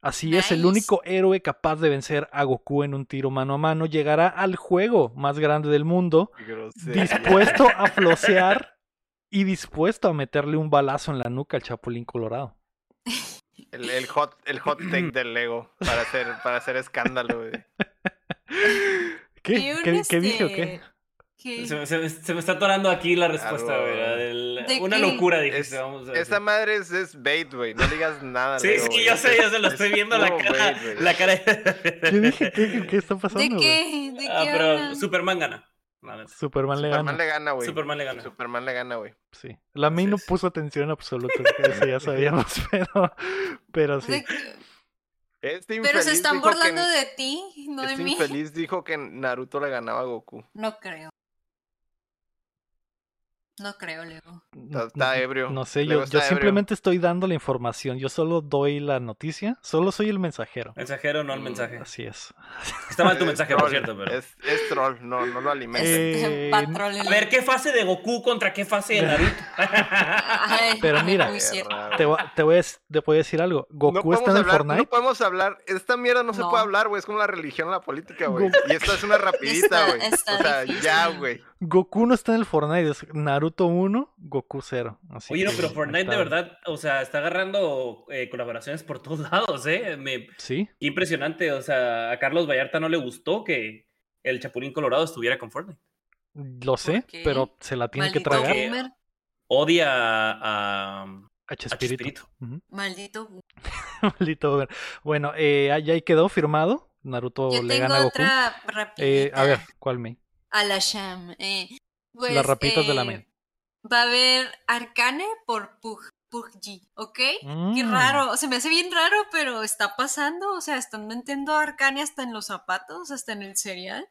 S1: Así es, el único héroe capaz de vencer a Goku en un tiro mano a mano llegará al juego más grande del mundo, dispuesto a <laughs> flosear y dispuesto a meterle un balazo en la nuca al Chapulín Colorado.
S2: El, el hot, el hot take del Lego para hacer, para hacer escándalo, güey. <laughs>
S1: ¿Qué?
S3: Un,
S1: ¿Qué, qué dije o qué?
S3: este, ¿qué?
S4: Se, me- se se me está atorando aquí la respuesta, güey. la del-
S3: ¿De
S4: Una
S3: qué?
S4: locura,
S2: Es-
S4: dijiste. vamos a
S2: esa
S4: decir.
S2: madre es, es bait, güey. No digas nada.
S4: Sí,
S2: Lego,
S4: sí, yo
S2: Es-
S4: sé, yo se lo
S2: es
S4: estoy viendo la cara.
S2: bait.
S4: La cara.
S1: ¿Qué dije? ¿Qué, qué- qué está pasando?
S3: ¿De
S1: güey?
S3: qué? ¿De qué
S4: Ah, pero
S3: hablan?
S4: Superman gana. Neta.
S1: Superman le
S2: Superman
S1: gana.
S2: le gana, güey.
S4: Superman le gana.
S2: Superman le gana, güey.
S1: Sí. La May no puso atención en absoluto, eso ya <laughs> sabíamos, <laughs> pero, pero sí.
S3: ¿De?
S2: Este
S3: Pero se están
S2: que-
S3: burlando de ti, no de
S2: Este
S3: mí.
S2: infeliz dijo que Naruto le ganaba a Goku.
S3: No creo. No creo, Leo.
S1: No-
S2: está
S1: no-
S2: ebrio.
S1: No sé, yo, simplemente estoy dando la información, yo solo doy la noticia, solo soy el mensajero.
S4: Mensajero, no el
S2: Mm,
S4: mensaje.
S1: Así es.
S4: Está mal tu
S2: Es
S4: mensaje, por cierto, pero.
S2: Es, es troll, no, no lo alimentes.
S1: Eh,
S3: Patrón,
S4: A ver, ¿qué fase de Goku contra qué fase de Naruto? <laughs>
S1: Pero mira, Te, voy- te voy a, te voy a decir algo.
S2: No
S1: Goku
S2: podemos
S1: está en el
S2: hablar,
S1: Fortnite.
S2: no podemos hablar. Esta mierda no, se
S3: No.
S2: puede hablar, güey. Es como la religión la política, güey. Y esta es una rapidita, güey. O sea,
S3: difícil.
S2: ya, güey.
S1: Goku no está en el Fortnite, es Naruto 1, Goku 0. Así
S4: Oye, no, pero Fortnite
S1: está.
S4: de verdad, o sea, está agarrando eh, colaboraciones por todos <laughs> lados, ¿eh? Me,
S1: Sí,
S4: qué impresionante, o sea, a Carlos Vallarta no le gustó que el Chapulín Colorado estuviera con Fortnite.
S1: lo sé, pero se la tiene que tragar.
S3: boomer.
S4: Odia a, a
S1: H. Espíritu. <laughs>
S3: Maldito boomer.
S1: Maldito boomer. Bueno, eh, ahí ahí quedó firmado. Naruto
S3: Yo
S1: le
S3: tengo
S1: gana a Goku.
S3: otra.
S1: Eh, a ver, ¿cuál me?
S3: A la Sham. Eh, pues,
S1: Las rapitas de la
S3: eh,
S1: May.
S3: Va a haber Arcane por Pug, Puggy, ¿ok? Qué
S1: Mm.
S3: raro, se me hace bien raro, pero está pasando, o sea, están metiendo a Arcane hasta en los zapatos, hasta en el cereal.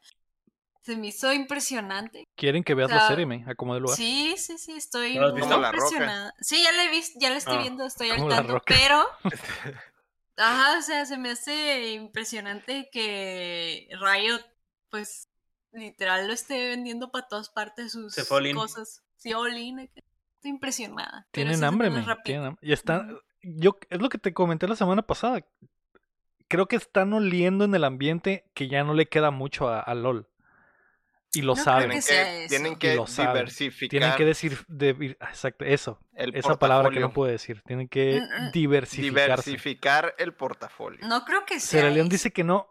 S3: Se me hizo impresionante.
S1: ¿Quieren que veas
S3: O sea,
S1: la serie, me? A como de lugar.
S3: Sí, sí, sí, estoy
S4: ¿No lo has
S3: muy
S2: Roca.
S3: impresionada. Sí, ya la he visto, ya la estoy
S4: Ah,
S3: viendo, estoy al tanto, pero <laughs> ajá, o sea, se me hace impresionante que Riot pues literal lo esté vendiendo para todas partes sus
S4: Se
S3: cosas. Sí, all in, acá. Estoy impresionada.
S1: Tienen hambre, me. Tienen Y están. Yo, es lo que te comenté la semana pasada. Creo que están oliendo en el ambiente que ya no le queda mucho a, a LOL. Y lo
S3: No creo
S1: saben.
S3: que
S2: Tienen
S3: sea
S2: que,
S3: eso.
S2: tienen
S1: Y
S2: que
S1: lo saben.
S2: diversificar
S1: Tienen que decir. de- exacto, eso.
S2: el
S1: Esa palabra que no puedo decir. Tienen que
S3: Mm, mm.
S1: diversificarse.
S2: Diversificar el portafolio.
S3: No creo que sea.
S1: Sierra León dice que no.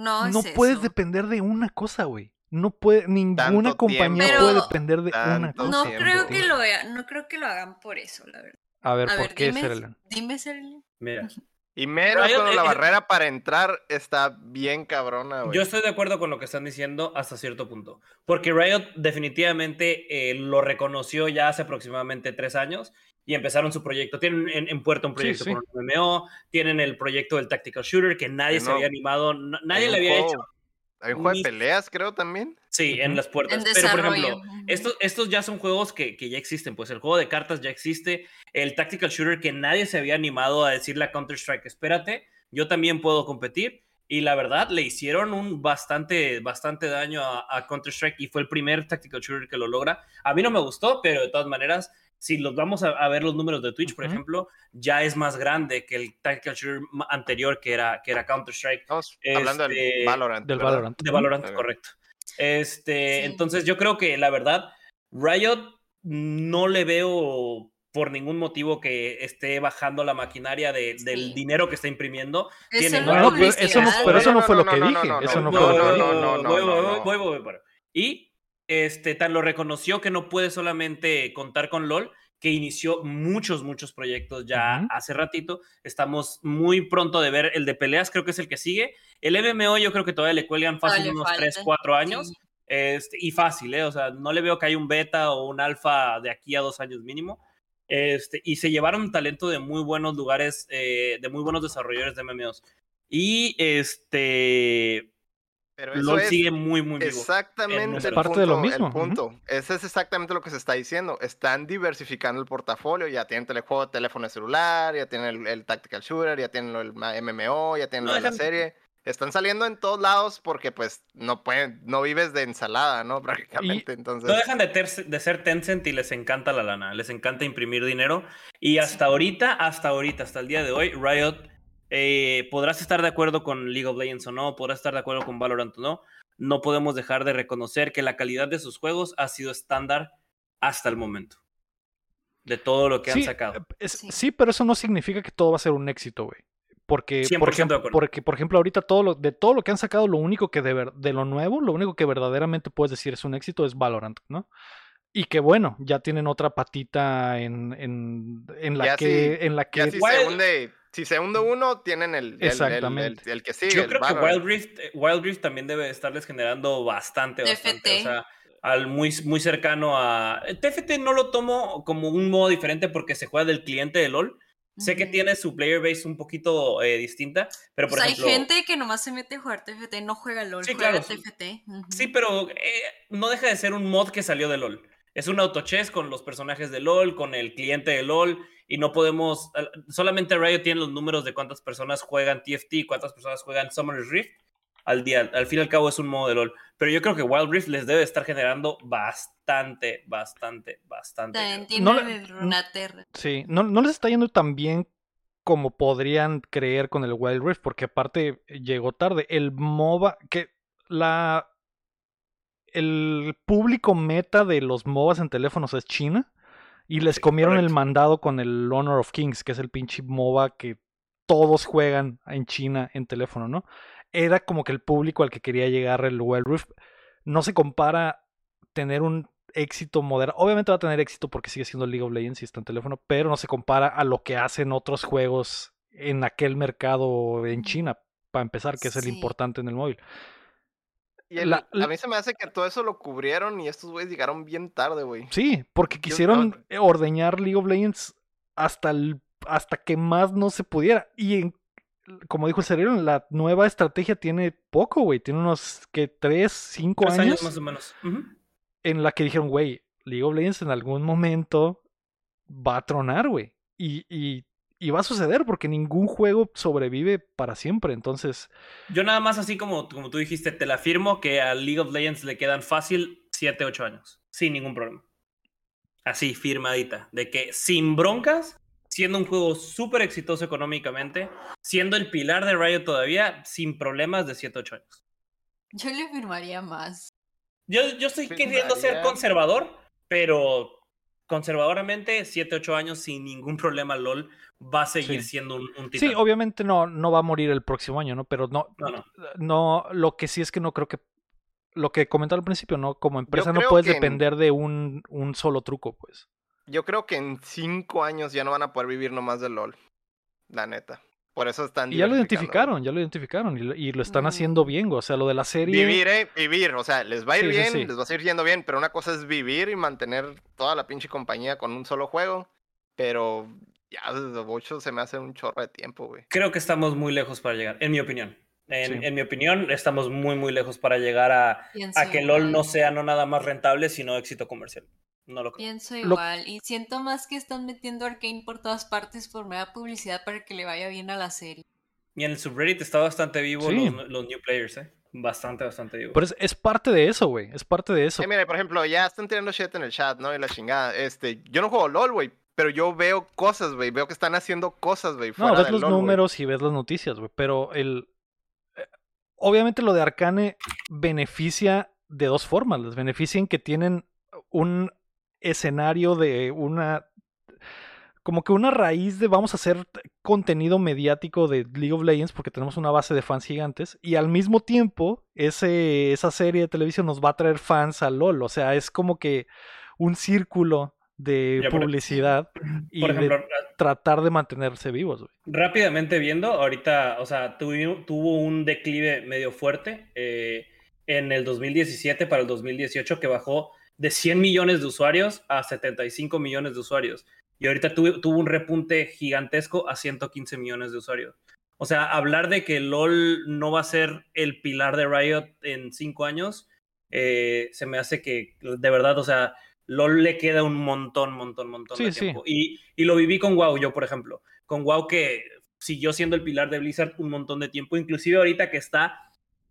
S3: No,
S1: No
S3: es
S1: puedes
S3: eso.
S1: depender de una cosa, güey. No puede, ninguna
S2: Tanto
S1: compañía
S3: tiempo.
S1: puede
S3: Pero-
S1: depender de una cosa.
S3: No creo que lo haga- no creo que lo hagan por eso, la verdad.
S1: A ver,
S3: A
S1: ¿por
S3: ver,
S1: qué,
S3: dime, dime, Sierra León.
S4: Mira, <laughs>
S2: Y menos
S4: Riot,
S2: cuando la
S4: eh,
S2: barrera para entrar está bien cabrona, güey.
S4: yo estoy de acuerdo con lo que están diciendo hasta cierto punto. Porque Riot definitivamente eh, lo reconoció ya hace aproximadamente tres años y empezaron su proyecto. Tienen en, en puerta un
S1: Sí,
S4: proyecto
S1: sí.
S4: con un MMO, tienen el proyecto del Tactical Shooter que nadie
S2: Que
S4: se había animado, na- nadie le había
S2: juego.
S4: hecho.
S2: Hay un juego de peleas, creo, también.
S4: Sí, en las puertas.
S3: En
S4: Pero, por ejemplo, estos, estos ya son juegos que, que ya existen. Pues el juego de cartas ya existe. El Tactical Shooter que nadie se había animado a decirle a Counter-Strike, espérate, yo también puedo competir. Y la verdad, le hicieron un bastante, bastante daño a, a Counter-Strike y fue el primer Tactical Shooter que lo logra. A mí no me gustó, pero de todas maneras, si los vamos a, a ver los números de Twitch, por
S1: Ujú.
S4: ejemplo, ya es más grande que el Tactical Shooter anterior que era, que era Counter-Strike.
S2: Estamos hablando del
S4: Este,
S2: Valorant.
S1: Del
S2: ¿verdad?
S1: Valorant.
S4: De Valorant,
S2: Ok.
S4: correcto. Este,
S3: Sí.
S4: entonces yo creo que la verdad, Riot no le veo por ningún motivo que esté bajando la maquinaria de- del
S3: Sí.
S4: dinero que está imprimiendo. Tiene
S1: No, no, pero eso no, pero eso no fue lo que dije.
S2: no,
S1: Eso
S2: no,
S1: fue lo que dije.
S4: Y este, tan lo reconoció que no puede solamente contar con LOL, que inició muchos, muchos proyectos ya hace ratito. Estamos muy pronto de ver el de peleas, creo que es el que sigue. El MMO yo creo que todavía le cuelgan fácil unos
S3: falta.
S4: 3, 4 años.
S3: Sí.
S4: Este, y fácil, ¿eh? O sea, no le veo que haya un beta o un alfa de aquí a dos años mínimo. Este, y se llevaron talento de muy buenos lugares, eh, de muy buenos desarrolladores de MMOs. Y este,
S2: Pero eso
S4: LOL
S2: es
S4: sigue muy, muy vivo.
S2: exactamente
S4: Es
S1: parte
S2: punto,
S1: de lo mismo,
S2: El punto. Ese es exactamente lo que se está diciendo. Están diversificando el portafolio. Ya tienen telejuego, teléfono celular, ya tienen el, el Tactical Shooter, ya tienen el MMO, ya tienen
S4: No
S2: lo de la
S4: dejan-
S2: serie. Están saliendo en todos lados porque pues no pueden, no vives de ensalada, ¿no? <laughs> Prácticamente. Entonces,
S4: No dejan de, ter- de ser Tencent y les encanta la lana, les encanta imprimir dinero. Y hasta ahorita, hasta ahorita, hasta el día de hoy, Riot, eh, podrás estar de acuerdo con League of Legends o no, podrás estar de acuerdo con Valorant o no, no podemos dejar de reconocer que la calidad de sus juegos ha sido estándar hasta el momento. De todo lo que han sacado.
S1: es-
S3: Sí.
S1: sí, pero eso no significa que todo va a ser un éxito, güey. Porque,
S4: 100%
S1: por
S4: de
S1: ejemplo,
S4: acuerdo.
S1: porque, por ejemplo, ahorita todo lo, de todo lo que han sacado, lo único que de, ver- de lo nuevo, lo único que verdaderamente puedes decir es un éxito es Valorant, ¿no? Y que bueno, ya tienen otra patita en, en, en la
S2: Ya
S1: que,
S2: sí,
S1: en la
S2: ya
S1: que
S2: se hunde, si se hunde uno, tienen el, el- el- el,
S1: Exactamente.
S2: el que sigue.
S4: Yo
S2: el
S4: creo que. Wild Rift, eh, Wild Rift también debe estarles generando bastante, bastante. O
S3: TFT.
S4: sea, al muy, muy cercano a. eh, TFT no lo tomo como un modo diferente porque se juega del cliente de LOL. Sé que tiene su player base un poquito eh, distinta, pero por
S3: Pues hay
S4: ejemplo.
S3: gente que nomás se mete a jugar TFT, no juega LOL,
S4: Sí,
S3: juega
S4: claro.
S3: TFT.
S4: Sí, pero eh, no deja de ser un mod que salió de LOL. Es un autochess con los personajes de LOL, con el cliente de LOL, y no podemos. Solamente Riot tiene los números de cuántas personas juegan TFT, cuántas personas juegan Summoner's Rift al día. Al fin y al cabo es un modo de LOL. Pero yo creo que Wild Rift les debe estar generando bastante, bastante, bastante.
S3: También
S1: No
S3: el Runaterra.
S1: Sí, no, no les está yendo tan bien como podrían creer con el Wild Rift, porque aparte llegó tarde. El MOBA, que la. El público meta de los MOBAs en teléfonos es China. Y les
S4: Sí,
S1: comieron el mandado con el Honor of Kings, que es el pinche MOBA que todos juegan en China en teléfono, ¿no? Era como que el público al que quería llegar el Wild Rift. No se compara tener un éxito moderno. Obviamente va a tener éxito porque sigue siendo League of Legends y está en teléfono, pero no se compara a lo que hacen otros juegos en aquel mercado en China, para empezar, que es el importante en el móvil.
S2: Y el-
S1: La- la-
S2: a mí se me hace que todo eso lo cubrieron y estos güeyes llegaron bien tarde, güey.
S1: Sí, porque quisieron ordeñar League of Legends hasta, el, hasta que más no se pudiera. Y en- como dijo el cerebro, la nueva estrategia tiene poco, güey. Tiene unos que 3, 5
S4: Tres
S1: años,
S4: años más o menos.
S1: En la que dijeron, güey, League of Legends en algún momento va a tronar, güey. Y, y, y va a suceder porque ningún juego sobrevive para siempre. Entonces,
S4: Yo nada más así como, como tú dijiste, te la afirmo que a League of Legends le quedan fácil 7, 8 años. Sin ningún problema. Así, firmadita. De que sin broncas, siendo un juego súper exitoso económicamente, siendo el pilar de Riot todavía, sin problemas de 7, 8 años.
S3: Yo le firmaría más.
S4: Yo, yo estoy queriendo ser conservador, pero conservadoramente, 7, 8 años sin ningún problema, LOL va a seguir
S1: Sí.
S4: siendo un, un
S1: sí, obviamente no, no va a morir el próximo año, ¿no? Pero no,
S4: No, no.
S1: no, lo que sí es que no creo que lo que comentaba al principio, ¿no? Como empresa no puedes
S2: en-
S1: depender de un, un solo truco, pues.
S2: Yo creo que en cinco años ya no van a poder vivir nomás del LOL. La neta. Por eso están
S1: Y ya lo identificaron, ya lo identificaron y lo, y lo están
S3: Mm.
S1: haciendo bien, güey. O sea, lo de la serie.
S2: Vivir, eh, vivir. O sea, les va a ir
S1: Sí, sí,
S2: bien,
S1: sí.
S2: les va a seguir yendo bien, pero una cosa es vivir y mantener toda la pinche compañía con un solo juego. Pero ya desde 8 se me hace un chorro de tiempo, güey.
S4: Creo que estamos muy lejos para llegar, en mi opinión. En,
S1: Sí.
S4: en mi opinión, estamos muy, muy lejos para llegar a,
S3: Pienso
S4: a que LOL
S3: igual.
S4: no sea no nada más rentable, sino éxito comercial. No lo creo.
S3: Pienso
S1: Lo-
S3: igual. Y siento más que están metiendo Arkane por todas partes por nueva publicidad para que le vaya bien a la serie.
S4: Y en el subreddit está bastante vivo
S1: Sí.
S4: los, los new players, ¿eh? Bastante, bastante vivo.
S1: Pero es, es parte de eso, güey. Es parte de eso.
S2: Eh, mira, por ejemplo, ya están tirando shit en el chat, ¿no? Y la chingada. Este, yo no juego LOL, güey. Pero yo veo cosas, güey. Veo que están haciendo cosas, güey.
S1: No, ves los
S2: LOL,
S1: números y ves las noticias, güey. Pero el. Obviamente lo de Arcane beneficia de dos formas. Les beneficia en que tienen un escenario de una. Como que una raíz de vamos a hacer contenido mediático de League of Legends porque tenemos una base de fans gigantes y al mismo tiempo ese, esa serie de televisión nos va a traer fans a LOL. O sea, es como que un círculo de
S4: por-
S1: publicidad <clears throat> y
S4: Por ejemplo,
S1: de tratar de mantenerse vivos, güey.
S4: rápidamente viendo, ahorita, o sea, tuvo, tuvo un declive medio fuerte eh, en el 2017 para el 2018 que bajó de 100 millones de usuarios a 75 millones de usuarios. Y ahorita tuvo, tuvo un repunte gigantesco a 115 millones de usuarios. O sea, hablar de que LOL no va a ser el pilar de Riot en cinco años, eh, se me hace que, de verdad, o sea, LOL le queda un montón, montón, montón
S1: Sí,
S4: de
S1: sí.
S4: tiempo. Y, y lo viví con WoW, yo, por ejemplo. Con WoW que siguió siendo el pilar de Blizzard un montón de tiempo. Inclusive ahorita que está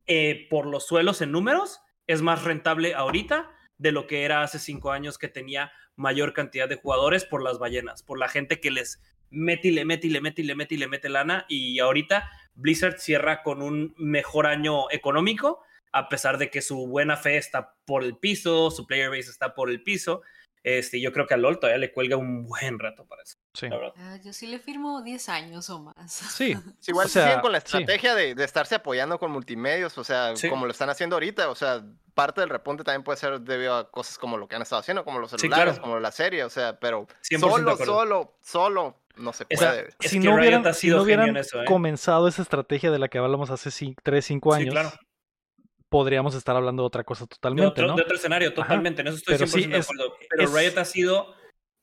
S4: eh, por los suelos en números, es más rentable ahorita de lo que era hace cinco años que tenía mayor cantidad de jugadores por las ballenas, por la gente que les mete y le mete y le mete y le mete y le mete lana. Y ahorita Blizzard cierra con un mejor año económico, a pesar de que su buena fe está por el piso, su player base está por el piso. Este, yo creo que a LOL todavía le cuelga un buen rato para eso,
S1: Sí.
S4: la verdad.
S3: Ah, yo sí le firmo 10 años o más.
S1: Sí. <laughs>
S2: Sí, igual
S1: O sea,
S2: siguen con la
S1: sí.
S2: estrategia de, de estarse apoyando con multimedios, o sea,
S4: Sí.
S2: como lo están haciendo ahorita, o sea, parte del repunte también puede ser debido a cosas como lo que han estado haciendo, como los
S4: Sí,
S2: celulares,
S4: claro.
S2: como la serie, o sea, pero
S4: 100% de
S2: solo, solo, solo no se
S4: Esa-
S2: puede.
S4: Es
S1: si
S4: que
S1: no hubieran,
S4: ha
S1: si
S4: sido
S1: no
S4: genio
S1: hubieran
S4: eso, ¿eh?
S1: comenzado esa estrategia de la que hablamos hace 3, 5
S4: Sí,
S1: años,
S4: claro.
S1: Podríamos estar hablando de otra cosa
S4: de
S1: totalmente,
S4: otro,
S1: ¿no?
S4: de otro escenario, totalmente. En eso estoy
S1: Pero
S4: 100%
S1: sí,
S4: de
S1: es-
S4: acuerdo. Pero
S1: es-
S4: Riot ha sido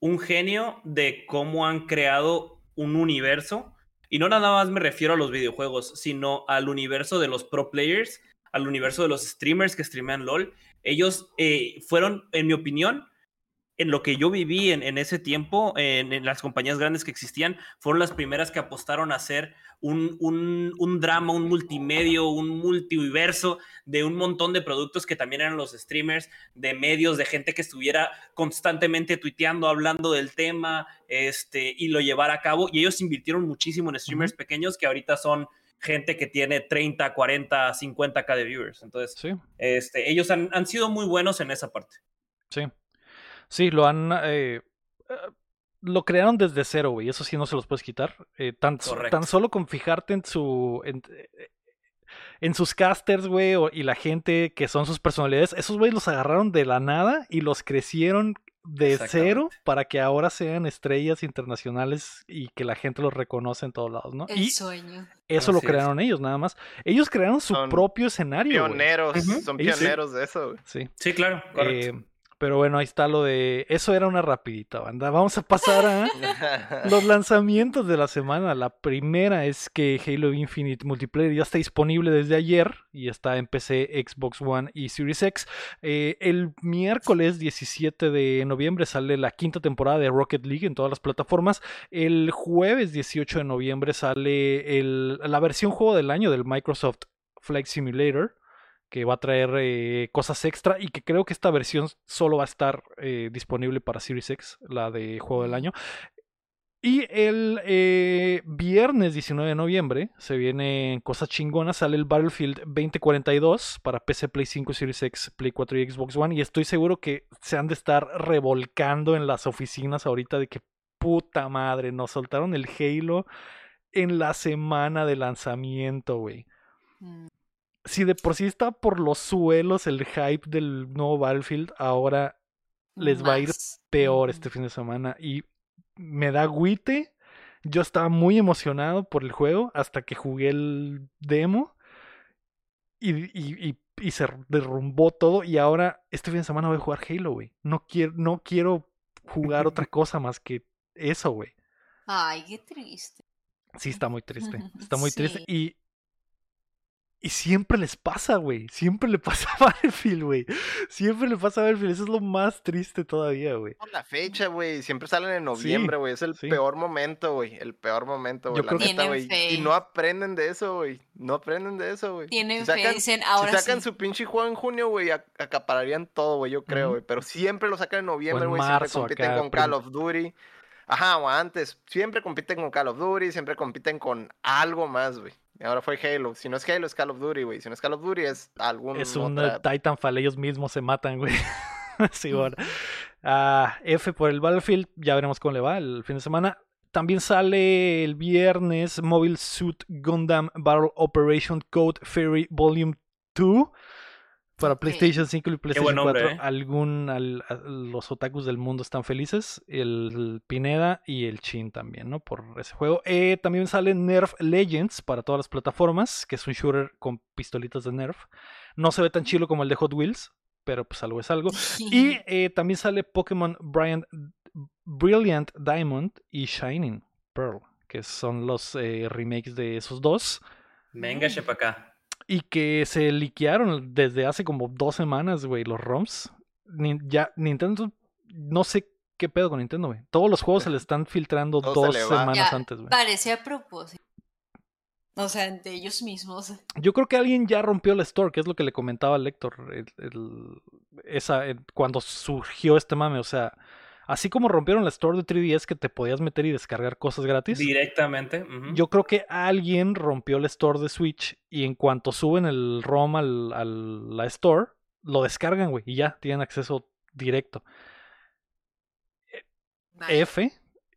S4: un genio de cómo han creado un universo. Y no nada más me refiero a los videojuegos, sino al universo de los pro players, al universo de los streamers que streamean LOL. Ellos eh, fueron, en mi opinión, en lo que yo viví en, en ese tiempo, en, en las compañías grandes que existían, fueron las primeras que apostaron a hacer un, un, un drama, un multimedio, un multiverso de un montón de productos que también eran los streamers, de medios, de gente que estuviera constantemente tuiteando, hablando del tema, este, y lo llevara a cabo. Y ellos invirtieron muchísimo en streamers pequeños que ahorita son gente que tiene 30, 40, 50k de viewers. Entonces,
S1: Sí,
S4: este, ellos han, han sido muy buenos en esa parte.
S1: sí. Sí, lo han. eh, eh, lo crearon desde cero, güey. Eso sí no se los puedes quitar. Eh, tan, so-
S4: Correcto.
S1: tan solo con fijarte en su. En, eh, en sus casters, güey, o- y la gente que son sus personalidades, esos güeyes los agarraron de la nada y los crecieron de cero para que ahora sean estrellas internacionales y que la gente los reconoce en todos lados, ¿no?
S3: El
S1: Y
S3: sueño.
S1: eso lo
S4: es.
S1: crearon ellos, nada más. Ellos crearon su
S2: Son
S1: propio escenario, güey.
S2: Pioneros, son
S1: Ellos sí.
S2: pioneros de eso, güey.
S1: Sí.
S4: Sí, claro, correcto.
S1: Eh, pero bueno, ahí está lo de. Eso era una rapidita, banda. Vamos a pasar a <laughs> los lanzamientos de la semana. La primera es que Halo Infinite Multiplayer ya está disponible desde ayer y está en PC, Xbox One y Series X. Eh, el miércoles 17 de noviembre sale la quinta temporada de Rocket League en todas las plataformas. El jueves 18 de noviembre sale el- la versión juego del año del Microsoft Flight Simulator que va a traer eh, cosas extra y que creo que esta versión solo va a estar eh, disponible para Series X, la de juego del año. Y el eh, viernes 19 de noviembre se vienen cosas chingonas. Sale el Battlefield 2042 para PC, Play 5, Series X, Play 4 y Xbox One. Y estoy seguro que se han de estar revolcando en las oficinas ahorita de que puta madre, nos soltaron el Halo en la semana de lanzamiento, güey
S3: Mm,
S1: si de por sí está por los suelos el hype del nuevo Battlefield, ahora les va a ir peor este fin de semana. Y me da agüite. Yo estaba muy emocionado por el juego hasta que jugué el demo. Y, y- y- y se derrumbó todo. Y ahora este fin de semana voy a jugar Halo, güey. No quiero, no quiero jugar otra <laughs> cosa más que eso, güey.
S3: Ay, qué triste.
S1: Sí, está muy triste. Está muy triste. Y Y siempre les pasa, güey. Siempre le <laughs> pasa a Battlefield, güey. Siempre le pasa a Battlefield. Eso es lo más triste todavía, güey.
S2: Por la fecha, güey. Siempre salen en noviembre, güey. es el
S1: sí.
S2: peor momento, güey. El peor momento, güey. La neta,
S3: Tienen
S2: güey. Y no aprenden de eso, güey. No aprenden de eso, güey.
S3: Tienen
S2: Si
S3: fe, dicen, ahora
S2: si sacan
S3: sí.
S2: su pinche juego en junio, güey, ac- acapararían todo, güey, yo creo, güey. Pero siempre lo sacan en noviembre, güey. Siempre compiten
S1: acá,
S2: con Call of Duty. Ajá, o antes. Siempre compiten con Call of Duty, siempre compiten con algo más, güey. Ahora fue Halo. Si no es Halo, es Call of Duty, güey. Si no es Call of Duty, es algún
S1: Es un
S2: otra-
S1: Titanfall, ellos mismos se matan, güey. <laughs> sí, bueno. Ah, F por el Battlefield, ya veremos cómo le va el fin de semana. También sale el viernes Mobile Suit Gundam Battle Operation Code Fairy Volume 2 para. PlayStation 5 y PlayStation
S4: buen nombre,
S1: 4.
S4: ¿eh?
S1: Algún, al- los otakus del mundo están felices. El Pineda y el Chin también, ¿no? Por ese juego. Eh, también sale Nerf Legends para todas las plataformas, que es un shooter con pistolitas de Nerf. No se ve tan chilo como el de Hot Wheels, pero pues algo es algo. Y <laughs> eh, también sale Pokémon Brilliant, Brilliant Diamond y Shining Pearl, que son los eh, remakes de esos dos.
S4: Venga, para acá.
S1: Y que se liquearon desde hace como dos semanas, güey, los ROMs. Ni- ya, Nintendo, no sé qué pedo con Nintendo, güey. Todos los juegos se le están filtrando
S2: Todo
S1: dos semanas
S3: Ya,
S1: antes, güey.
S3: Parece a propósito. O sea, de ellos mismos.
S1: Yo creo que alguien ya rompió el store, que es lo que le comentaba al Héctor el- el- esa, el- cuando surgió este mame. O sea, así como rompieron la store de 3DS que te podías meter y descargar cosas gratis.
S4: Directamente.
S1: Yo creo que alguien rompió el store de Switch y en cuanto suben el ROM al, al- la store, lo descargan, güey, y ya tienen acceso directo.
S3: Vaya.
S1: F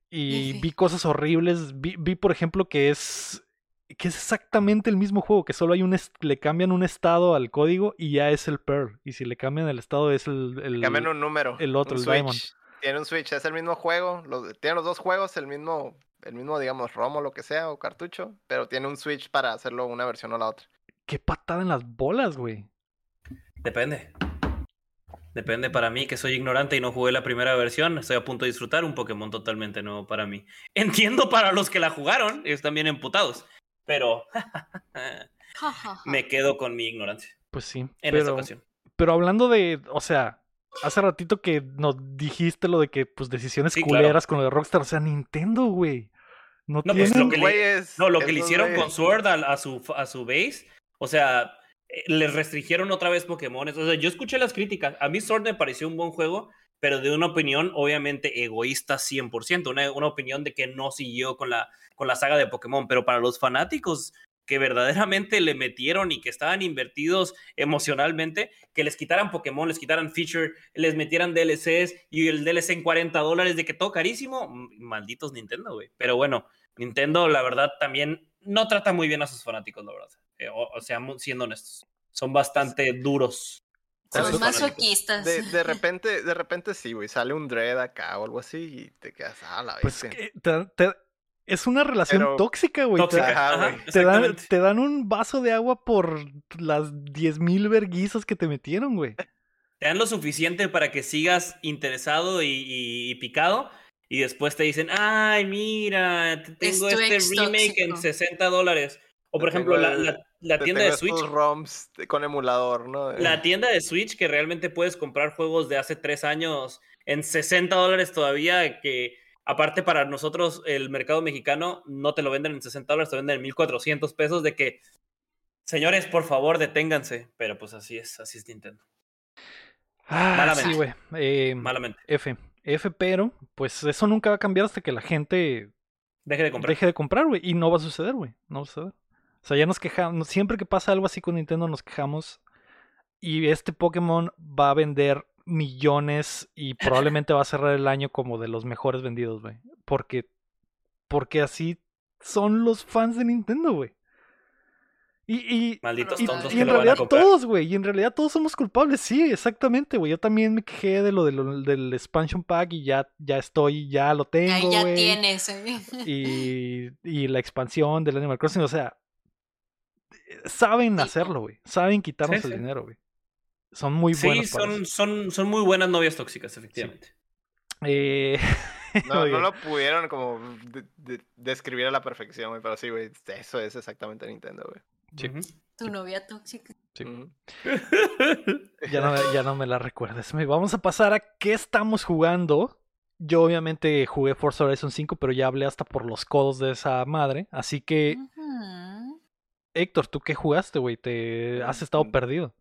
S1: y
S3: F.
S1: vi cosas horribles. Vi, vi, por ejemplo, que es que es exactamente el mismo juego, que solo hay un le cambian un estado al código y ya es el Pearl. Y si le cambian el estado es el, el-
S2: Cambian un número.
S1: el otro,
S2: un
S1: el
S2: Switch.
S1: Diamond.
S2: Tiene un Switch, es el mismo juego. Los, tiene los dos juegos, el mismo, el mismo, digamos, ROM o lo que sea, o cartucho. Pero tiene un Switch para hacerlo una versión o la otra.
S1: Qué patada en las bolas, güey.
S4: Depende. Depende para mí, que soy ignorante y no jugué la primera versión. Estoy a punto de disfrutar un Pokémon totalmente nuevo para mí. <laughs> Entiendo para los que la jugaron, están bien emputados. Pero <laughs> me quedo con mi ignorancia
S1: Pues sí.
S4: en esta
S1: pero,
S4: ocasión.
S1: pero hablando de, o sea, hace ratito que nos dijiste lo de que, pues, decisiones
S4: Sí, claro.
S1: culeras con lo de Rockstar. O sea, Nintendo, güey. No,
S4: No, pues,
S1: tienen...
S4: lo que le-
S2: Güeyes,
S4: No, lo que le hicieron con. Sword a, a su, a su base, o sea, eh, les restringieron otra vez Pokémon. O sea, yo escuché las críticas. A mí Sword me pareció un buen juego, pero de una opinión obviamente egoísta 100%, una, una opinión de que no siguió con la, con la saga de Pokémon, pero para los fanáticos que verdaderamente le metieron y que estaban invertidos emocionalmente, que les quitaran Pokémon, les quitaran feature, les metieran DLCs y el DLC en 40 dólares de que todo carísimo, m- malditos Nintendo, güey. Pero bueno, Nintendo, la verdad, también no trata muy bien a sus fanáticos, la verdad. Eh, o, o sea, siendo honestos. Son bastante duros.
S3: Son masoquistas.
S2: De, de repente, de repente sí, güey. Sale un Dread acá o algo así y te quedas a la vez.
S1: Pues que te- te- es una relación
S2: Pero-
S1: tóxica, güey. Te-
S4: Tóxica.
S2: Ajá,
S4: Ajá,
S2: güey.
S1: Te dan, te dan un vaso de agua por las 10.000 verguizas que te metieron, güey.
S4: Te dan lo suficiente para que sigas interesado y, y- y picado. Y después te dicen, ay, mira, te tengo
S3: Es
S4: este remake en
S3: tóxico.
S4: 60 dólares. O por
S2: Te
S4: ejemplo,
S2: tengo
S4: la, la- la
S2: Te
S4: tienda
S2: tengo
S4: de Switch.
S2: estos ROMs con emulador, ¿no?
S4: La tienda de Switch que realmente puedes comprar juegos de hace tres años en 60 dólares todavía, que aparte para nosotros el mercado mexicano no te lo venden en 60 dólares, te venden en 1400 pesos de que, señores, por favor, deténganse. Pero pues así es, así es Nintendo.
S1: Ah,
S4: Malamente.
S1: sí, güey. Eh,
S4: Malamente.
S1: F. F, pero, pues eso nunca va a cambiar hasta que la gente
S4: Deje de comprar.
S1: deje de comprar, güey. Y no va a suceder, güey. No va a suceder. O sea, ya nos quejamos. Siempre que pasa algo así con Nintendo, nos quejamos. Y este Pokémon va a vender millones y probablemente va a cerrar el año como de los mejores vendidos, güey. Porque, porque así son los fans de Nintendo, güey. Y, y,
S4: Malditos
S3: Y-
S4: tontos
S1: y
S4: que
S1: en
S4: lo van a
S1: realidad todos, güey. Y en realidad todos somos culpables. Sí, exactamente, güey. Yo también me quejé de lo, de lo- del expansion pack y ya, ya estoy, ya lo tengo,
S3: Ahí ya tienes. ¿eh? <laughs>
S1: Y, y la expansión del Animal Crossing, o sea, saben
S3: Sí.
S1: hacerlo, güey. Saben quitarnos
S4: Sí,
S1: el
S4: sí.
S1: dinero, güey. Son muy
S4: Sí,
S1: buenos para
S4: son, son, son muy buenas novias tóxicas, efectivamente.
S1: Eh, <laughs>
S2: No, no lo pudieron como de- de- describir a la perfección, güey. Pero sí, güey. Eso es exactamente Nintendo, güey.
S1: Sí.
S3: Tu novia tóxica.
S1: Sí. <laughs> Ya no, ya no me la recuerdes. Vamos a pasar a qué estamos jugando. Yo obviamente jugué Forza Horizon 5, pero ya hablé hasta por los codos de esa madre. Así que. Héctor, ¿tú qué jugaste, güey? Te has estado
S2: Mm.
S1: perdido.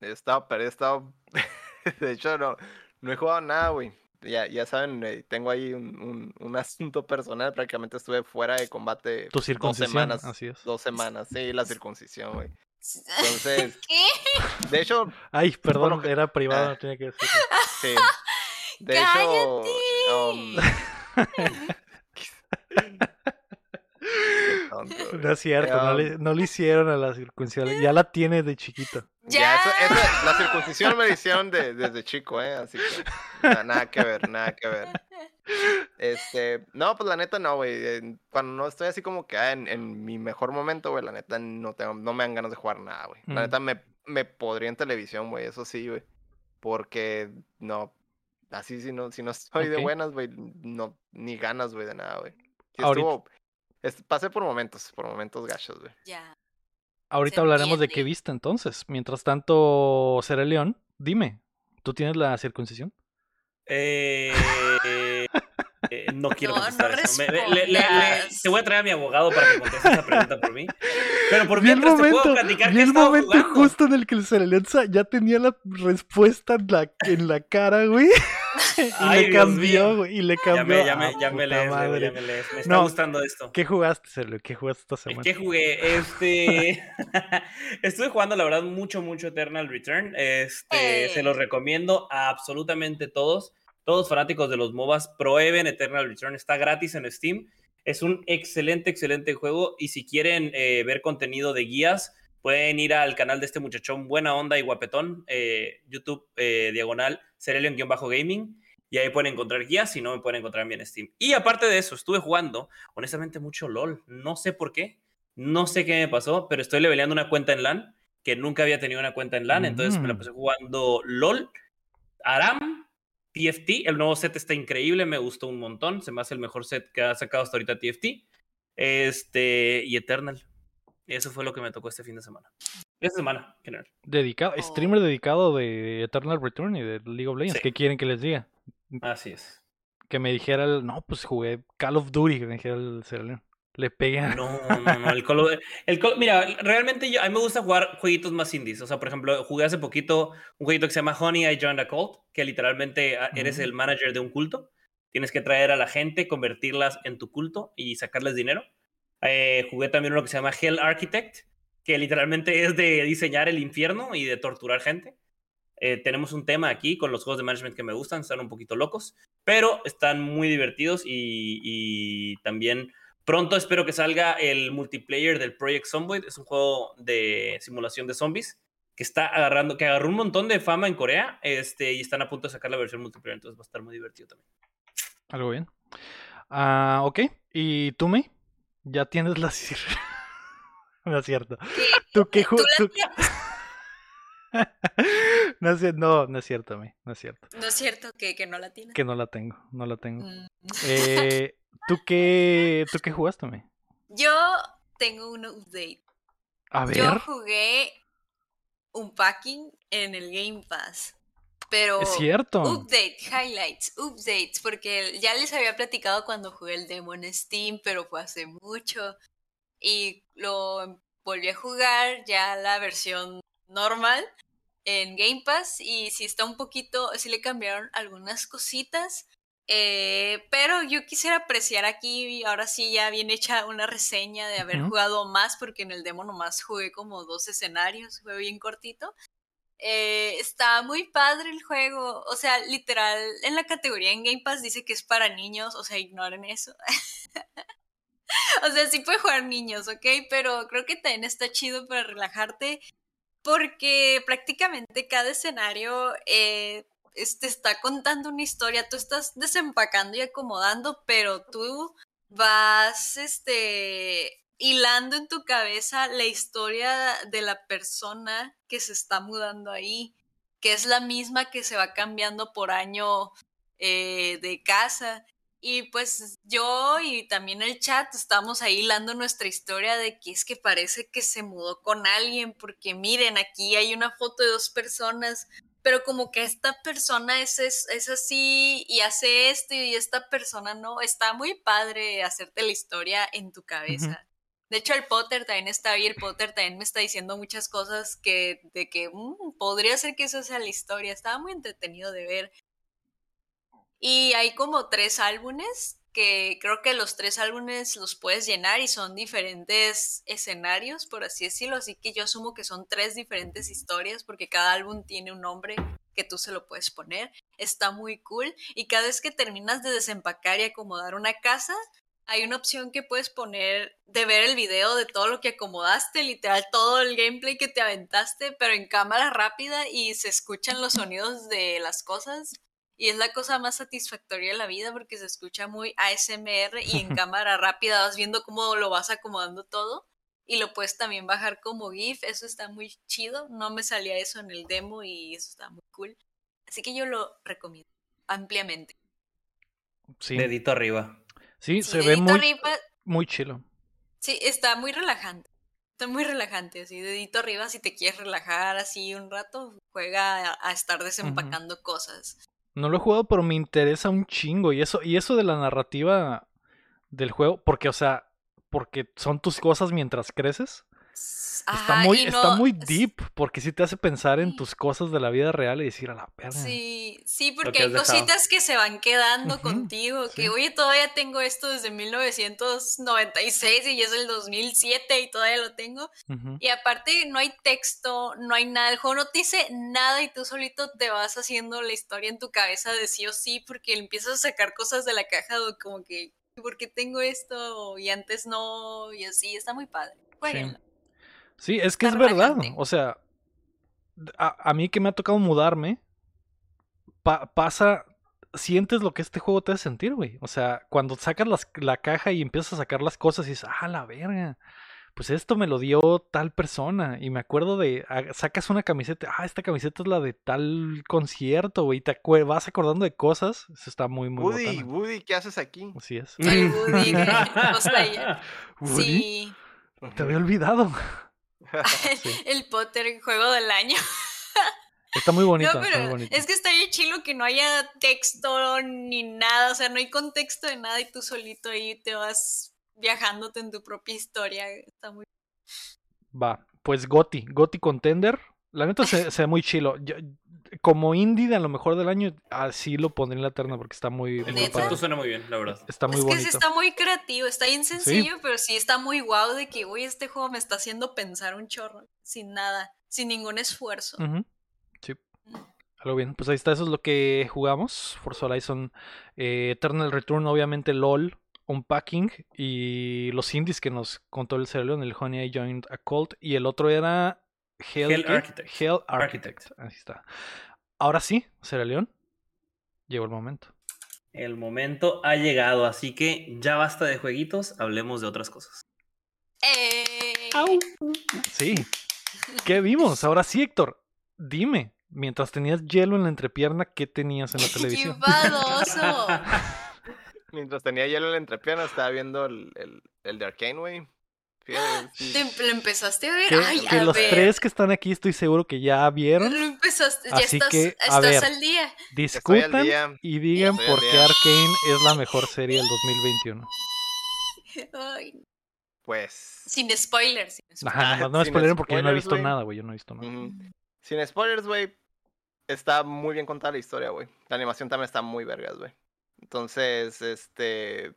S2: He estado, pero he estado. <laughs> De hecho, no, no he jugado nada, güey. Ya, ya saben, eh, tengo ahí un, un, un <laughs> asunto personal. Prácticamente estuve fuera de combate
S1: Tu
S2: dos semanas.
S1: Así es.
S2: Dos semanas, sí, la circuncisión, güey. <laughs> Entonces,
S3: ¿Qué?
S2: de hecho,
S1: Ay, perdón, era privado,
S2: Ah.
S1: no tenía que decirlo.
S2: sí. De hecho, um, tonto, güey.
S1: No es cierto, no, le, no le hicieron a la circuncisión. Ya la tiene de chiquito.
S2: Ya,
S3: Ya.
S2: eso- esa- la circuncisión me la hicieron de- desde chico, ¿eh? Así que na- nada que ver, nada que ver. Este, no, pues la neta no, güey. Cuando no estoy así como que ah, en, en mi mejor momento, güey, la neta no tengo, no me dan ganas de jugar nada, güey.
S1: Mm.
S2: La neta me, me podría en televisión, güey, eso sí, güey. Porque no, así si no, si no estoy de buenas, güey, no, ni ganas, güey, de nada, güey. Estuvo, es- pasé por momentos, por momentos gachos, güey.
S3: Ya.
S1: Ahorita
S3: Se
S1: hablaremos de qué viste entonces. Mientras tanto, Seré León, dime, ¿tú tienes la circuncisión?
S4: Eh, eh, no quiero
S3: No,
S4: contestar
S3: no
S4: eso. Me- le- le- le-
S3: respondas.
S4: te voy a traer a mi abogado para que conteste esa pregunta por mí. Pero por mientras te
S1: momento,
S4: puedo platicar
S1: vi
S4: que
S1: el momento
S4: jugando.
S1: justo en el que el sa- ya tenía la respuesta en la, en la cara, güey. <laughs> y
S4: Ay,
S1: le cambió, güey. Y le
S4: Ya
S1: cambió.
S4: me, ya me,
S1: Ah,
S4: ya me
S1: puta
S4: lees,
S1: madre.
S4: ya me lees. Me está
S1: No.
S4: gustando esto.
S1: ¿Qué jugaste, León? ¿Qué jugaste esta semana?
S4: ¿Qué jugué? Este. <laughs> Estuve jugando, la verdad, mucho, mucho Eternal Return. Este,
S3: Eh.
S4: Se los recomiendo a absolutamente todos. Todos fanáticos de los MOBAs, prueben Eternal Return. Está gratis en Steam. Es un excelente, excelente juego. Y si quieren eh, ver contenido de guías, pueden ir al canal de este muchachón, buena onda y guapetón, eh, YouTube eh, diagonal, Cerelion-gaming. Y ahí pueden encontrar guías, si no me pueden encontrar mí en Steam. Y aparte de eso, estuve jugando, honestamente, mucho LOL. No sé por qué, no sé qué me pasó, pero estoy leveleando una cuenta en LAN, que nunca había tenido una cuenta en LAN, entonces me la
S1: Mm.
S4: pasé jugando LOL, Aram, TFT, el nuevo set está increíble, me gustó un montón, se me hace el mejor set que ha sacado hasta ahorita TFT, este, y Eternal. Eso fue lo que me tocó este fin de semana. Esta semana, en general.
S1: Dedicado,
S3: Oh.
S1: streamer dedicado de Eternal Return y de League of Legends.
S4: Sí.
S1: ¿Qué quieren que les diga?
S4: Así es.
S1: Que me dijera el. No, pues jugué Call of Duty, que me dijera el León. Le pegué a-
S4: No, no, no. El Call of- el Call- mira, realmente yo, a mí me gusta jugar jueguitos más indies. O sea, por ejemplo, jugué hace poquito un jueguito que se llama Honey, I Joined a Cult, que literalmente ah, eres el manager de un culto. Tienes que traer a la gente, convertirlas en tu culto y sacarles dinero. Eh, jugué también uno que se llama Hell Architect, que literalmente es de diseñar el infierno y de torturar gente. Eh, tenemos un tema aquí con los juegos de management que me gustan, están un poquito locos, pero están muy divertidos y, y también pronto espero que salga el multiplayer del Project Zomboid. Es un juego de simulación de zombies que está agarrando, que agarró un montón de fama en Corea este, y están a punto de sacar la versión multiplayer, entonces va a estar muy divertido también.
S1: Algo bien. Ah, ok. ¿Y tú, May? Ya tienes la <laughs> cir- No es cierto. ¿Tú qué
S3: ¿Tú
S1: tú-
S3: tienes? <laughs>
S1: no, es, no, no es cierto, May. No es cierto.
S3: No es cierto que, que no la tiene.
S1: Que no la tengo. No la tengo.
S3: Mm.
S1: Eh, <laughs> ¿tú, qué, ¿Tú qué jugaste, May?
S3: Yo tengo un update.
S1: A
S3: Yo
S1: ver.
S3: jugué un packing en el Game Pass. Pero
S1: Es cierto.
S3: update, highlights, updates, porque ya les había platicado cuando jugué el demo en Steam, pero fue hace mucho. Y lo volví a jugar ya la versión normal en Game Pass y sí está un poquito, sí le cambiaron algunas cositas. Eh, pero yo quisiera apreciar aquí, ahora sí ya bien hecha una reseña de haber jugado más, porque en el demo nomás jugué como dos escenarios, fue bien cortito. Eh, está muy padre el juego. O sea, literal, en la categoría en Game Pass dice que es para niños. O sea, ignoren eso. <laughs> o sea, sí puede jugar niños, ¿ok? Pero creo que también está chido para relajarte. Porque prácticamente cada escenario eh, es- te está contando una historia. Tú estás desempacando y acomodando, pero tú vas este hilando en tu cabeza la historia de la persona que se está mudando ahí, que es la misma que se va cambiando por año eh, de casa. Y pues yo y también el chat estamos ahí hilando nuestra historia de que es que parece que se mudó con alguien, porque miren, aquí hay una foto de dos personas, pero como que esta persona es, es, es así y hace esto y esta persona no, está muy padre hacerte la historia en tu cabeza. De hecho, el Potter también está ahí, el Potter también me está diciendo muchas cosas que, de que "Mm, podría ser que eso sea la historia. Estaba muy entretenido de ver. Y hay como tres álbumes que creo que los tres álbumes los puedes llenar y son diferentes escenarios, por así decirlo. Así que yo asumo que son tres diferentes historias porque cada álbum tiene un nombre que tú se lo puedes poner. Está muy cool. Y cada vez que terminas de desempacar y acomodar una casa, hay una opción que puedes poner de ver el video de todo lo que acomodaste, literal todo el gameplay que te aventaste, pero en cámara rápida y se escuchan los sonidos de las cosas. Y es la cosa más satisfactoria de la vida porque se escucha muy ASMR y en <laughs> cámara rápida vas viendo cómo lo vas acomodando todo. Y lo puedes también bajar como GIF, eso está muy chido. No me salía eso en el demo y eso está muy cool. Así que yo lo recomiendo ampliamente.
S1: Sí,
S5: Dedito arriba.
S1: sí,
S3: Sí,
S1: se ve muy,
S3: arriba,
S1: muy chilo.
S3: Sí, está muy relajante. Está muy relajante, así, dedito arriba, si te quieres relajar así un rato, juega a, a estar desempacando cosas.
S1: No lo he jugado, pero me interesa un chingo. Y eso, y eso de la narrativa del juego, porque, o sea, porque son tus cosas mientras creces. Está
S3: Ajá,
S1: muy, está muy deep, porque sí te hace pensar en tus cosas de la vida real y decir a la perra.
S3: Sí, sí, porque
S5: que
S3: hay
S5: dejado.
S3: cositas que se van quedando contigo,
S1: sí.
S3: que oye, todavía tengo esto desde 1996 y ya es el 2007 y todavía lo tengo. Y aparte no hay texto, no hay nada, el juego no te dice nada y tú solito te vas haciendo la historia en tu cabeza de sí o sí porque empiezas a sacar cosas de la caja como que, ¿por qué tengo esto? Y antes no, y así, está muy padre. Jueguenlo.
S1: Sí, es que es verdad. O sea, a, a mí que me ha tocado mudarme, pa- pasa, sientes lo que este juego te hace sentir, güey. O sea, cuando sacas las- la caja y empiezas a sacar las cosas y dices, ah, la verga. Pues esto me lo dio tal persona. Y me acuerdo de, sacas una camiseta, ah, esta camiseta es la de tal concierto, güey. y Te vas acordando de cosas. Eso está muy, muy
S2: Woody,
S1: botana.
S2: Woody, ¿qué haces aquí?
S1: Así es.
S3: Woody. <laughs>
S1: Woody,
S3: Sí,
S1: te había olvidado. <laughs> <laughs>
S3: el Potter juego del año. <laughs>
S1: Está muy bonito,
S3: No,
S1: está muy
S3: pero es que está bien chilo que no haya texto ni nada, o sea, no hay contexto de nada y tú solito ahí te vas viajándote en tu propia historia. Está muy
S1: Va, pues Goti, Goti Contender. La neta se, se ve muy chilo. Yo- como indie de a lo mejor del año, así lo pondré en la terna porque está muy,
S5: El
S1: muy
S5: concepto
S1: padre.
S5: suena muy bien, la verdad.
S1: Está muy
S3: es que sí está muy creativo, está bien sencillo, pero sí está muy guau de que, uy, este juego me está haciendo pensar un chorro, sin nada, sin ningún esfuerzo.
S1: Ujú, Sí. Algo bien. Pues ahí está, eso es lo que jugamos. Forza Horizon eh, Eternal Return, obviamente LOL, Unpacking y los indies que nos contó el cerebro en el Honey I Joined a Cult. Y el otro era Hell,
S5: Hell
S1: ¿qué?
S5: Architect.
S1: Hell
S5: Architect.
S1: Architect. Así está. Ahora sí, Sierra León. Llegó el momento.
S5: El momento ha llegado, así que ya basta de jueguitos, hablemos de otras cosas.
S3: ¡Eh!
S1: Sí. ¿Qué vimos? Ahora sí, Héctor. Dime, mientras tenías hielo en la entrepierna, ¿qué tenías en la
S3: ¡Qué
S1: televisión? <laughs>
S3: badoso! <laughs> <laughs>
S2: Mientras tenía hielo en la entrepierna, estaba viendo el, el, el de Arcane, güey. Sí.
S3: ¿Te, ¿Lo empezaste a ver?
S1: Que,
S3: Ay,
S1: que
S3: a
S1: los
S3: ver.
S1: tres que están aquí estoy seguro que ya vieron.
S3: Lo empezaste, ya
S1: Así
S3: estás,
S1: que, a
S3: estás
S1: ver.
S3: al día.
S2: Al
S1: Discutan
S2: día.
S1: y digan por qué. Arkane es la mejor serie del 2021. <laughs>
S3: Ay,
S2: Pues.
S3: sin spoilers. sin spoilers.
S1: Ajá, no me
S2: sin
S1: spoileren porque yo no he visto nada, güey. Yo no he visto nada.
S2: Sin spoilers, güey. Está muy bien contada la historia, güey. La animación también está muy vergas, güey. Entonces, este.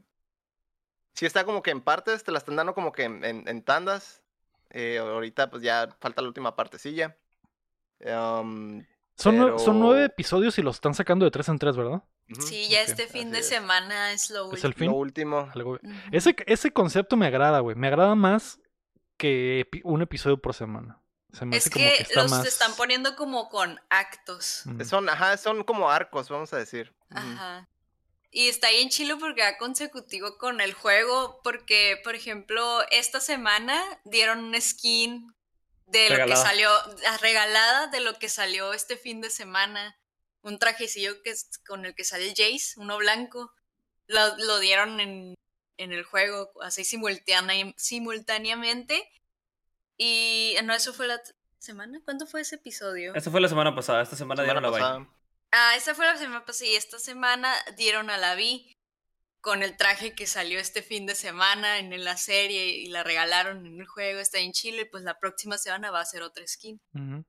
S2: Sí está como que en partes, te la están dando como que en, en- en tandas. Eh, ahorita, pues ya falta la última partecilla. Um,
S1: Son, nue- son nueve episodios y los están sacando de tres en tres, ¿verdad?
S3: Sí, ya este fin de
S2: es.
S3: semana es lo
S1: Es el
S3: último.
S1: fin.
S2: Lo último.
S1: Algo-. Ese, ese concepto me agrada, güey. Me agrada más que un episodio por semana. Se me
S3: Es
S1: hace como
S3: que,
S1: que está
S3: los
S1: más.
S3: están poniendo como con actos.
S1: Mm.
S2: Son, ajá, son como arcos, vamos a decir.
S3: Ajá. Y está bien chilo porque va consecutivo con el juego, porque, por ejemplo, esta semana dieron un skin de lo que salió, ah, regalada de lo que salió este fin de semana. Un trajecillo que es con el que sale Jace, uno blanco. lo, lo dieron en, en el juego, así simultánea- simultáneamente. Y no, eso fue la semana. ¿Cuándo fue ese episodio?
S4: Esta fue la semana pasada, esta semana dieron la.
S3: Ah, esa fue la semana pasada y esta semana dieron a la Vi con el traje que salió este fin de semana en la serie y la regalaron en el juego, está en Chile, pues la próxima semana va a ser otra skin.
S1: Ujú.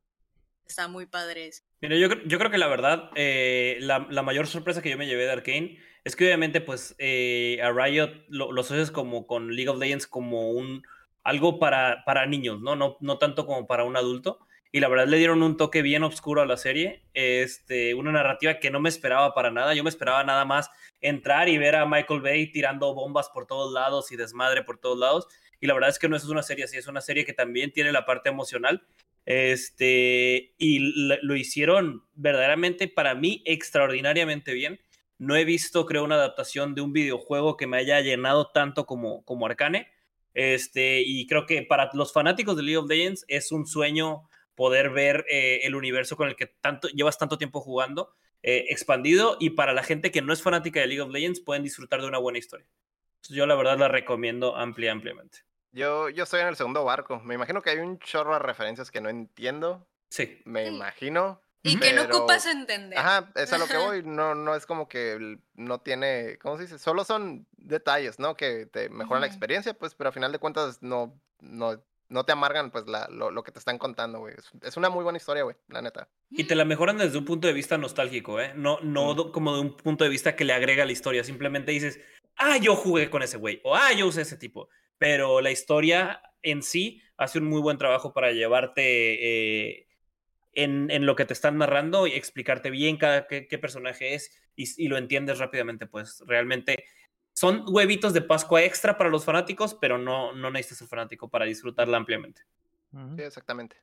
S3: Está muy padre eso.
S4: Mira, yo, yo creo que la verdad, eh, la, la mayor sorpresa que yo me llevé de Arkane es que obviamente, pues, eh, a Riot lo, lo asocias como con League of Legends como un algo para, para niños, ¿no? ¿no? No tanto como para un adulto. Y la verdad le dieron un toque bien oscuro a la serie, este, una narrativa que no me esperaba para nada. Yo me esperaba nada más entrar y ver a Michael Bay tirando bombas por todos lados y desmadre por todos lados. Y la verdad es que no es una serie así, es una serie que también tiene la parte emocional. Este, y lo, lo hicieron verdaderamente para mí extraordinariamente bien. No he visto, creo, una adaptación de un videojuego que me haya llenado tanto como, como Arcane. Este, y creo que para los fanáticos de League of Legends es un sueño poder ver eh, el universo con el que tanto, llevas tanto tiempo jugando eh, expandido. Y para la gente que no es fanática de League of Legends, pueden disfrutar de una buena historia. Entonces, yo la verdad la recomiendo amplia, ampliamente.
S2: Yo, yo estoy en el segundo barco. Me imagino que hay un chorro de referencias que no entiendo.
S4: Sí.
S2: Me
S3: Sí.
S2: imagino.
S3: Y que no
S2: Pero-
S3: ocupas entender.
S2: Ajá, es a lo que <laughs> voy. No, no es como que no tiene, ¿cómo se dice? Solo son detalles, ¿no? Que te mejoran la
S3: Ujú.
S2: experiencia, pues, pero a final de cuentas no, no, no te amargan, pues, la, lo, lo que te están contando, güey. Es, es una muy buena historia, güey, la neta.
S4: Y te la mejoran desde un punto de vista nostálgico, ¿eh? No, no
S2: Mm.
S4: como de un punto de vista que le agrega a la historia. Simplemente dices, ah, yo jugué con ese güey, o ah, yo usé ese tipo. Pero la historia en sí hace un muy buen trabajo para llevarte eh, en, en lo que te están narrando y explicarte bien cada qué, qué personaje es y, y lo entiendes rápidamente, pues realmente son huevitos de Pascua extra para los fanáticos, pero no, no necesitas ser fanático para disfrutarla ampliamente.
S2: Sí, exactamente.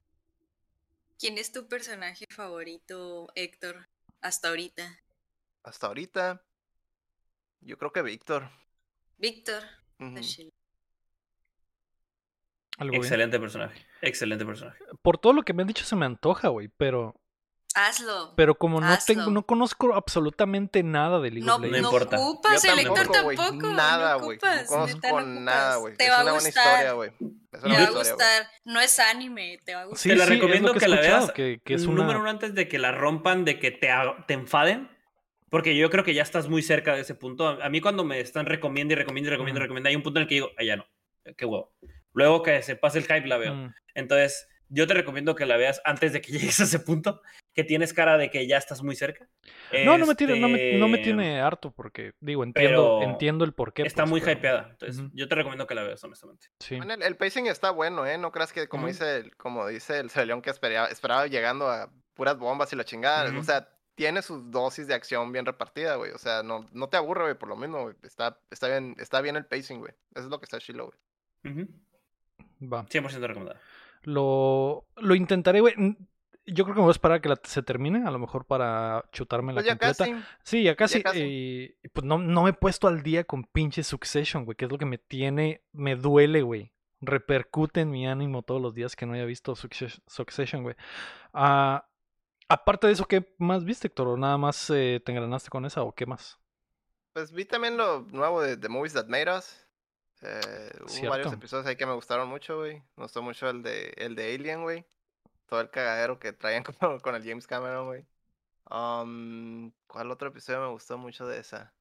S3: ¿Quién es tu personaje favorito, Héctor, hasta ahorita?
S2: Hasta ahorita, yo creo que Víctor.
S3: Víctor.
S1: Bien.
S4: Excelente personaje, excelente personaje.
S1: Por todo lo que me han dicho se me antoja, güey, pero
S3: Hazlo.
S1: pero como no tengo no conozco absolutamente nada de League
S3: no,
S1: of
S4: No
S1: Legends.
S3: no
S4: importa.
S3: ocupas,
S2: Yo
S3: el Héctor
S2: tampoco. Nada,
S3: no
S2: güey.
S3: ocupas,
S2: No conozco
S3: no
S2: nada, güey.
S3: Te
S2: Es
S3: va a
S2: buena
S3: gustar.
S2: historia, güey. Es una
S3: Te va a gustar. No es anime, te va a gustar.
S1: Sí,
S4: te la
S1: sí,
S4: recomiendo
S1: que
S4: que, la veas
S1: que- que es
S4: un
S1: una-
S4: número uno antes de que la rompan, de que te, te enfaden, porque yo creo que ya estás muy cerca de ese punto. A mí cuando me están recomiendo y recomiendo y recomiendo y recomiendo, hay un punto en el que digo, ah, ya no, qué huevo. Luego que se pase el hype la veo.
S1: Mm.
S4: Entonces, yo te recomiendo que la veas antes de que <laughs> llegues a ese punto, que tienes cara de que ya estás muy cerca.
S1: No, no me tiene, no me, no me
S4: Este,
S1: tiene harto porque digo, entiendo,
S4: pero
S1: entiendo el porqué.
S4: Está
S1: pues,
S4: muy
S1: pero-
S4: hypeada. Entonces, yo te recomiendo que la veas, honestamente.
S1: Sí.
S2: Bueno, el, el pacing está bueno, ¿eh? No creas que, como dice el, como dice el León que esperaba, esperaba llegando a puras bombas y la chingada. O sea, tiene sus dosis de acción bien repartida, güey. O sea, no, no te aburre, güey, por lo mismo, güey. Está, está, bien, está bien el pacing, güey. Eso es lo que está chilo, güey.
S1: Va.
S4: 100% recomendada.
S1: Lo, lo intentaré, güey. Yo creo que me voy a esperar a que la- se termine, a lo mejor para chutarme la
S2: Pues ya
S1: completa.
S2: casi.
S1: Sí, ya casi.
S2: casi.
S1: eh, y pues no, no me he puesto al día con pinche Succession, güey, que es lo que me tiene, me duele, güey. Repercute en mi ánimo todos los días que no haya visto Success- Succession, güey. Ah, aparte de eso, ¿qué más viste, Héctor? ¿O nada más eh, te engranaste con esa o qué más?
S2: Pues vi también lo nuevo de The Movies That Made Us. Eh, hubo varios episodios ahí que me gustaron mucho, güey. Me gustó mucho el de, el de Alien, güey. Todo el cagadero que traían <laughs> con, con el James Cameron, güey. Um, ¿Cuál otro episodio me gustó mucho de esa?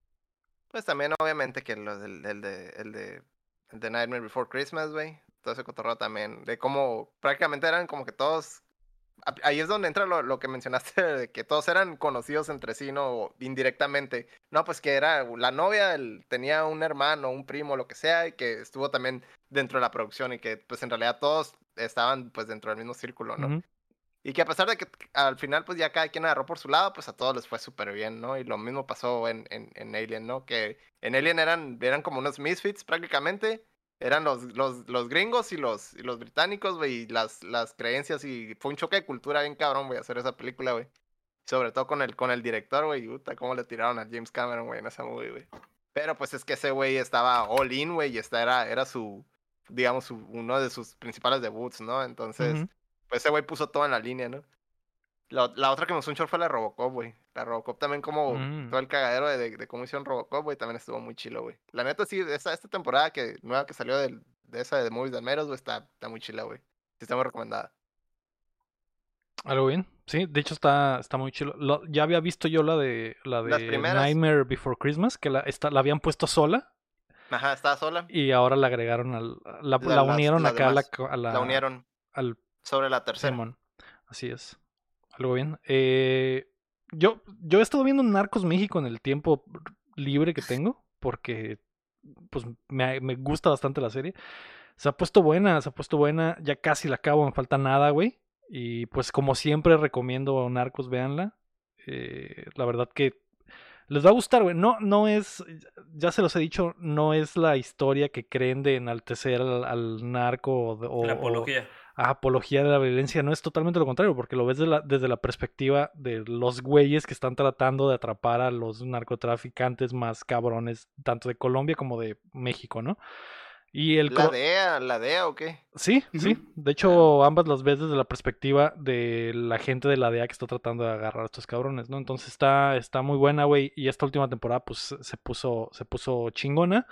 S2: Pues también, obviamente, que los del, del de, el de, el de Nightmare Before Christmas, güey. Todo ese cotorreo también. De cómo prácticamente eran como que todos ahí es donde entra lo, lo que mencionaste, <laughs> de que todos eran conocidos entre sí, ¿no? Indirectamente. No, pues que era la novia, él tenía un hermano, un primo, lo que sea, y que estuvo también dentro de la producción y que pues en realidad todos estaban pues dentro del mismo círculo, ¿no? Y que a pesar de que al final pues ya cada quien agarró por su lado, pues a todos les fue súper bien, ¿no? Y lo mismo pasó en, en, en Alien, ¿no? Que en Alien eran, eran como unos misfits prácticamente. Eran los, los, los gringos y los, y los británicos, güey, y las, las creencias y fue un choque de cultura bien cabrón, güey, hacer esa película, güey. Sobre todo con el, con el director, güey, puta, cómo le tiraron a James Cameron, güey, en esa movie, güey. Pero pues es que ese güey estaba all in, güey, y esta era, era su, digamos, su, uno de sus principales debuts, ¿no? Entonces, pues ese güey puso todo en la línea, ¿no? La, la otra que me gustó un chorro fue la Robocop, güey. La Robocop también como
S1: Mm.
S2: todo el cagadero de, de, de cómo hicieron Robocop, güey, también estuvo muy chilo, güey. La neta sí, esta, esta temporada que nueva que salió del- de esa de The Movies de Almeros, güey, está, está muy chila, güey. Sí está muy recomendada.
S1: Algo bien. Sí, de hecho está, está muy chido. Lo- ya había visto yo la de la de. Nightmare Before Christmas, que la, esta, la habían puesto sola
S2: Ajá, estaba sola.
S1: y ahora la agregaron al. La,
S2: La-
S1: unieron
S2: las
S1: acá a la, a la-
S2: La unieron
S1: al
S2: sobre la tercera.
S1: Simón. Así es. Algo bien. Eh, yo, yo he estado viendo Narcos México en el tiempo libre que tengo, porque pues me, me gusta bastante la serie. Se ha puesto buena, se ha puesto buena. Ya casi la acabo, me falta nada, güey. Y pues como siempre recomiendo Narcos, véanla. Eh, la verdad que les va a gustar, güey. No, no es, ya se los he dicho, no es la historia que creen de enaltecer al, al narco o, de- o-
S4: la
S1: o-
S4: apología.
S1: A apología de la violencia. No es totalmente lo contrario, porque lo ves de la- desde la perspectiva de los güeyes que están tratando de atrapar a los narcotraficantes más cabrones, tanto de Colombia como de México, ¿no? Y el
S2: ¿La DEA? ¿La DEA o qué?
S1: Sí, sí. De hecho, ambas las ves desde la perspectiva de la gente de la DEA que está tratando de agarrar a estos cabrones, ¿no? Entonces está, está muy buena, güey. Y esta última temporada, pues, se puso, se puso chingona.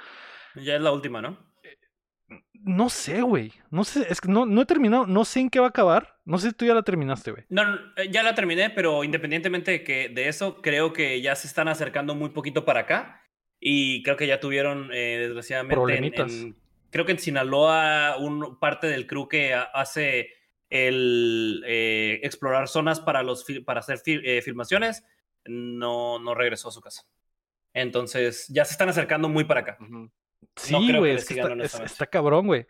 S4: Ya es la última, ¿no?
S1: No sé, güey. No sé, es que no, no he terminado. No sé en qué va a acabar. No sé si tú ya la terminaste, güey.
S4: No, no, eh, ya la terminé, pero independientemente de, que, de eso, creo que ya se están acercando muy poquito para acá. Y creo que ya tuvieron, eh, desgraciadamente, en-
S1: Problemitas.
S4: en- creo que en Sinaloa, un, parte del crew que ha- hace el eh, explorar zonas para, los, para hacer fil- eh, filmaciones, no, no regresó a su casa. Entonces, ya se están acercando muy para acá.
S1: Sí,
S4: creo que
S1: güey.
S4: le
S1: es que
S4: sigan
S1: está, es- está cabrón, güey.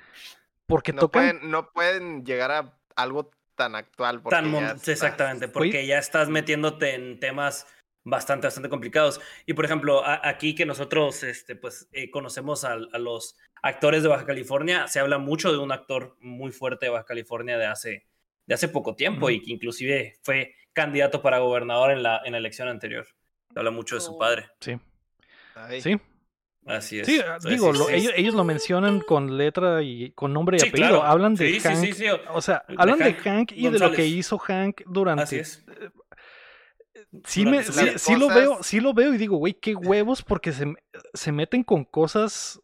S1: Porque
S2: No
S1: tocan.
S2: pueden, no pueden llegar a algo tan actual. Porque
S4: Tan mon-
S2: ya está-
S4: exactamente, porque ya estás metiéndote en temas bastante, bastante complicados. Y por ejemplo, a- aquí que nosotros este, pues, eh, conocemos a, los actores de Baja California, se habla mucho de un actor muy fuerte de Baja California de hace, de hace poco tiempo y que inclusive fue candidato para gobernador en la, en la elección anterior. Se habla mucho de su
S3: Oh.
S4: padre.
S1: Sí,
S2: Ay,
S1: sí.
S4: Así es.
S1: Sí,
S4: Entonces,
S1: digo,
S4: sí,
S1: lo-
S4: sí,
S1: ellos, ellos lo mencionan con letra y con nombre y
S4: sí,
S1: apellido.
S4: claro.
S1: Hablan de
S4: Sí, sí,
S1: Hank.
S4: sí, sí,
S1: O sea,
S4: de
S1: hablan de
S4: Hank
S1: y de lo que hizo Hank durante.
S4: Así es.
S1: Sí,
S4: durante
S1: me, sí, sí lo veo, sí lo veo y digo, güey, qué huevos porque se, se meten con cosas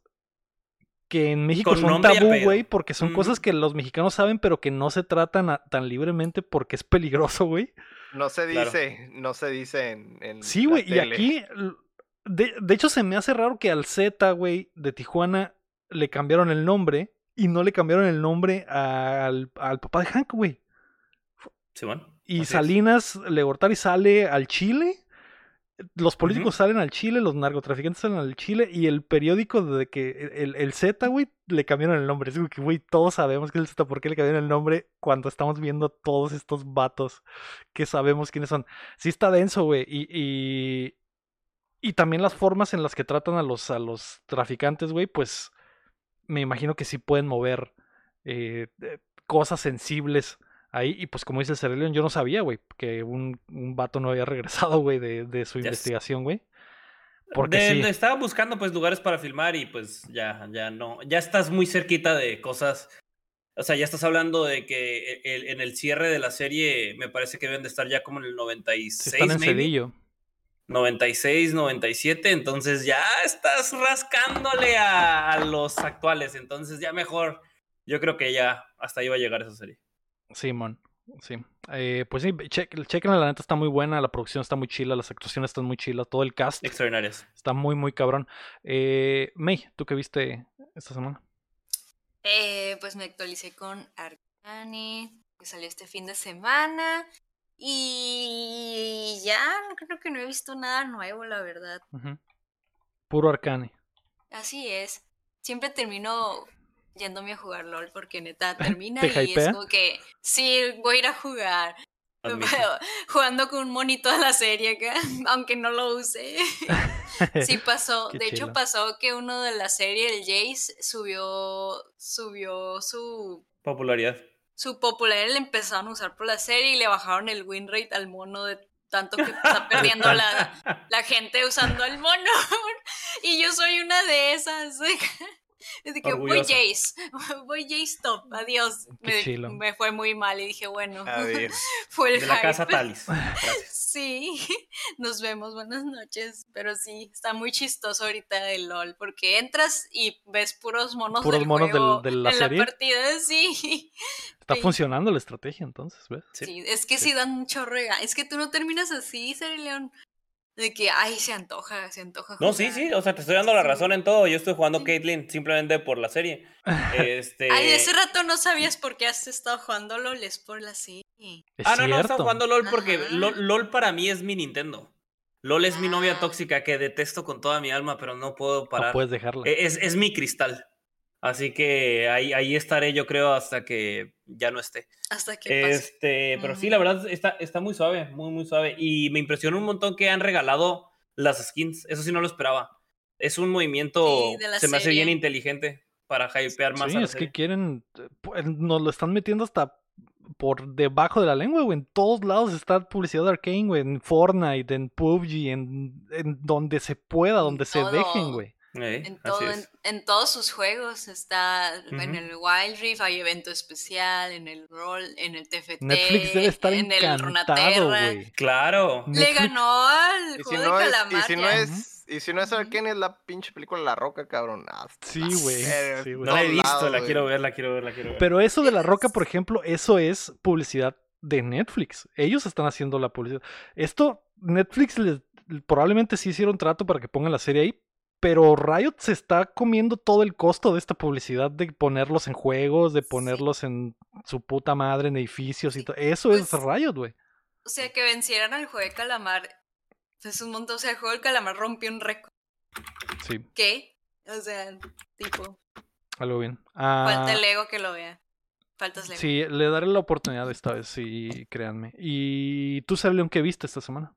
S1: que en México
S4: Con
S1: son tabú, güey, porque son cosas que los mexicanos saben, pero que no se tratan a- tan libremente porque es peligroso, güey.
S2: No se
S4: Claro.
S2: dice, no se dice en, en
S1: Sí, güey, y aquí, de, de hecho se me hace raro que al Z, güey, de Tijuana le cambiaron el nombre y no le cambiaron el nombre al, al papá de Hank, güey.
S4: Simón.
S1: Y
S4: así es.
S1: Salinas Legortari sale al Chile. Los políticos salen al Chile, los narcotraficantes salen al Chile y el periódico de que el, el Z, güey, le cambiaron el nombre. Es como que, güey, todos sabemos que es el Z, ¿por qué le cambiaron el nombre cuando estamos viendo todos estos vatos que sabemos quiénes son? Sí está denso, güey. Y, y, y también las formas en las que tratan a los, a los traficantes, güey, pues me imagino que sí pueden mover eh, cosas sensibles ahí. Y pues como dice Cerelion, yo no sabía, güey, que un, un vato no había <laughs> regresado, güey, de, de su investigación, güey. Porque
S4: De-
S1: sí.
S4: de- estaba buscando pues lugares para filmar y pues ya, ya no, ya estás muy cerquita de cosas. O sea, ya estás hablando de que e- el- en el cierre de la serie me parece que deben de estar ya como en el 96,
S1: sí están en
S4: maybe,
S1: Cedillo.
S4: 96, 97, entonces ya estás rascándole a, a los actuales, entonces ya mejor. Yo creo que ya hasta ahí va a llegar esa serie.
S1: Simón. Sí. Eh, pues sí, che chequen, la neta está muy buena, la producción está muy chila, las actuaciones están muy chilas, todo el cast
S4: Extraordinarias.
S1: está muy, muy cabrón. Eh, May, ¿tú qué viste esta semana?
S3: Eh, pues me actualicé con Arcani, que salió este fin de semana. Y ya, creo que no he visto nada nuevo, la verdad.
S1: Puro Arcane.
S3: Así es. Siempre termino yéndome a jugar LOL porque neta <laughs> termina
S1: ¿Te
S3: y
S1: hypea?
S3: es como que sí, voy a ir a jugar. <laughs> Jugando con un monito de la serie acá, <laughs> aunque no lo use. Sí pasó,
S1: Qué
S3: de hecho
S1: chilo.
S3: pasó que uno de la serie, el Jace, subió, subió su,
S4: Popularidad.
S3: Su popularidad, le empezaron a usar por la serie y le bajaron el win rate al mono de tanto que está <laughs> perdiendo la, la gente usando al mono. <laughs> y yo soy una de esas. <laughs> Es de que voy. Jace, voy Jace top, adiós. Me, me fue muy mal y dije, bueno,
S2: Adiós.
S3: fue el
S4: De la
S3: hype.
S4: casa Talis. Gracias.
S3: Sí, nos vemos, buenas noches. Pero sí, está muy chistoso ahorita el LOL, porque entras y ves puros monos
S1: Puros
S3: del
S1: monos del-
S3: juego
S1: de la
S3: en
S1: serie.
S3: la partida, sí.
S1: Está
S3: Sí.
S1: funcionando la estrategia entonces, ¿ves?
S3: Sí, es que sí, dan mucho rega. Es que tú no terminas así, Sari León. De que, ay, se antoja, se antoja.
S4: No, sí, sí, o sea, te estoy dando la razón en todo. Yo estoy jugando
S3: Sí.
S4: Caitlyn simplemente por la serie. <laughs> Este...
S3: Ay, ese rato no sabías por qué has estado jugando LOL, es por la serie.
S1: Es
S4: Ah, no, no,
S1: cierto.
S4: están jugando LOL porque. LOL, LOL para mí es mi Nintendo. LOL es mi novia
S3: Ah.
S4: tóxica que detesto con toda mi alma, pero no puedo
S1: No
S4: parar.
S1: puedes dejarla.
S4: E- Es, es mi cristal. Así que ahí, ahí estaré, yo creo, hasta que ya no esté.
S3: Hasta que pase.
S4: Este, pero sí, la verdad está, está muy suave, muy, muy suave. Y me impresionó un montón que han regalado las skins. Eso sí no lo esperaba. Es un movimiento,
S3: Sí,
S4: se me hace bien inteligente para hypear más
S1: Sí,
S4: a la
S1: es que quieren. eh, pu- Nos lo están metiendo hasta por debajo de la lengua, güey. En todos lados está publicidad de Arkane, güey. En Fortnite, en PUBG, en, en donde se pueda, donde se dejen, güey.
S4: Eh,
S3: En, todo, en, en todos sus juegos está en
S4: Ujú.
S3: el Wild Rift hay evento especial, en el Roll, en el TFT,
S1: Netflix debe estar
S3: en el Runaterra.
S1: güey.
S4: Claro.
S3: Le ganó al
S2: Y si
S3: juego
S2: no
S3: de
S2: es, y
S3: calamar.
S2: si no es, y si no es Arkane, es la pinche película La Roca, cabrón. Ah,
S1: Sí, güey, sí,
S2: en.
S4: No la he visto,
S2: lados,
S4: la quiero ver, la quiero ver, la quiero ver.
S1: Pero eso de la roca, por ejemplo, eso es publicidad de Netflix. Ellos están haciendo la publicidad. Esto, Netflix les, probablemente sí hicieron trato para que pongan la serie ahí, pero Riot se está comiendo todo el costo de esta publicidad de ponerlos en juegos, de
S3: Sí.
S1: ponerlos en su puta madre, en edificios y todo. Eso
S3: pues-
S1: es Riot, güey.
S3: O sea, que vencieran al juego de calamar. Es un montón. O sea, el juego del calamar rompió un récord.
S1: Sí,
S3: ¿Qué? O sea, tipo,
S1: algo bien.
S3: falta
S1: Ah,
S3: el ego que lo vea. Faltas Lego.
S1: sí, le daré la oportunidad esta vez, sí, créanme. ¿Y tú, León, qué viste esta semana?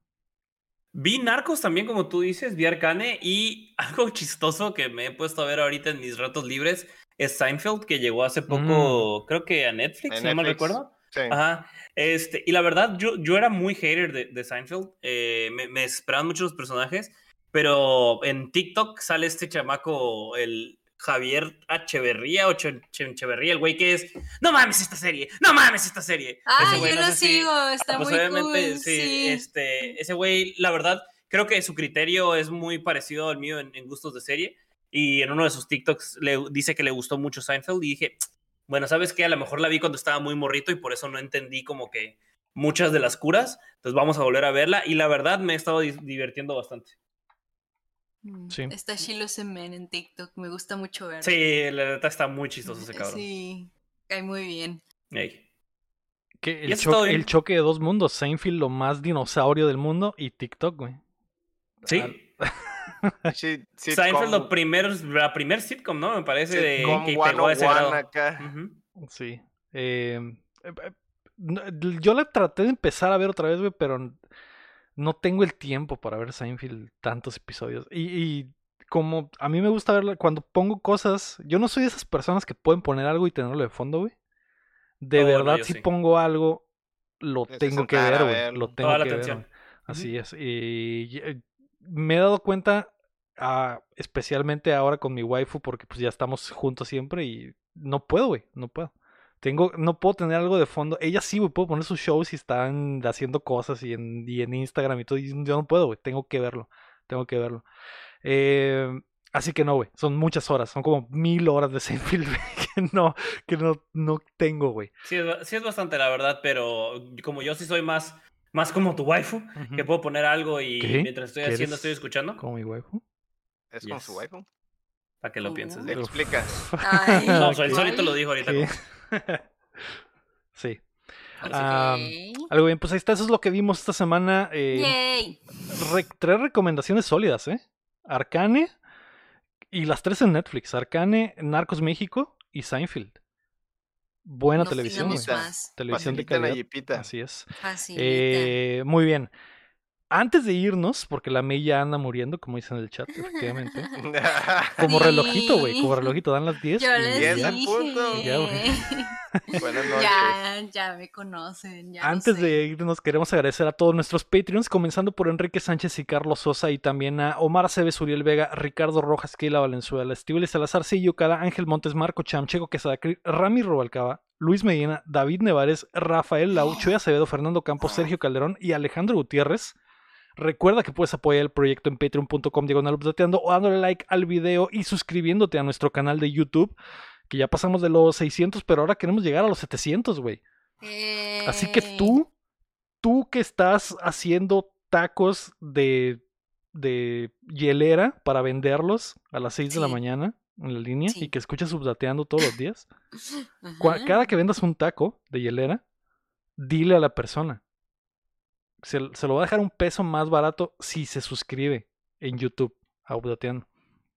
S4: Vi Narcos también, como tú dices, vi Arcane y <laughs> algo chistoso que me he puesto a ver ahorita en mis ratos libres es Seinfeld, que llegó hace poco, creo que a Netflix, si no mal recuerdo.
S2: Sí.
S4: Ajá. Este, y la verdad, yo, yo era muy hater de, de Seinfeld. eh, me, me esperaban mucho los personajes, pero en TikTok sale este chamaco, el Javier Echeverría o Che- Che- Echeverría, el güey que es, no mames esta serie, no mames esta serie.
S3: Ah, yo
S4: no
S3: lo
S4: sé si-
S3: sigo. Está
S4: pues
S3: muy
S4: obviamente,
S3: cool.
S4: sí,
S3: Sí.
S4: este, ese güey, la verdad, creo que su criterio es muy parecido al mío en, en gustos de serie. Y en uno de sus TikToks le dice que le gustó mucho Seinfeld y dije, bueno, ¿sabes qué? A lo mejor la vi cuando estaba muy morrito y por eso no entendí como que muchas de las curas. Entonces vamos a volver a verla y la verdad me he estado di- divirtiendo bastante.
S3: Mm,
S1: Sí.
S3: Está Shiloh Semen en TikTok. Me gusta mucho ver.
S4: Sí, la neta está muy chistoso ese cabrón.
S3: Sí, cae muy bien.
S4: Ey.
S1: Que
S4: Y
S1: el, choque,
S4: bien.
S1: el choque de dos mundos, Seinfeld lo más dinosaurio del mundo y TikTok, güey.
S4: Sí.
S1: Ah, <laughs>
S2: Sí,
S4: Seinfeld, lo primer, la primer sitcom, ¿no? Me parece de que pegó ese
S2: 101
S4: grado.
S2: acá.
S1: Sí. Eh, eh, yo la traté de empezar a ver otra vez, güey, pero no tengo el tiempo para ver Seinfeld tantos episodios. Y, y como a mí me gusta verla, cuando pongo cosas, yo no soy de esas personas que pueden poner algo y tenerlo de fondo, güey. De
S4: Oh, no,
S1: verdad, si
S4: sí.
S1: pongo algo, lo tengo que ver, güey.
S2: verlo.
S1: Lo tengo
S4: Toda la
S1: que ver. Así es. Y eh, me he dado cuenta, ah, especialmente ahora con mi waifu, porque pues ya estamos juntos siempre y no puedo, güey, no puedo. Tengo, no puedo tener algo de fondo. Ella sí, güey, puedo poner sus shows y están haciendo cosas y en, y en Instagram y todo. Y yo no puedo, güey, tengo que verlo. Tengo que verlo. Eh, así que no, güey, son muchas horas. Son como mil horas de <laughs> Seinfeld, que no, que no, no tengo, güey.
S4: Sí sí es bastante, la verdad, pero como yo sí soy más, más como tu waifu, que puedo poner algo y
S1: ¿Qué?
S4: mientras estoy
S1: ¿Que
S4: haciendo estoy escuchando,
S1: Como mi waifu.
S2: Es con
S4: Yes.
S2: su iPhone.
S4: para que lo
S3: Uh.
S4: pienses.
S2: Le
S4: bien.
S2: explica.
S3: Ay,
S4: No,
S1: Ok.
S4: él solito lo dijo ahorita. Como- <laughs>
S1: sí. Algo bien, pues ahí está, eso es lo que vimos esta semana. eh,
S3: Yay.
S1: re- tres recomendaciones sólidas, ¿eh? Arcane y las tres en Netflix. Arcane, Narcos México y Seinfeld. Buena
S3: No
S1: televisión. Televisión de
S2: Facilita la
S1: calidad. Así es. Eh, muy bien. Antes de irnos, porque la May ya anda muriendo, como dicen en el chat, efectivamente. <laughs> Como relojito, güey, como relojito, dan las 10.
S3: Yo
S1: y
S3: les
S1: ya.
S2: punto. <laughs> Buenas <laughs> noches.
S3: Ya, ya me conocen. Ya
S1: Antes de irnos, queremos agradecer a todos nuestros Patreons, comenzando por Enrique Sánchez y Carlos Sosa, y también a Omar Aceves, Uriel Vega, Ricardo Rojas, Keila Valenzuela, Estíbal Salazar, Sillo Cada, Ángel Montes, Marco Cham, Checo Quesada, Cri- Rami Robalcaba, Luis Medina, David Nevares, Rafael Lau, Chuy <gasps> Acevedo, Fernando Campos, Sergio Calderón y Alejandro Gutiérrez. Recuerda que puedes apoyar el proyecto en patreon.com diagonal o dándole like al video y suscribiéndote a nuestro canal de YouTube, que ya pasamos de los 600, pero ahora queremos llegar a los 700, güey. Así que
S3: Eh,
S1: tú, tú que estás haciendo tacos de, de hielera para venderlos a las 6 de la mañana en la línea
S3: Sí.
S1: y que escuchas subdateando todos los días, <laughs>
S3: ajá.
S1: cada que vendas un taco de hielera, dile a la persona. Se, se lo va a dejar un peso más barato si se suscribe en YouTube a Updateando.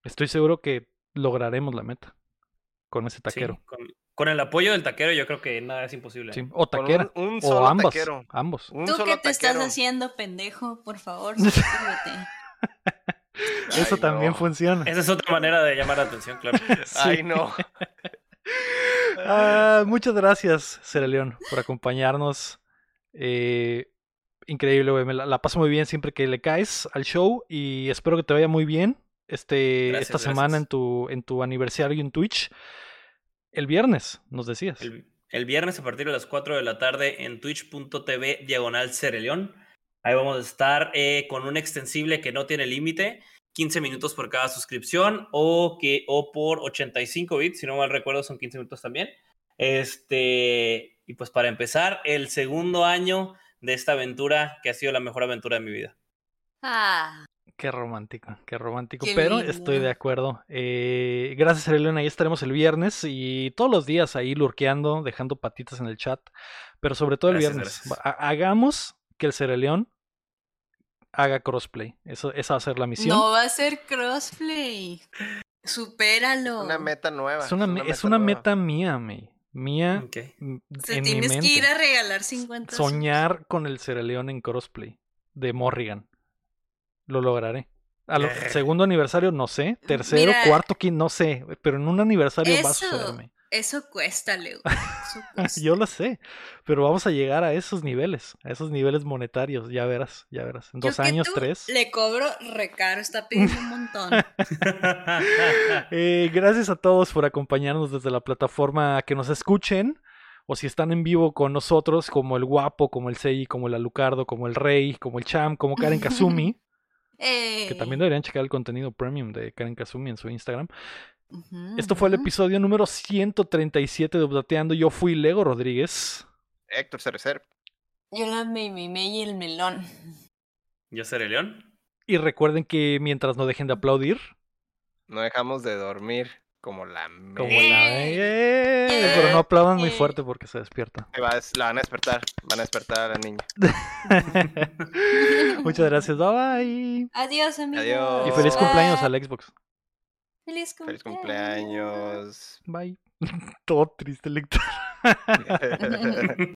S1: Estoy seguro que lograremos la meta con ese
S5: Sí,
S1: taquero.
S5: con, con el apoyo del taquero, yo creo que nada es imposible.
S1: Sí, O
S2: Con
S1: taquera.
S2: un, un
S1: o
S2: solo
S1: ambos.
S2: taquero.
S1: Ambos.
S2: Un
S3: Tú que te estás
S2: taquero.
S3: haciendo pendejo, por favor, <laughs> suscríbete.
S1: Eso
S2: Ay,
S1: también
S2: no.
S1: funciona.
S5: Esa es otra manera de llamar la atención, claro. <laughs>
S1: Sí.
S2: Ay, no.
S1: Ah, muchas gracias, Cere León, por acompañarnos. Eh, increíble, güey. Me la, la paso muy bien siempre que le caes al show y espero que te vaya muy bien este,
S5: Gracias,
S1: esta semana en tu, en tu aniversario en Twitch. El viernes, nos decías.
S5: El, el viernes a partir de las 4 de la tarde en twitch.tv diagonal Cereleón. Ahí vamos a estar eh, con un extensible que no tiene límite, 15 minutos por cada suscripción o, que, o por 85 bits, si no mal recuerdo son 15 minutos también. Este, y pues para empezar, el segundo año de esta aventura que ha sido la mejor aventura de mi vida.
S3: Ah,
S1: Qué romántico, qué romántico.
S3: Qué
S1: pero
S3: lindo.
S1: estoy de acuerdo. Eh, gracias, León. Ahí estaremos el viernes y todos los días ahí lurqueando, dejando patitas en el chat. Pero sobre todo el
S5: Gracias,
S1: viernes.
S5: gracias.
S1: Hagamos que el Cere León haga crossplay. Eso, esa va a ser la misión.
S3: no va a ser crossplay. Supéralo.
S2: Una meta nueva.
S1: es una, me- es una
S2: nueva.
S1: meta mía, May. Mía mm,
S3: Se
S1: en mi
S3: tienes
S1: mente.
S3: que ir a regalar 50 subs.
S1: Soñar con el León en crossplay de Morrigan. Lo lograré. A lo-
S5: Eh.
S1: segundo aniversario, no sé. Tercero,
S3: Mira.
S1: cuarto, quinto, no sé. Pero en un aniversario va a sucederme.
S3: Eso cuesta, Leo. Eso <laughs> cuesta.
S1: Yo lo sé. Pero vamos a llegar a esos niveles. A esos niveles monetarios. Ya verás, ya verás. En
S3: Yo
S1: dos
S3: que
S1: años,
S3: tú
S1: tres.
S3: Le cobro recaro, está pidiendo un montón. <laughs>
S1: Eh, gracias a todos por acompañarnos desde la plataforma que nos escuchen. O si están en vivo con nosotros, como el Guapo, como el Sei, como el Alucardo, como el Rey, como el Cham, como Karen Kazumi. <laughs> que también deberían checar el contenido premium de Karen Kazumi en su Instagram. Esto fue el episodio número 137 de Updateando. Yo fui Lego Rodríguez.
S2: Héctor Cerecer.
S3: Yo la me y el melón.
S5: Yo seré León.
S1: Y recuerden que mientras no dejen de aplaudir,
S2: No dejamos de dormir como la
S1: como la...
S3: Eh,
S1: ¡Eh! Pero no aplaudan muy
S3: eh.
S1: fuerte porque se despierta.
S2: La van a despertar. Van a despertar a la niña. <laughs>
S1: Muchas gracias. Bye bye.
S3: Adiós, amigos.
S2: Adiós.
S1: Y feliz
S2: Oh.
S1: cumpleaños
S3: Bye.
S1: al Xbox.
S3: Feliz
S2: Feliz
S3: cumpleaños.
S2: cumpleaños.
S1: Bye. <laughs> Todo triste, lector. <laughs> <laughs>